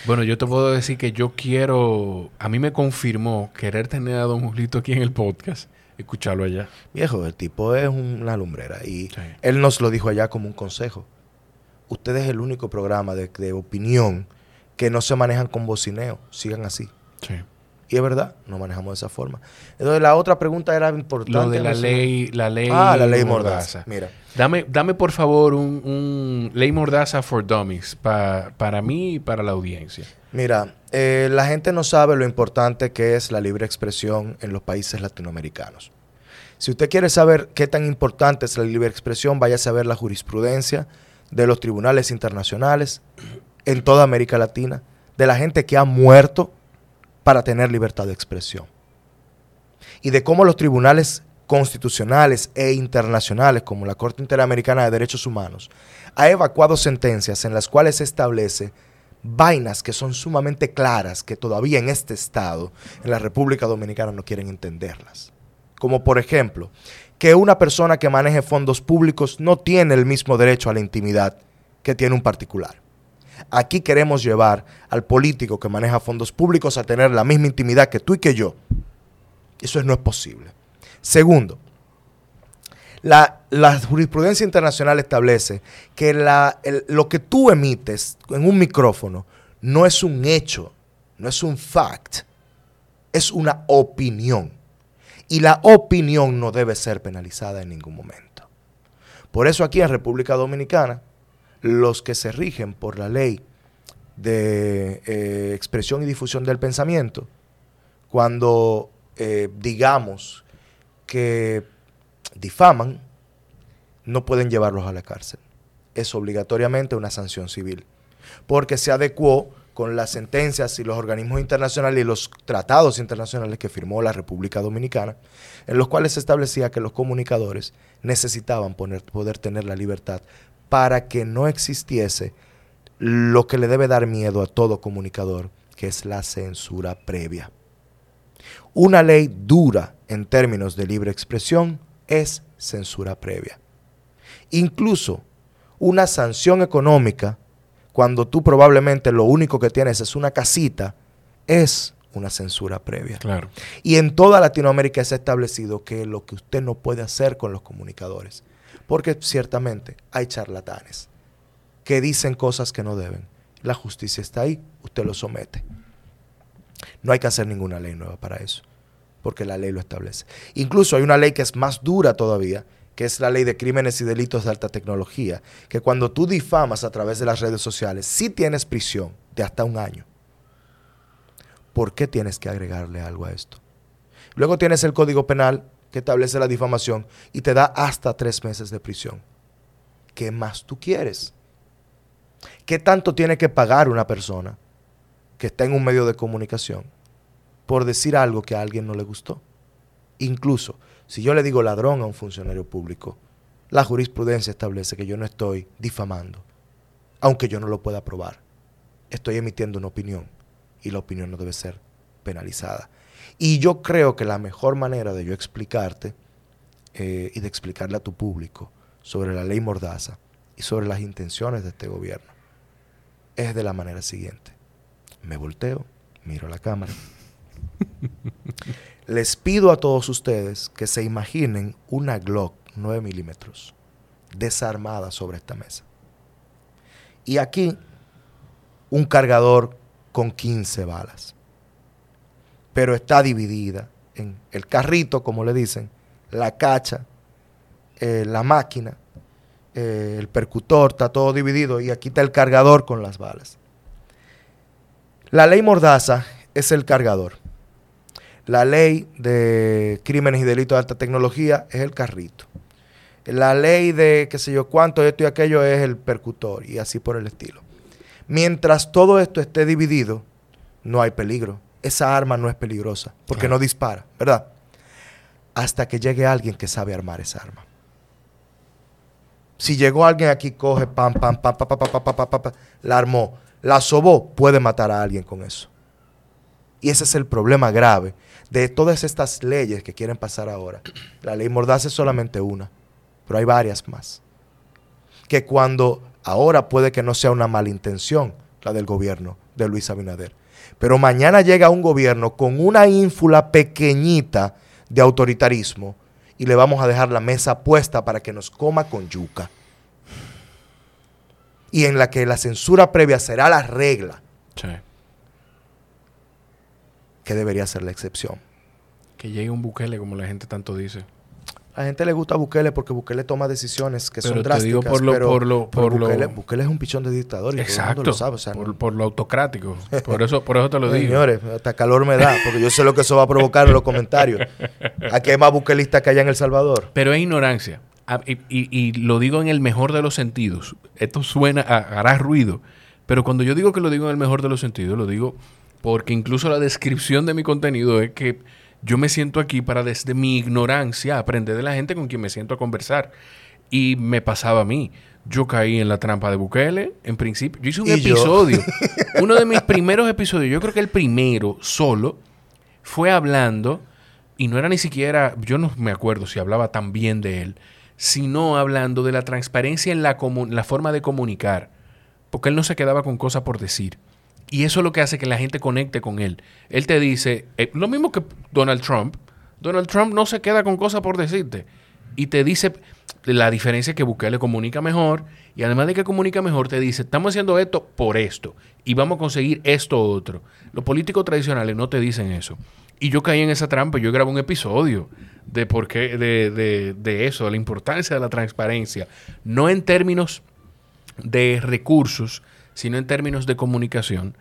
Speaker 1: Bueno, yo te puedo decir que yo quiero, a mí me confirmó querer tener a Don Julito aquí en el podcast, escucharlo allá.
Speaker 2: Viejo, el tipo es una lumbrera y él nos lo dijo allá como un consejo. Usted es el único programa de, de opinión que no se manejan con bocineo, sigan así. Sí. Y es verdad, no manejamos de esa forma. Entonces la otra pregunta era importante.
Speaker 1: Lo de la ley, la ley.
Speaker 2: Ah, la ley Mordaza. Mira.
Speaker 1: Dame, dame por favor un, ley Mordaza for Dummies para mí y para la audiencia.
Speaker 2: Mira, eh, la gente no sabe lo importante que es la libre expresión en los países latinoamericanos. Si usted quiere saber qué tan importante es la libre expresión, vaya a saber la jurisprudencia de los tribunales internacionales en toda América Latina, de la gente que ha muerto para tener libertad de expresión. Y de cómo los tribunales constitucionales e internacionales, como la Corte Interamericana de Derechos Humanos, ha evacuado sentencias en las cuales se establece vainas que son sumamente claras, que todavía en este estado, en la República Dominicana, no quieren entenderlas. Como por ejemplo, que una persona que maneje fondos públicos no tiene el mismo derecho a la intimidad que tiene un particular. Aquí queremos llevar al político que maneja fondos públicos a tener la misma intimidad que tú y que yo. Eso no es posible. Segundo, la, jurisprudencia internacional establece que lo que tú emites en un micrófono no es un hecho, no es un fact, es una opinión. Y la opinión no debe ser penalizada en ningún momento. Por eso aquí en República Dominicana los que se rigen por la ley de eh, expresión y difusión del pensamiento, cuando eh, digamos que difaman, no pueden llevarlos a la cárcel. Es obligatoriamente una sanción civil, porque se adecuó con las sentencias y los organismos internacionales y los tratados internacionales que firmó la República Dominicana, en los cuales se establecía que los comunicadores necesitaban poder tener la libertad para que no existiese lo que le debe dar miedo a todo comunicador, que es la censura previa. Una ley dura en términos de libre expresión es censura previa. Incluso una sanción económica, cuando tú probablemente lo único que tienes es una casita, es una censura previa.
Speaker 1: Claro.
Speaker 2: Y en toda Latinoamérica se ha establecido que lo que usted no puede hacer con los comunicadores porque ciertamente hay charlatanes que dicen cosas que no deben. La justicia está ahí, usted lo somete. No hay que hacer ninguna ley nueva para eso, porque la ley lo establece. Incluso hay una ley que es más dura todavía, que es la ley de crímenes y delitos de alta tecnología, que cuando tú difamas a través de las redes sociales, sí tienes prisión de hasta un año. ¿Por qué tienes que agregarle algo a esto? Luego tienes el Código Penal que establece la difamación y te da hasta tres meses de prisión. ¿Qué más tú quieres? ¿Qué tanto tiene que pagar una persona que está en un medio de comunicación por decir algo que a alguien no le gustó? Incluso, si yo le digo ladrón a un funcionario público, la jurisprudencia establece que yo no estoy difamando, aunque yo no lo pueda probar. Estoy emitiendo una opinión y la opinión no debe ser penalizada. Y yo creo que la mejor manera de yo explicarte eh, y de explicarle a tu público sobre la ley Mordaza y sobre las intenciones de este gobierno es de la manera siguiente. Me volteo, miro la cámara. Les pido a todos ustedes que se imaginen una Glock 9 milímetros desarmada sobre esta mesa. Y aquí un cargador con 15 balas pero está dividida en el carrito, como le dicen, la cacha, eh, la máquina, eh, el percutor, está todo dividido y aquí está el cargador con las balas. La ley Mordaza es el cargador. La ley de crímenes y delitos de alta tecnología es el carrito. La ley de qué sé yo cuánto, esto y aquello es el percutor y así por el estilo. Mientras todo esto esté dividido, no hay peligro esa arma no es peligrosa, porque no dispara, ¿verdad? Hasta que llegue alguien que sabe armar esa arma. Si llegó alguien aquí, coge, pam, pam, pam, pam, pam, pam, pam, pam, pam, la armó, la sobó, puede matar a alguien con eso. Y ese es el problema grave de todas estas leyes que quieren pasar ahora. La ley Mordaz es solamente una, pero hay varias más. Que cuando ahora puede que no sea una malintención, la del gobierno de Luis Abinader. Pero mañana llega un gobierno con una ínfula pequeñita de autoritarismo y le vamos a dejar la mesa puesta para que nos coma con yuca. Y en la que la censura previa será la regla. Sí. Que debería ser la excepción.
Speaker 1: Que llegue un Bukele, como la gente tanto dice.
Speaker 2: A la gente le gusta Bukele porque Bukele toma decisiones que son drásticas. Digo
Speaker 1: por lo, por lo, por
Speaker 2: Bukele, Bukele, es un pichón de dictador y
Speaker 1: Exacto, lo sabe. por, lo autocrático. Por eso, por eso te lo digo.
Speaker 2: Señores, hasta calor me da, porque yo sé lo que eso va a provocar en los comentarios. Aquí hay más buquelistas que allá en El Salvador.
Speaker 1: Pero es ignorancia. Ah, y, y, lo digo en el mejor de los sentidos. Esto suena, hará ruido. Pero cuando yo digo que lo digo en el mejor de los sentidos, lo digo porque incluso la descripción de mi contenido es que yo me siento aquí para desde mi ignorancia aprender de la gente con quien me siento a conversar. Y me pasaba a mí. Yo caí en la trampa de Bukele, en principio. Yo hice un episodio, uno de mis primeros episodios, yo creo que el primero solo, fue hablando, y no era ni siquiera, yo no me acuerdo si hablaba tan bien de él, sino hablando de la transparencia en la, la forma de comunicar. Porque él no se quedaba con cosas por decir. Y eso es lo que hace que la gente conecte con él. Él te dice, eh, lo mismo que Donald Trump. Donald Trump no se queda con cosas por decirte. Y te dice, la diferencia es que Bukele comunica mejor. Y además de que comunica mejor, te dice, estamos haciendo esto por esto. Y vamos a conseguir esto otro. Los políticos tradicionales no te dicen eso. Y yo caí en esa trampa. Yo grabé un episodio de por qué, de, de, de eso, de la importancia de la transparencia. No en términos de recursos, sino en términos de comunicación.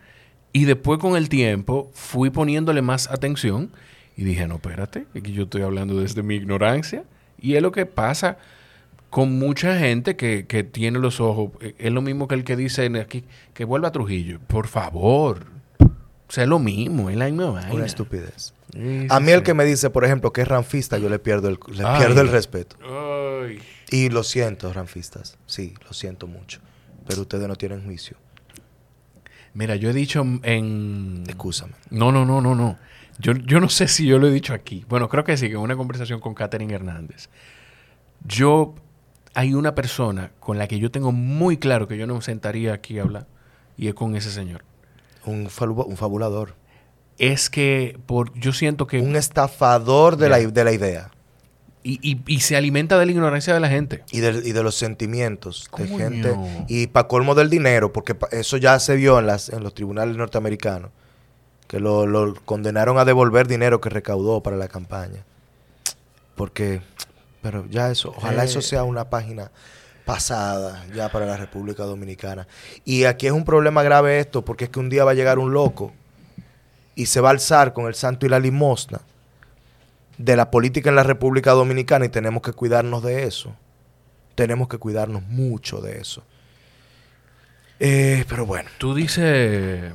Speaker 1: Y después con el tiempo fui poniéndole más atención y dije, no, espérate, que yo estoy hablando desde mi ignorancia. Y es lo que pasa con mucha gente que, tiene los ojos. E, es lo mismo que el que dice aquí, que vuelva a Trujillo. Por favor. O sea, es lo mismo, es la misma vaina.
Speaker 2: Una estupidez. a mí el que me dice, por ejemplo, que es ranfista, yo le pierdo el, le pierdo el respeto. Y lo siento, ranfistas. Sí, lo siento mucho pero ustedes no tienen juicio.
Speaker 1: Mira, yo he dicho en...
Speaker 2: Excúsame.
Speaker 1: No, no, no, no, no. Yo, yo no sé si yo lo he dicho aquí. Bueno, creo que sí, que en una conversación con Catherine Hernández. Yo, hay una persona con la que yo tengo muy claro que yo no me sentaría aquí a hablar, y es con ese señor.
Speaker 2: Un, un fabulador.
Speaker 1: Es que por, yo siento que...
Speaker 2: Un estafador de, la, de la idea.
Speaker 1: Y, se alimenta de la ignorancia de la gente.
Speaker 2: Y de, y de los sentimientos de gente. Y para colmo del dinero, porque eso ya se vio en, las, en los tribunales norteamericanos, que lo, condenaron a devolver dinero que recaudó para la campaña. Porque, pero ya eso, ojalá eso eh. sea una página pasada ya para la República Dominicana. Y aquí es un problema grave esto, porque es que un día va a llegar un loco y se va a alzar con el santo y la limosna de la política en la República Dominicana y tenemos que cuidarnos de eso. Tenemos que cuidarnos mucho de eso. Eh, pero bueno.
Speaker 1: Tú dices...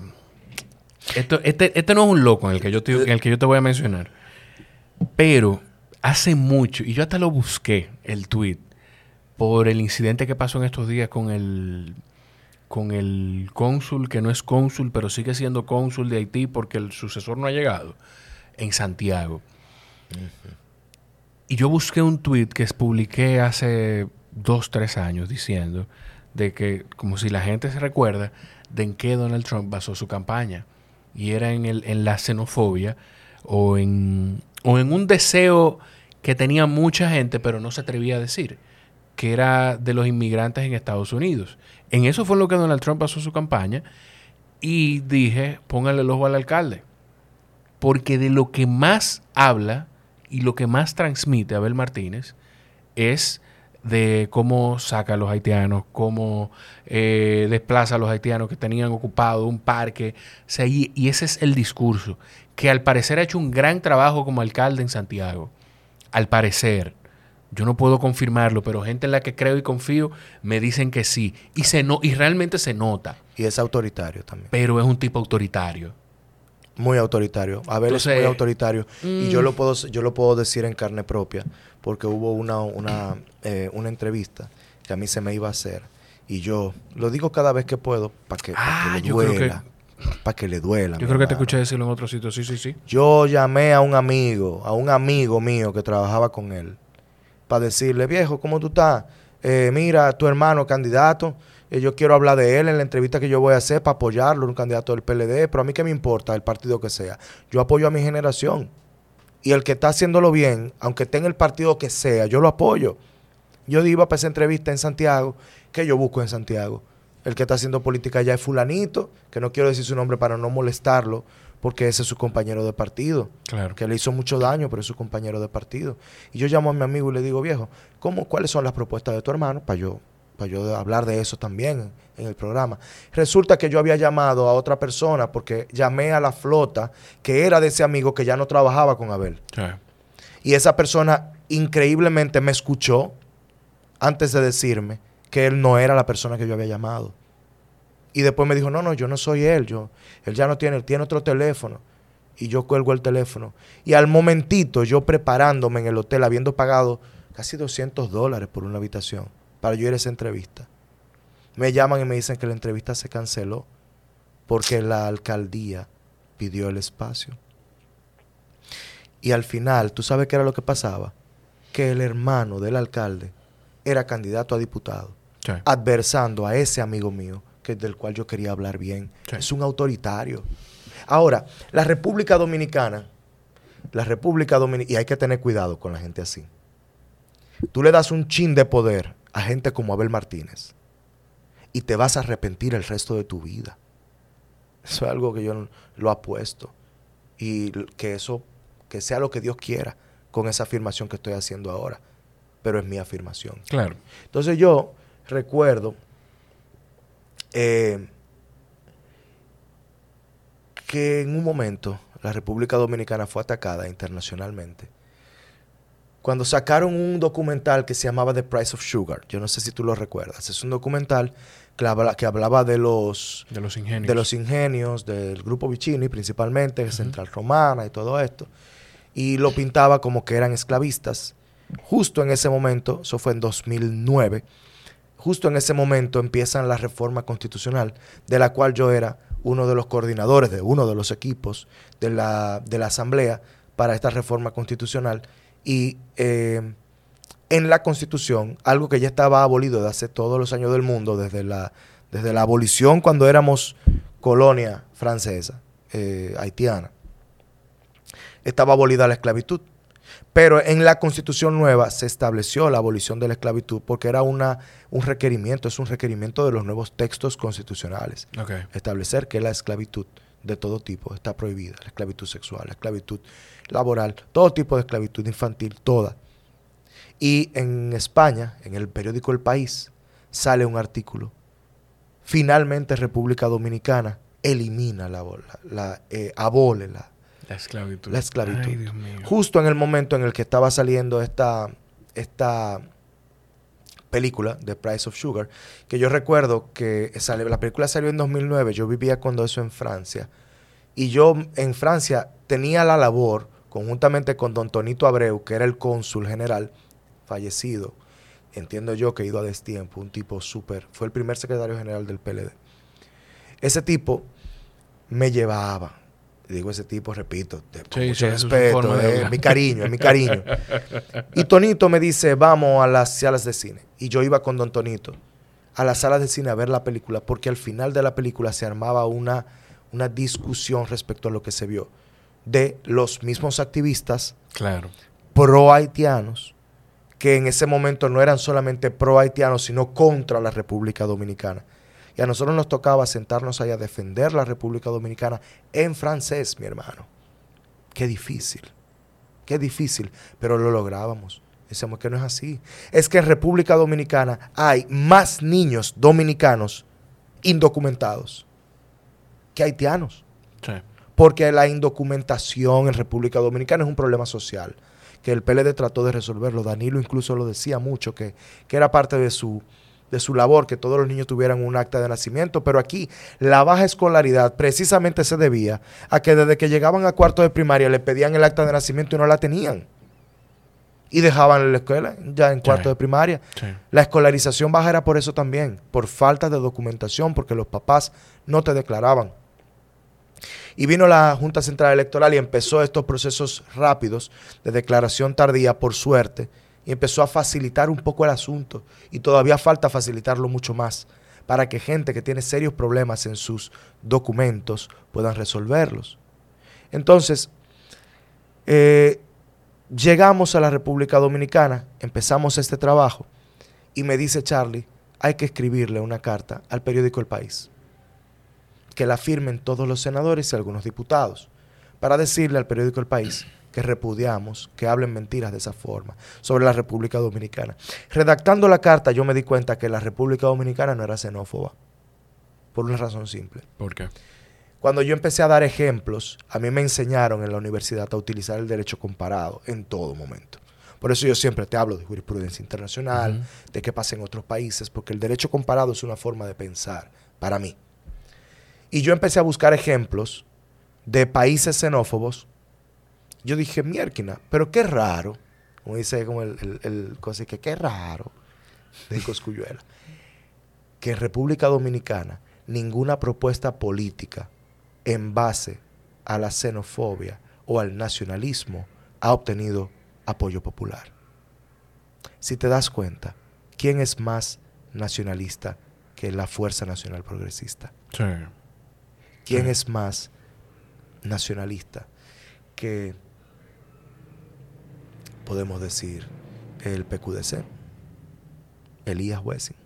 Speaker 1: Esto, este, este, no es un loco en el, que yo te, en el que yo te voy a mencionar. Pero hace mucho, y yo hasta lo busqué, el tweet, por el incidente que pasó en estos días con el, con el cónsul, que no es cónsul, pero sigue siendo cónsul de Haití porque el sucesor no ha llegado, en Santiago. Y yo busqué un tweet que publiqué hace dos, tres años diciendo de que, como si la gente se recuerda, de en qué Donald Trump basó su campaña. Y era en, el, en la xenofobia o en, o en un deseo que tenía mucha gente, pero no se atrevía a decir, que era de los inmigrantes en Estados Unidos. En eso fue lo que Donald Trump basó su campaña. Y dije, póngale el ojo al alcalde. Porque de lo que más habla y lo que más transmite Abel Martínez es de cómo saca a los haitianos, cómo eh, desplaza a los haitianos que tenían ocupado un parque. y, ese es el discurso, que al parecer ha hecho un gran trabajo como alcalde en Santiago. Al parecer. Yo no puedo confirmarlo, pero gente en la que creo y confío me dicen que sí. Y, se no, y realmente se nota.
Speaker 2: Y es autoritario también.
Speaker 1: Pero es un tipo autoritario.
Speaker 2: Muy autoritario. Abel es muy autoritario. Y yo mm. lo, puedo, yo lo puedo decir en carne propia, porque hubo una, una, eh, una entrevista que a mí se me iba a hacer. Y yo lo digo cada vez que puedo para que,
Speaker 1: ah,
Speaker 2: le duela. Para que le duela.
Speaker 1: Yo creo que te escuché decirlo en otro sitio. Sí, sí, sí.
Speaker 2: Yo llamé a un amigo, a un amigo mío que trabajaba con él, para decirle, viejo, ¿cómo tú estás? Eh, mira, tu hermano candidato yo quiero hablar de él en la entrevista que yo voy a hacer para apoyarlo, un candidato del PLD, pero a mí qué me importa el partido que sea. Yo apoyo a mi generación. Y el que está haciéndolo bien, aunque esté en el partido que sea, yo lo apoyo. Yo iba para esa entrevista en Santiago, que yo busco en Santiago. El que está haciendo política ya es fulanito, que no quiero decir su nombre para no molestarlo, porque ese es su compañero de partido. Claro. Que le hizo mucho daño, pero es su compañero de partido. Y yo llamo a mi amigo y le digo, viejo, ¿cómo, ¿cuáles son las propuestas de tu hermano? Para yo para yo hablar de eso también en, el programa. Resulta que yo había llamado a otra persona porque llamé a la flota que era de ese amigo que ya no trabajaba con Abel. Y esa persona increíblemente me escuchó antes de decirme que él no era la persona que yo había llamado. Y después me dijo, no, no, yo no soy él, yo, él ya no tiene, él tiene otro teléfono. Y yo cuelgo el teléfono. Y al momentito, yo preparándome en el hotel, habiendo pagado casi 200 dólares por una habitación, para yo ir a esa entrevista. Me llaman y me dicen que la entrevista se canceló porque la alcaldía pidió el espacio. Y al final, ¿tú sabes qué era lo que pasaba? Que el hermano del alcalde era candidato a diputado, adversando a ese amigo mío, que del cual yo quería hablar bien. Es un autoritario. Ahora, la República Dominicana, la República Dominicana, y hay que tener cuidado con la gente así. Tú le das un chin de poder a gente como Abel Martínez y te vas a arrepentir el resto de tu vida. Eso es algo que yo lo apuesto y que eso, que sea lo que Dios quiera con esa afirmación que estoy haciendo ahora, pero es mi afirmación.
Speaker 1: Claro.
Speaker 2: Entonces yo recuerdo eh, que en un momento la República Dominicana fue atacada internacionalmente cuando sacaron un documental que se llamaba The Price of Sugar. Yo no sé si tú lo recuerdas. Es un documental que, hablaba de los,
Speaker 1: de los ingenios,
Speaker 2: de los ingenios del grupo Vicini, principalmente, Central Romana y todo esto. Y lo pintaba como que eran esclavistas. Justo en ese momento, eso fue en 2009, justo en ese momento empiezan la reforma constitucional, de la cual yo era uno de los coordinadores de uno de los equipos de la, de la Asamblea para esta reforma constitucional y eh, en la Constitución, algo que ya estaba abolido de hace todos los años del mundo, desde la, desde la abolición cuando éramos colonia francesa, eh, haitiana, estaba abolida la esclavitud. Pero en la constitución nueva se estableció la abolición de la esclavitud porque era una, un requerimiento, es un requerimiento de los nuevos textos constitucionales. Establecer que la esclavitud de todo tipo está prohibida, la esclavitud sexual, la esclavitud laboral, todo tipo de esclavitud infantil, toda. Y en España, en el periódico El País, sale un artículo. Finalmente República Dominicana elimina la, la, eh, abole la,
Speaker 1: esclavitud.
Speaker 2: La esclavitud. Justo en el momento en el que estaba saliendo esta, esta película, The Price of Sugar, que yo recuerdo que sale, la película salió en 2009, yo vivía cuando eso en Francia, y yo en Francia tenía la labor conjuntamente con don Tonito Abreu, que era el cónsul general, fallecido, entiendo yo que ido a destiempo, un tipo súper, fue el primer secretario general del PLD. Ese tipo me llevaba, digo ese tipo, repito, con mucho respeto, es mi cariño, es mi cariño. Y Tonito me dice, vamos a las salas de cine. Y yo iba con don Tonito a las salas de cine a ver la película, porque al final de la película se armaba una, una discusión respecto a lo que se vio de los mismos activistas
Speaker 1: claro.
Speaker 2: pro haitianos, que en ese momento no eran solamente pro haitianos, sino contra la República Dominicana. Y a nosotros nos tocaba sentarnos ahí a defender la República Dominicana en francés, mi hermano. Qué difícil, qué difícil, pero lo lográbamos. Decíamos que no es así. Es que en República Dominicana hay más niños dominicanos indocumentados que haitianos. Sí porque la indocumentación en República Dominicana es un problema social, que el PLD trató de resolverlo. Danilo incluso lo decía mucho, que, que era parte de su, de su labor, que todos los niños tuvieran un acta de nacimiento, pero aquí la baja escolaridad precisamente se debía a que desde que llegaban a cuarto de primaria le pedían el acta de nacimiento y no la tenían. Y dejaban la escuela ya en cuarto de primaria. La escolarización baja era por eso también, por falta de documentación, porque los papás no te declaraban. Y vino la Junta Central Electoral y empezó estos procesos rápidos de declaración tardía, por suerte, y empezó a facilitar un poco el asunto. Y todavía falta facilitarlo mucho más. para que gente que tiene serios problemas en sus documentos puedan resolverlos. Entonces, eh, llegamos a la República Dominicana, empezamos este trabajo y me dice Charlie, hay que escribirle una carta al periódico El País, que la firmen todos los senadores y algunos diputados, para decirle al periódico El País que repudiamos que hablen mentiras de esa forma sobre la República Dominicana. Redactando la carta yo me di cuenta que la República Dominicana no era xenófoba, por una razón simple.
Speaker 1: ¿Por qué?
Speaker 2: Cuando yo empecé a dar ejemplos, a mí me enseñaron en la universidad a utilizar el derecho comparado en todo momento. Por eso yo siempre te hablo de jurisprudencia internacional, de qué pasa en otros países, porque el derecho comparado es una forma de pensar para mí. Y yo empecé a buscar ejemplos de países xenófobos yo dije, miérquina, pero qué raro. Como dice como el, el, cosa que qué raro de Coscuyuela. que en República Dominicana ninguna propuesta política en base a la xenofobia o al nacionalismo ha obtenido apoyo popular. Si te das cuenta, ¿quién es más nacionalista que la Fuerza Nacional Progresista?
Speaker 1: Sí.
Speaker 2: ¿Quién es más nacionalista que podemos decir el PQDC, Elías Wessing.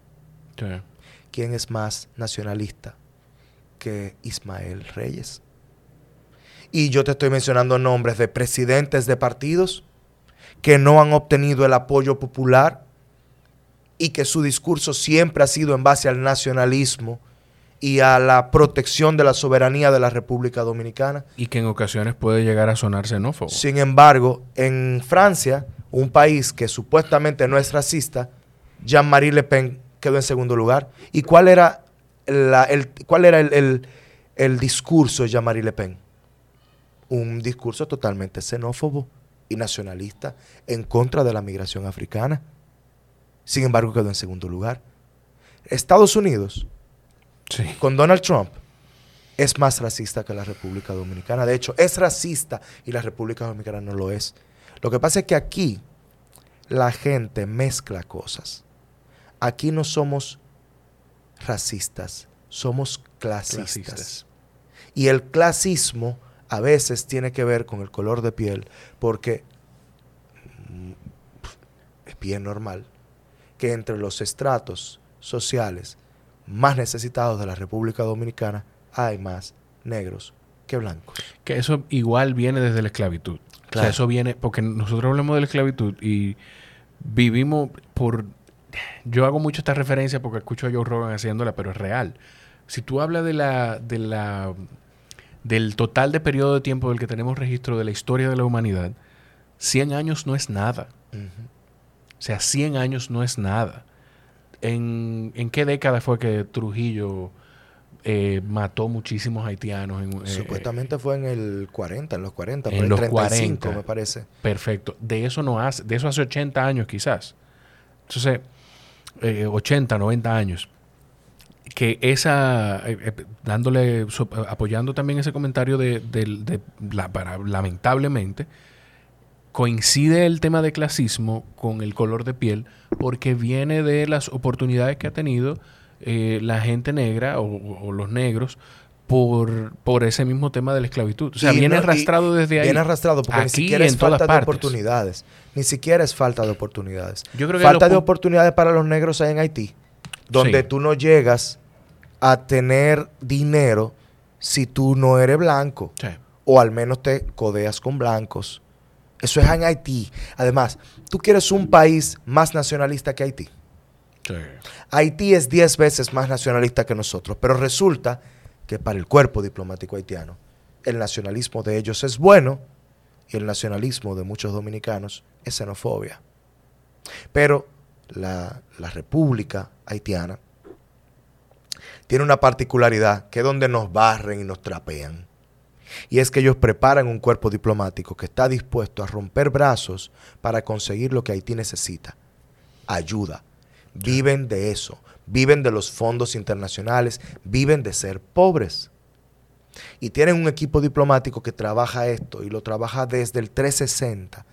Speaker 2: ¿Quién es más nacionalista que Ismael Reyes? Y yo te estoy mencionando nombres de presidentes de partidos que no han obtenido el apoyo popular y que su discurso siempre ha sido en base al nacionalismo y a la protección de la soberanía de la República Dominicana.
Speaker 1: Y que en ocasiones puede llegar a sonar xenófobo.
Speaker 2: Sin embargo, en Francia, un país que supuestamente no es racista, Jean-Marie Le Pen quedó en segundo lugar. ¿Y cuál era, el, cuál era el, el discurso de Jean-Marie Le Pen? Un discurso totalmente xenófobo y nacionalista en contra de la migración africana. Sin embargo, quedó en segundo lugar. Estados Unidos con Donald Trump es más racista que la República Dominicana. De hecho, es racista y la República Dominicana no lo es. Lo que pasa es que aquí la gente mezcla cosas. Aquí no somos racistas, somos clasistas. Y el clasismo a veces tiene que ver con el color de piel, porque mm, es bien normal que entre los estratos sociales más necesitados de la República Dominicana hay más negros que blancos.
Speaker 1: Que eso igual viene desde la esclavitud. O sea, eso viene, porque nosotros hablamos de la esclavitud y vivimos por... Yo hago mucho esta referencia porque escucho a Joe Rogan haciéndola, pero es real. Si tú hablas de la, de la, del total de periodo de tiempo del que tenemos registro de la historia de la humanidad, 100 años no es nada. O sea, 100 años no es nada. ¿En, ¿En, qué década fue que Trujillo eh, mató muchísimos haitianos? En,
Speaker 2: eh, Supuestamente fue en el 40, en los 40, en los 35 me parece.
Speaker 1: Perfecto. De eso no hace, de eso hace 80 años quizás. Entonces, 80, eh, 90 años. Que esa, dándole, apoyando también ese comentario de, de la, para, lamentablemente, coincide el tema de clasismo con el color de piel porque viene de las oportunidades que ha tenido eh, la gente negra o, los negros por, por ese mismo tema de la esclavitud. O sea, viene arrastrado desde ahí.
Speaker 2: Viene arrastrado porque ni siquiera es falta de oportunidades. Ni siquiera es falta de oportunidades. falta de oportunidades para los negros hay en Haití, donde tú no llegas a tener dinero si tú no eres blanco. O al menos te codeas con blancos eso es en Haití. Además, tú quieres un país más nacionalista que Haití. Sí. Haití es 10 veces más nacionalista que nosotros, pero resulta que para el cuerpo diplomático haitiano, el nacionalismo de ellos es bueno y el nacionalismo de muchos dominicanos es xenofobia. Pero la, la República Haitiana tiene una particularidad que es donde nos barren y nos trapean. Y es que ellos preparan un cuerpo diplomático que está dispuesto a romper brazos para conseguir lo que Haití necesita. Ayuda. Viven de eso. Viven de los fondos internacionales. Viven de ser pobres. Y tienen un equipo diplomático que trabaja esto y lo trabaja desde el 360.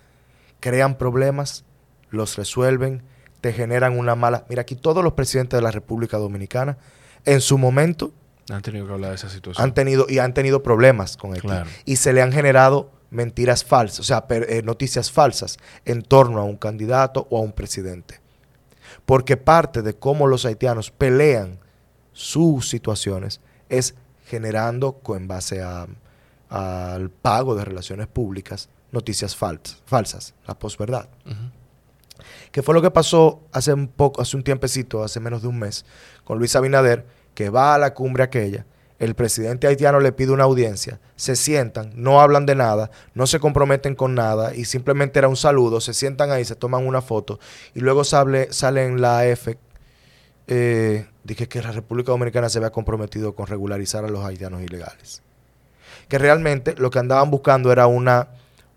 Speaker 2: Crean problemas, los resuelven, te generan una mala... Mira, aquí todos los presidentes de la República Dominicana en su momento
Speaker 1: han tenido que hablar de esa situación.
Speaker 2: Han tenido y han tenido problemas con Haití. Y se le han generado mentiras falsas, o sea, eh, noticias falsas en torno a un candidato o a un presidente. Porque parte de cómo los haitianos pelean sus situaciones es generando, en base al pago de relaciones públicas, noticias falsas, falsas la posverdad. Que fue lo que pasó hace un poco, hace un tiempecito, hace menos de un mes, con Luis Abinader, que va a la cumbre aquella el presidente haitiano le pide una audiencia, se sientan, no hablan de nada, no se comprometen con nada y simplemente era un saludo, se sientan ahí, se toman una foto y luego sale, en la F, eh, dije que la República Dominicana se había comprometido con regularizar a los haitianos ilegales. Que realmente lo que andaban buscando era una,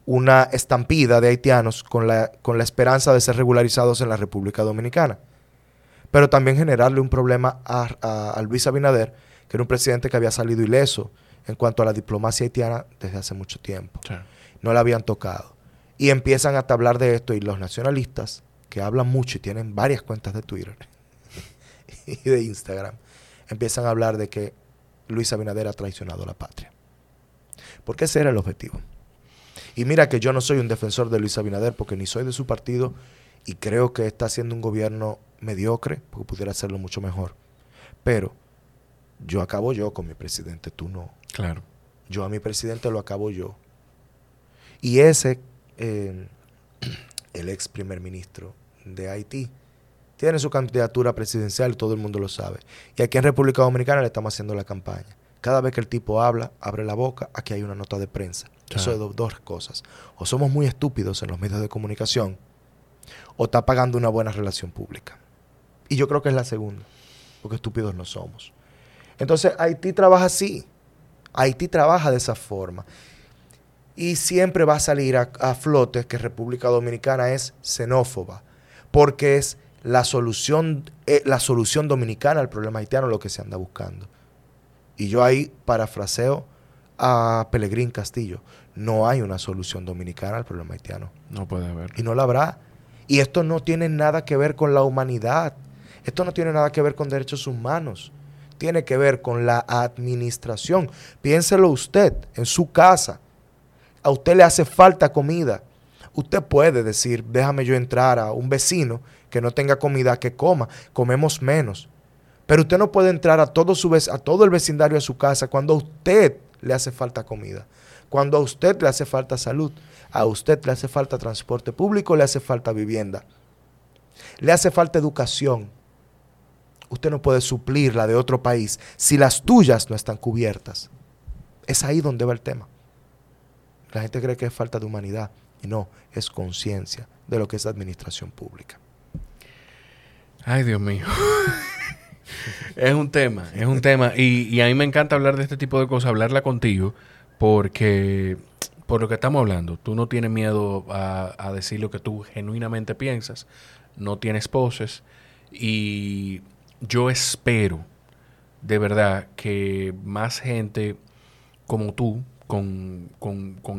Speaker 2: una estampida de haitianos con la, con la esperanza de ser regularizados en la República Dominicana. Pero también generarle un problema a, a Luis Abinader que era un presidente que había salido ileso en cuanto a la diplomacia haitiana desde hace mucho tiempo. No la habían tocado. Y empiezan a hablar de esto y los nacionalistas, que hablan mucho y tienen varias cuentas de Twitter y de Instagram, empiezan a hablar de que Luis Abinader ha traicionado a la patria. Porque ese era el objetivo. Y mira que yo no soy un defensor de Luis Abinader porque ni soy de su partido y creo que está haciendo un gobierno mediocre porque pudiera hacerlo mucho mejor. Pero yo acabo yo con mi presidente, tú no.
Speaker 1: Claro.
Speaker 2: Yo a mi presidente lo acabo yo. Y ese, eh, el ex primer ministro de Haití, tiene su candidatura presidencial todo el mundo lo sabe. Y aquí en República Dominicana le estamos haciendo la campaña. Cada vez que el tipo habla, abre la boca, aquí hay una nota de prensa. Eso es dos cosas. O somos muy estúpidos en los medios de comunicación, o está pagando una buena relación pública. Y yo creo que es la segunda, porque estúpidos no somos. Entonces Haití trabaja así. Haití trabaja de esa forma. Y siempre va a salir a, flote que República Dominicana es xenófoba, porque es la solución, eh, la solución dominicana al problema haitiano lo que se anda buscando. Y yo ahí parafraseo a Pelegrín Castillo. No hay una solución dominicana al problema haitiano.
Speaker 1: No puede haber.
Speaker 2: Y no la habrá. Y esto no tiene nada que ver con la humanidad. Esto no tiene nada que ver con derechos humanos tiene que ver con la administración. Piénselo usted en su casa. A usted le hace falta comida. Usted puede decir, déjame yo entrar a un vecino que no tenga comida que coma. Comemos menos. Pero usted no puede entrar a todo, su, a todo el vecindario de su casa cuando a usted le hace falta comida. Cuando a usted le hace falta salud. A usted le hace falta transporte público, le hace falta vivienda. Le hace falta educación usted no puede suplir la de otro país si las tuyas no están cubiertas. Es ahí donde va el tema. La gente cree que es falta de humanidad y no, es conciencia de lo que es administración pública.
Speaker 1: Ay, Dios mío. es un tema, es un tema. Y, a mí me encanta hablar de este tipo de cosas, hablarla contigo, porque por lo que estamos hablando, tú no tienes miedo a, a decir lo que tú genuinamente piensas, no tienes poses y yo espero de verdad que más gente como tú, con,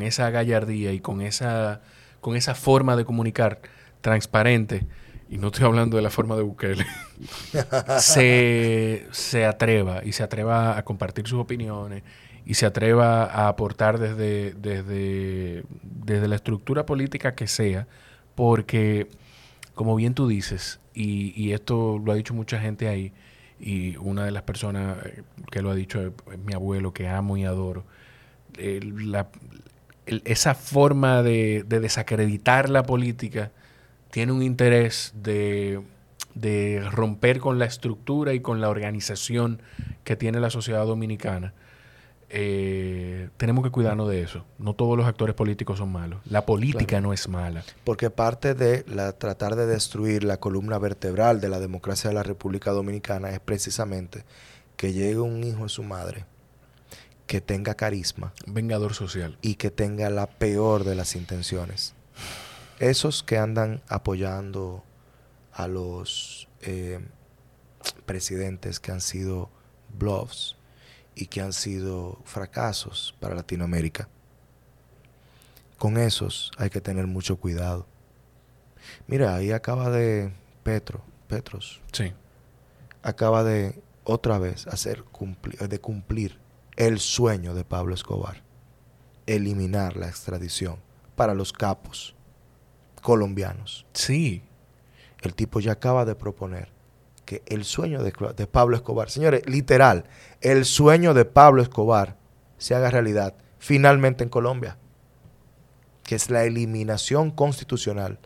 Speaker 1: esa gallardía y con esa, con esa forma de comunicar transparente, y no estoy hablando de la forma de Bukele, se, se atreva y se atreva a compartir sus opiniones y se atreva a aportar desde, desde, desde la estructura política que sea, porque, como bien tú dices, y, esto lo ha dicho mucha gente ahí, y una de las personas eh, que lo ha dicho es mi abuelo, que amo y adoro. esa forma de, desacreditar la política tiene un interés de, de romper con la estructura y con la organización que tiene la sociedad dominicana eh, tenemos que cuidarnos de eso. No todos los actores políticos son malos. La política no es mala.
Speaker 2: Porque parte de la, tratar de destruir la columna vertebral de la democracia de la República Dominicana es precisamente que llegue un hijo de su madre que tenga carisma.
Speaker 1: vengador social.
Speaker 2: Y que tenga la peor de las intenciones. Esos que andan apoyando a los eh, presidentes que han sido bluffs y que han sido fracasos para Latinoamérica. Con esos hay que tener mucho cuidado. Mira, ahí acaba de Petro, Petros.
Speaker 1: Sí.
Speaker 2: Acaba de otra vez hacer de cumplir el sueño de Pablo Escobar, eliminar la extradición para los capos colombianos.
Speaker 1: Sí.
Speaker 2: El tipo ya acaba de proponer que el sueño de, de Pablo Escobar, señores, literal, el sueño de Pablo Escobar se haga realidad finalmente en Colombia, que es la eliminación constitucional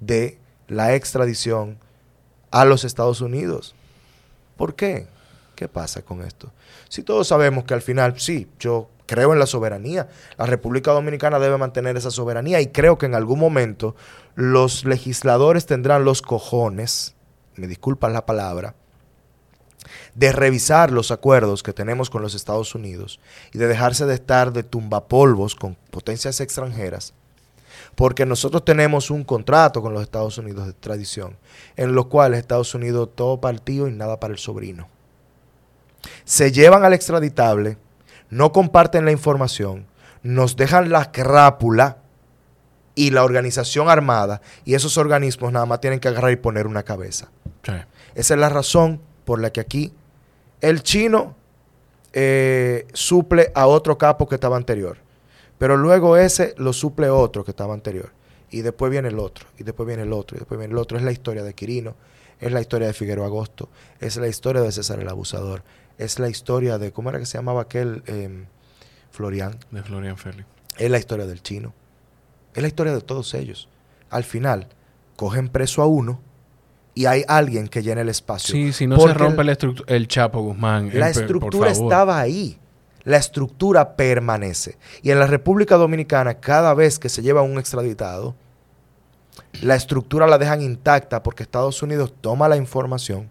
Speaker 2: de la extradición a los Estados Unidos. ¿Por qué? ¿Qué pasa con esto? Si todos sabemos que al final, sí, yo creo en la soberanía, la República Dominicana debe mantener esa soberanía y creo que en algún momento los legisladores tendrán los cojones, me disculpan la palabra, de revisar los acuerdos que tenemos con los Estados Unidos y de dejarse de estar de tumbapolvos con potencias extranjeras, porque nosotros tenemos un contrato con los Estados Unidos de tradición, en los cuales Estados Unidos todo partido y nada para el sobrino se llevan al extraditable, no comparten la información, nos dejan la crápula y la organización armada, y esos organismos nada más tienen que agarrar y poner una cabeza. Esa es la razón por la que aquí el chino eh, suple a otro capo que estaba anterior, pero luego ese lo suple otro que estaba anterior, y después viene el otro, y después viene el otro, y después viene el otro. Es la historia de Quirino, es la historia de Figueroa Agosto, es la historia de César el Abusador, es la historia de, ¿cómo era que se llamaba aquel? Eh, Florian.
Speaker 1: De Florian Félix.
Speaker 2: Es la historia del chino. Es la historia de todos ellos. Al final, cogen preso a uno y hay alguien que llena el espacio.
Speaker 1: Sí, si no se rompe el, el, Chapo Guzmán.
Speaker 2: La estructura estaba ahí. La estructura permanece. Y en la República Dominicana, cada vez que se lleva un extraditado, la estructura la dejan intacta porque Estados Unidos toma la información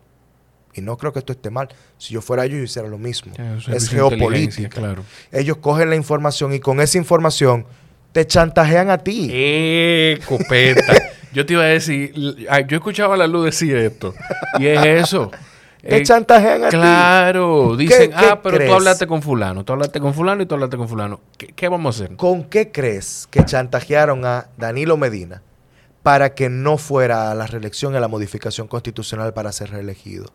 Speaker 2: y no creo que esto esté mal. Si yo fuera ellos, yo hiciera lo mismo. es geopolítica. Claro. Ellos cogen la información y con esa información te chantajean a ti.
Speaker 1: ¡Eh, copeta! yo te iba a decir, yo escuchaba a la luz decir esto. Y es eso.
Speaker 2: Te eh, chantajean a
Speaker 1: ti. Claro. Dicen, ah, pero tú hablaste con fulano. Tú hablaste con fulano y tú hablaste con fulano. ¿Qué vamos a hacer?
Speaker 2: ¿Con qué crees que chantajearon a Danilo Medina para que no fuera a la reelección y a la modificación constitucional para ser reelegido?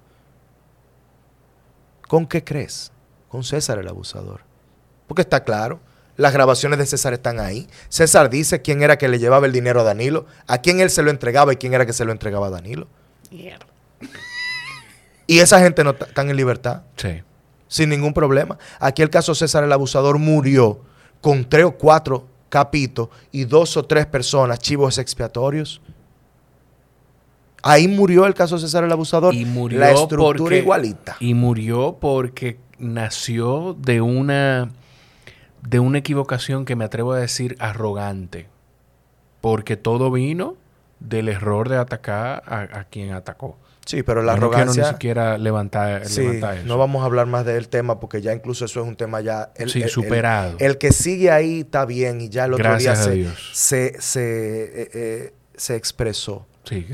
Speaker 2: ¿Con qué crees? Con César el abusador. Porque está claro, las grabaciones de César están ahí. César dice quién era que le llevaba el dinero a Danilo, a quién él se lo entregaba y quién era que se lo entregaba a Danilo. Y esa gente no están en libertad.
Speaker 1: Sí.
Speaker 2: Sin ningún problema. Aquí el caso César el abusador murió con tres o cuatro capitos y dos o tres personas, chivos expiatorios. Ahí murió el caso César el Abusador.
Speaker 1: Y murió la estructura igualita. Y murió porque nació de una, de una equivocación que me atrevo a decir arrogante. Porque todo vino del error de atacar a, quien atacó.
Speaker 2: Sí, pero la arrogancia... No
Speaker 1: ni siquiera levantar, sí, eso.
Speaker 2: No vamos a hablar más del tema porque ya incluso eso es un tema ya...
Speaker 1: El, sí, superado.
Speaker 2: El, que sigue ahí está bien y ya el otro día se, se, se, eh, eh, se expresó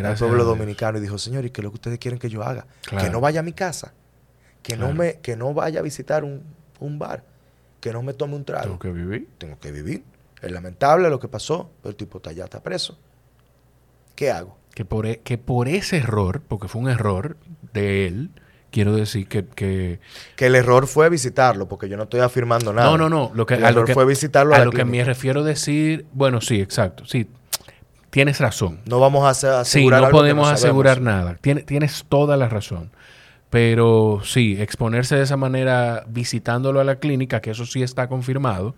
Speaker 2: al pueblo dominicano y dijo, señor, ¿y qué es lo que ustedes quieren que yo haga? Que no vaya a mi casa, que, no, me, que no vaya a visitar un, bar, que no me tome un trago.
Speaker 1: Tengo que vivir.
Speaker 2: Tengo que vivir. Es lamentable lo que pasó, pero el tipo está, ya está preso. ¿Qué hago?
Speaker 1: Que por, e, que por ese error, porque fue un error de él, quiero decir que, que...
Speaker 2: el error fue visitarlo, porque yo no estoy afirmando nada.
Speaker 1: No, no, no. Lo que,
Speaker 2: el error fue visitarlo
Speaker 1: a, a lo que me refiero a decir... Bueno, sí, exacto. Sí, Tienes razón.
Speaker 2: No vamos a asegurar
Speaker 1: Sí, no podemos asegurar nada. Tienes, tienes toda la razón. Pero sí, exponerse de esa manera visitándolo a la clínica, que eso sí está confirmado.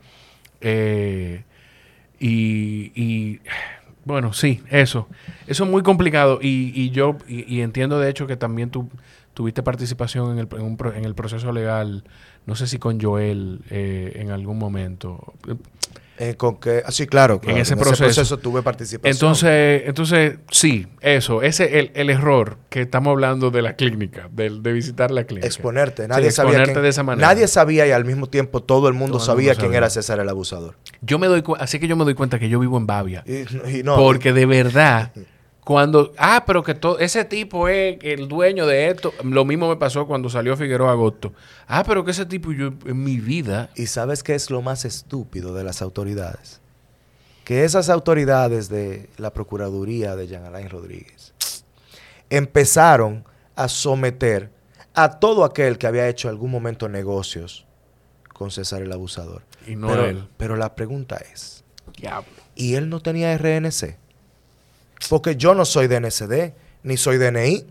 Speaker 1: Eh, y, bueno, sí, eso. Eso es muy complicado. Y, yo y, entiendo de hecho que también tú tuviste participación en el, en, el proceso legal, no sé si con Joel eh, en algún momento.
Speaker 2: Eh, con que, ah, claro,
Speaker 1: en, ese, proceso.
Speaker 2: tuve participación.
Speaker 1: Entonces, entonces sí, eso, ese el, el error que estamos hablando de la clínica, de, de visitar la clínica.
Speaker 2: Exponerte, nadie sabía
Speaker 1: de esa manera.
Speaker 2: Nadie sabía y al mismo tiempo todo el mundo sabía quién era César el abusador.
Speaker 1: Yo me doy así que yo me doy cuenta que yo vivo en Bavia. porque de verdad Cuando, ah, pero que todo, ese tipo es el dueño de esto. Lo mismo me pasó cuando salió Figueroa Agosto. Ah, pero que ese tipo yo en mi vida.
Speaker 2: ¿Y sabes qué es lo más estúpido de las autoridades? Que esas autoridades de la Procuraduría de Jean Alain Rodríguez empezaron a someter a todo aquel que había hecho algún momento negocios con César el abusador.
Speaker 1: Y no
Speaker 2: pero,
Speaker 1: él.
Speaker 2: Pero la pregunta es,
Speaker 1: Diablo.
Speaker 2: ¿y él no tenía RNC? Porque yo no soy de NSD, ni soy DNI.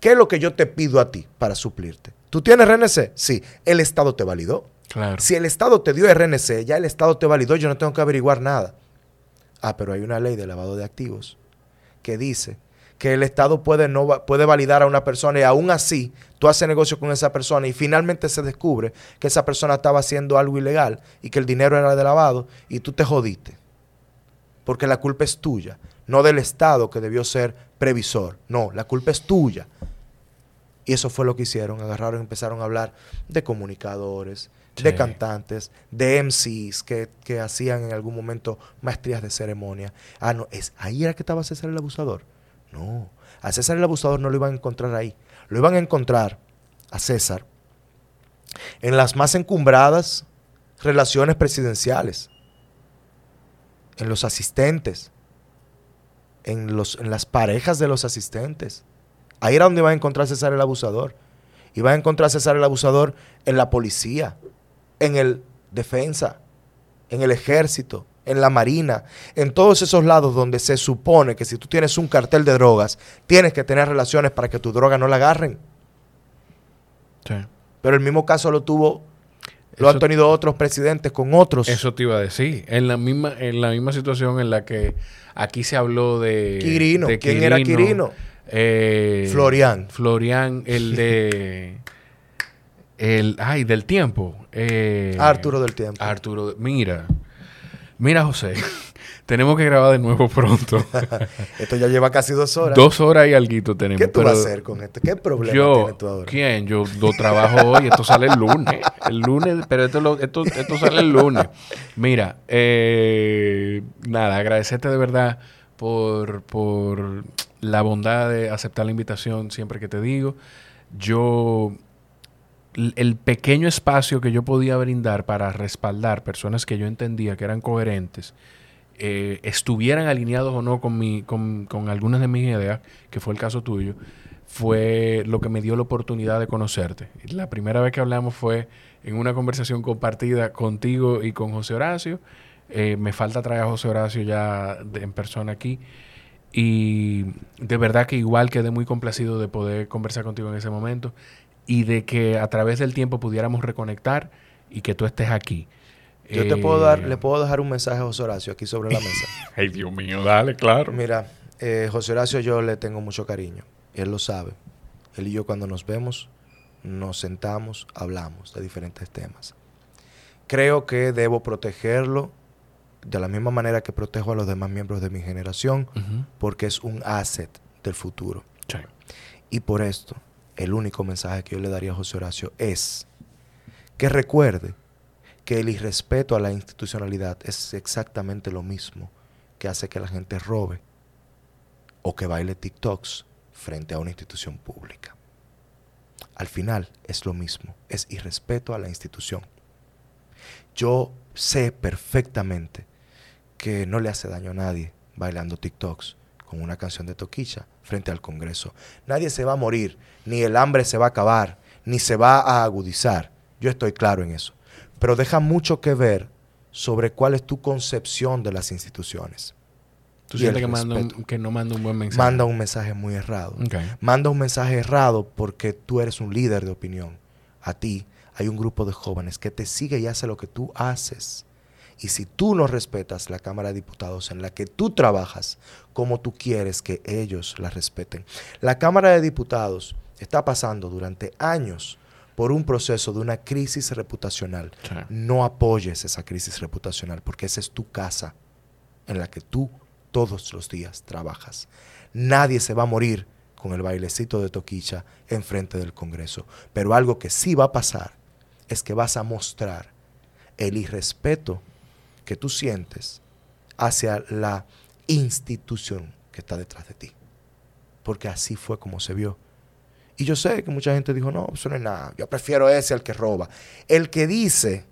Speaker 2: ¿Qué es lo que yo te pido a ti para suplirte? ¿Tú tienes RNC? Sí. ¿El Estado te validó?
Speaker 1: Claro.
Speaker 2: Si el Estado te dio RNC, ya el Estado te validó, yo no tengo que averiguar nada. Ah, pero hay una ley de lavado de activos que dice que el Estado puede, no, puede validar a una persona y aún así tú haces negocio con esa persona y finalmente se descubre que esa persona estaba haciendo algo ilegal y que el dinero era de lavado y tú te jodiste. Porque la culpa es tuya, no del Estado que debió ser previsor. No, la culpa es tuya. Y eso fue lo que hicieron. Agarraron y empezaron a hablar de comunicadores, de cantantes, de MCs que, que, hacían en algún momento maestrías de ceremonia. Ah, no, es, ahí era que estaba César el abusador. No, a César el abusador no lo iban a encontrar ahí. Lo iban a encontrar a César en las más encumbradas relaciones presidenciales, en los asistentes, en, los, en las parejas de los asistentes. Ahí era donde iba a encontrar César el abusador. Iba a encontrar César el abusador en la policía, en el defensa, en el ejército, en la marina, en todos esos lados donde se supone que si tú tienes un cartel de drogas, tienes que tener relaciones para que tu droga no la agarren.
Speaker 1: Sí.
Speaker 2: Pero el mismo caso lo tuvo, lo han tenido otros presidentes con otros.
Speaker 1: Eso te iba a decir. En la misma, en la misma situación en la que aquí se habló de.
Speaker 2: Quirino. ¿Quién era Quirino?
Speaker 1: Eh,
Speaker 2: Florian.
Speaker 1: Florian, el de. el, ay, del tiempo. Eh,
Speaker 2: Arturo del tiempo.
Speaker 1: Arturo, mira. Mira, José. Tenemos que grabar de nuevo pronto.
Speaker 2: esto ya lleva casi dos horas.
Speaker 1: Dos horas y algo tenemos.
Speaker 2: ¿Qué tú vas a hacer con esto? ¿Qué problema
Speaker 1: yo,
Speaker 2: tienes tú ahora?
Speaker 1: ¿Quién? Yo lo trabajo hoy. Esto sale el lunes. El lunes, pero esto, lo, esto, esto sale el lunes. Mira, eh, nada, agradecerte de verdad por, por la bondad de aceptar la invitación siempre que te digo. Yo, el pequeño espacio que yo podía brindar para respaldar personas que yo entendía que eran coherentes, eh, estuvieran alineados o no con, mi, con, con algunas de mis ideas, que fue el caso tuyo, fue lo que me dio la oportunidad de conocerte. La primera vez que hablamos fue en una conversación compartida contigo y con José Horacio. Eh, me falta traer a José Horacio ya en persona aquí. Y de verdad que igual quedé muy complacido de poder conversar contigo en ese momento y de que a través del tiempo pudiéramos reconectar y que tú estés aquí.
Speaker 2: Yo te
Speaker 1: Eh,
Speaker 2: puedo dar, le puedo dejar un mensaje a José Horacio aquí sobre la mesa.
Speaker 1: Ay, Dios mío, dale, claro.
Speaker 2: Mira, eh, José Horacio yo le tengo mucho cariño. Él lo sabe. Él y yo cuando nos vemos, nos sentamos, hablamos de diferentes temas. Creo que debo protegerlo de la misma manera que protejo a los demás miembros de mi generación, porque es un asset del futuro.
Speaker 1: Sí.
Speaker 2: Y por esto, el único mensaje que yo le daría a José Horacio es que recuerde que el irrespeto a la institucionalidad es exactamente lo mismo que hace que la gente robe o que baile TikToks frente a una institución pública. Al final es lo mismo, es irrespeto a la institución. Yo sé perfectamente que no le hace daño a nadie bailando TikToks con una canción de Toquicha frente al Congreso. Nadie se va a morir, ni el hambre se va a acabar, ni se va a agudizar. Yo estoy claro en eso. Pero deja mucho que ver sobre cuál es tu concepción de las instituciones.
Speaker 1: Tú sientes que, manda un- que no manda un buen mensaje.
Speaker 2: Manda un mensaje muy errado. Manda un mensaje errado porque tú eres un líder de opinión. A ti hay un grupo de jóvenes que te sigue y hace lo que tú haces. Y si tú no respetas la Cámara de Diputados en la que tú trabajas, como tú quieres que ellos la respeten. La Cámara de Diputados está pasando durante años por un proceso de una crisis reputacional.
Speaker 1: Sí.
Speaker 2: No apoyes esa crisis reputacional porque esa es tu casa en la que tú todos los días trabajas. Nadie se va a morir con el bailecito de Toquicha enfrente del Congreso. Pero algo que sí va a pasar es que vas a mostrar el irrespeto que tú sientes hacia la institución que está detrás de ti. Porque así fue como se vio. Y yo sé que mucha gente dijo, no, eso no es nada, yo prefiero ese al que roba. El que dice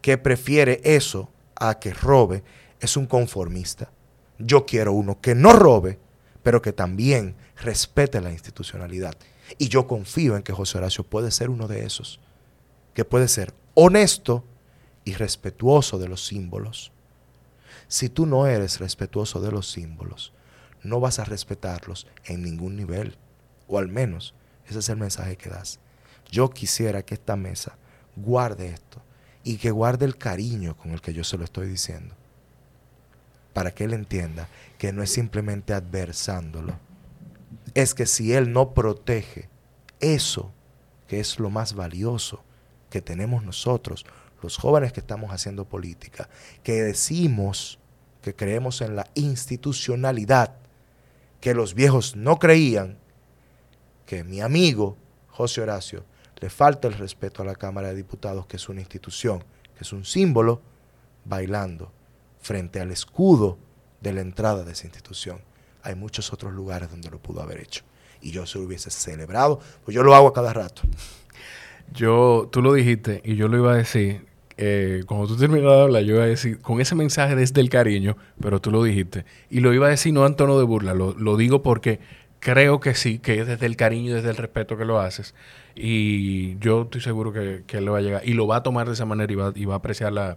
Speaker 2: que prefiere eso a que robe es un conformista. Yo quiero uno que no robe, pero que también respete la institucionalidad. Y yo confío en que José Horacio puede ser uno de esos, que puede ser honesto y respetuoso de los símbolos. Si tú no eres respetuoso de los símbolos, no vas a respetarlos en ningún nivel, o al menos ese es el mensaje que das. Yo quisiera que esta mesa guarde esto y que guarde el cariño con el que yo se lo estoy diciendo, para que él entienda que no es simplemente adversándolo, es que si él no protege eso, que es lo más valioso que tenemos nosotros, los jóvenes que estamos haciendo política, que decimos que creemos en la institucionalidad, que los viejos no creían, que mi amigo José Horacio le falta el respeto a la Cámara de Diputados, que es una institución, que es un símbolo, bailando frente al escudo de la entrada de esa institución. Hay muchos otros lugares donde lo pudo haber hecho. Y yo se lo hubiese celebrado, pues yo lo hago a cada rato.
Speaker 1: Yo, tú lo dijiste y yo lo iba a decir. Eh, cuando tú terminas de hablar, yo iba a decir con ese mensaje desde el cariño, pero tú lo dijiste. Y lo iba a decir no en tono de burla, lo digo porque creo que sí, que es desde el cariño y desde el respeto que lo haces. Y yo estoy seguro que, que él le va a llegar. Y lo va a tomar de esa manera y va, y va a apreciar la,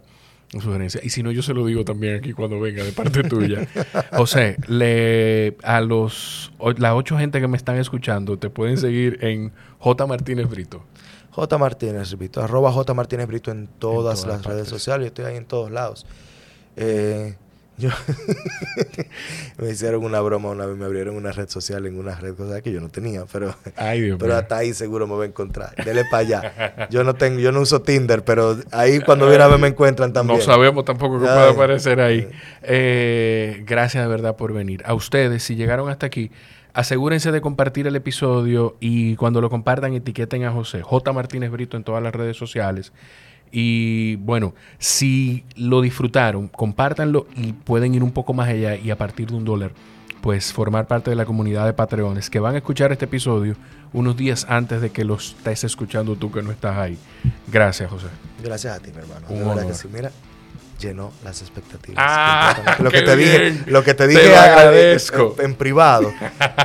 Speaker 1: sugerencia. Y si no, yo se lo digo también aquí cuando venga de parte tuya. José, le, a los las ocho gente que me están escuchando, te pueden seguir en J. Martínez Brito.
Speaker 2: J. Martínez Brito, arroba J. Martínez Brito en todas, las redes sociales, estoy ahí en todos lados. Eh, yo me hicieron una broma una vez, me abrieron una red social en una red cosa que yo no tenía, pero, pero hasta ahí seguro me voy a encontrar. Dele para allá. Yo no tengo, yo no uso Tinder, pero ahí cuando viera me encuentran también.
Speaker 1: No sabemos tampoco que puede aparecer ahí. Eh, gracias de verdad por venir. A ustedes, si llegaron hasta aquí, asegúrense de compartir el episodio y cuando lo compartan etiqueten a José, J. Martínez Brito en todas las redes sociales. Y bueno, si lo disfrutaron, compártanlo y pueden ir un poco más allá y a partir de un dólar, pues formar parte de la comunidad de Patreones que van a escuchar este episodio unos días antes de que lo estés escuchando tú que no estás ahí. Gracias, José.
Speaker 2: Gracias a ti, mi hermano. de verdad que sí, mira, llenó las expectativas. Ah, lo que te dije, lo que te dije agradezco. En, en, privado.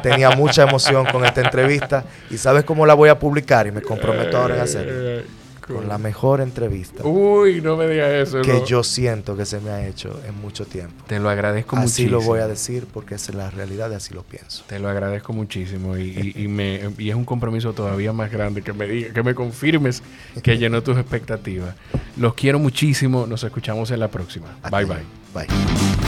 Speaker 2: Tenía mucha emoción con esta entrevista y sabes cómo la voy a publicar y me comprometo ahora en hacerlo con la mejor entrevista.
Speaker 1: Uy, no me digas eso.
Speaker 2: Que yo siento que se me ha hecho en mucho tiempo.
Speaker 1: Te lo agradezco muchísimo.
Speaker 2: Así lo voy a decir porque es la realidad y así lo pienso.
Speaker 1: Te lo agradezco muchísimo y, me, y es un compromiso todavía más grande que me diga, que me confirmes que llenó tus expectativas. Los quiero muchísimo. Nos escuchamos en la próxima. bye bye.
Speaker 2: Bye.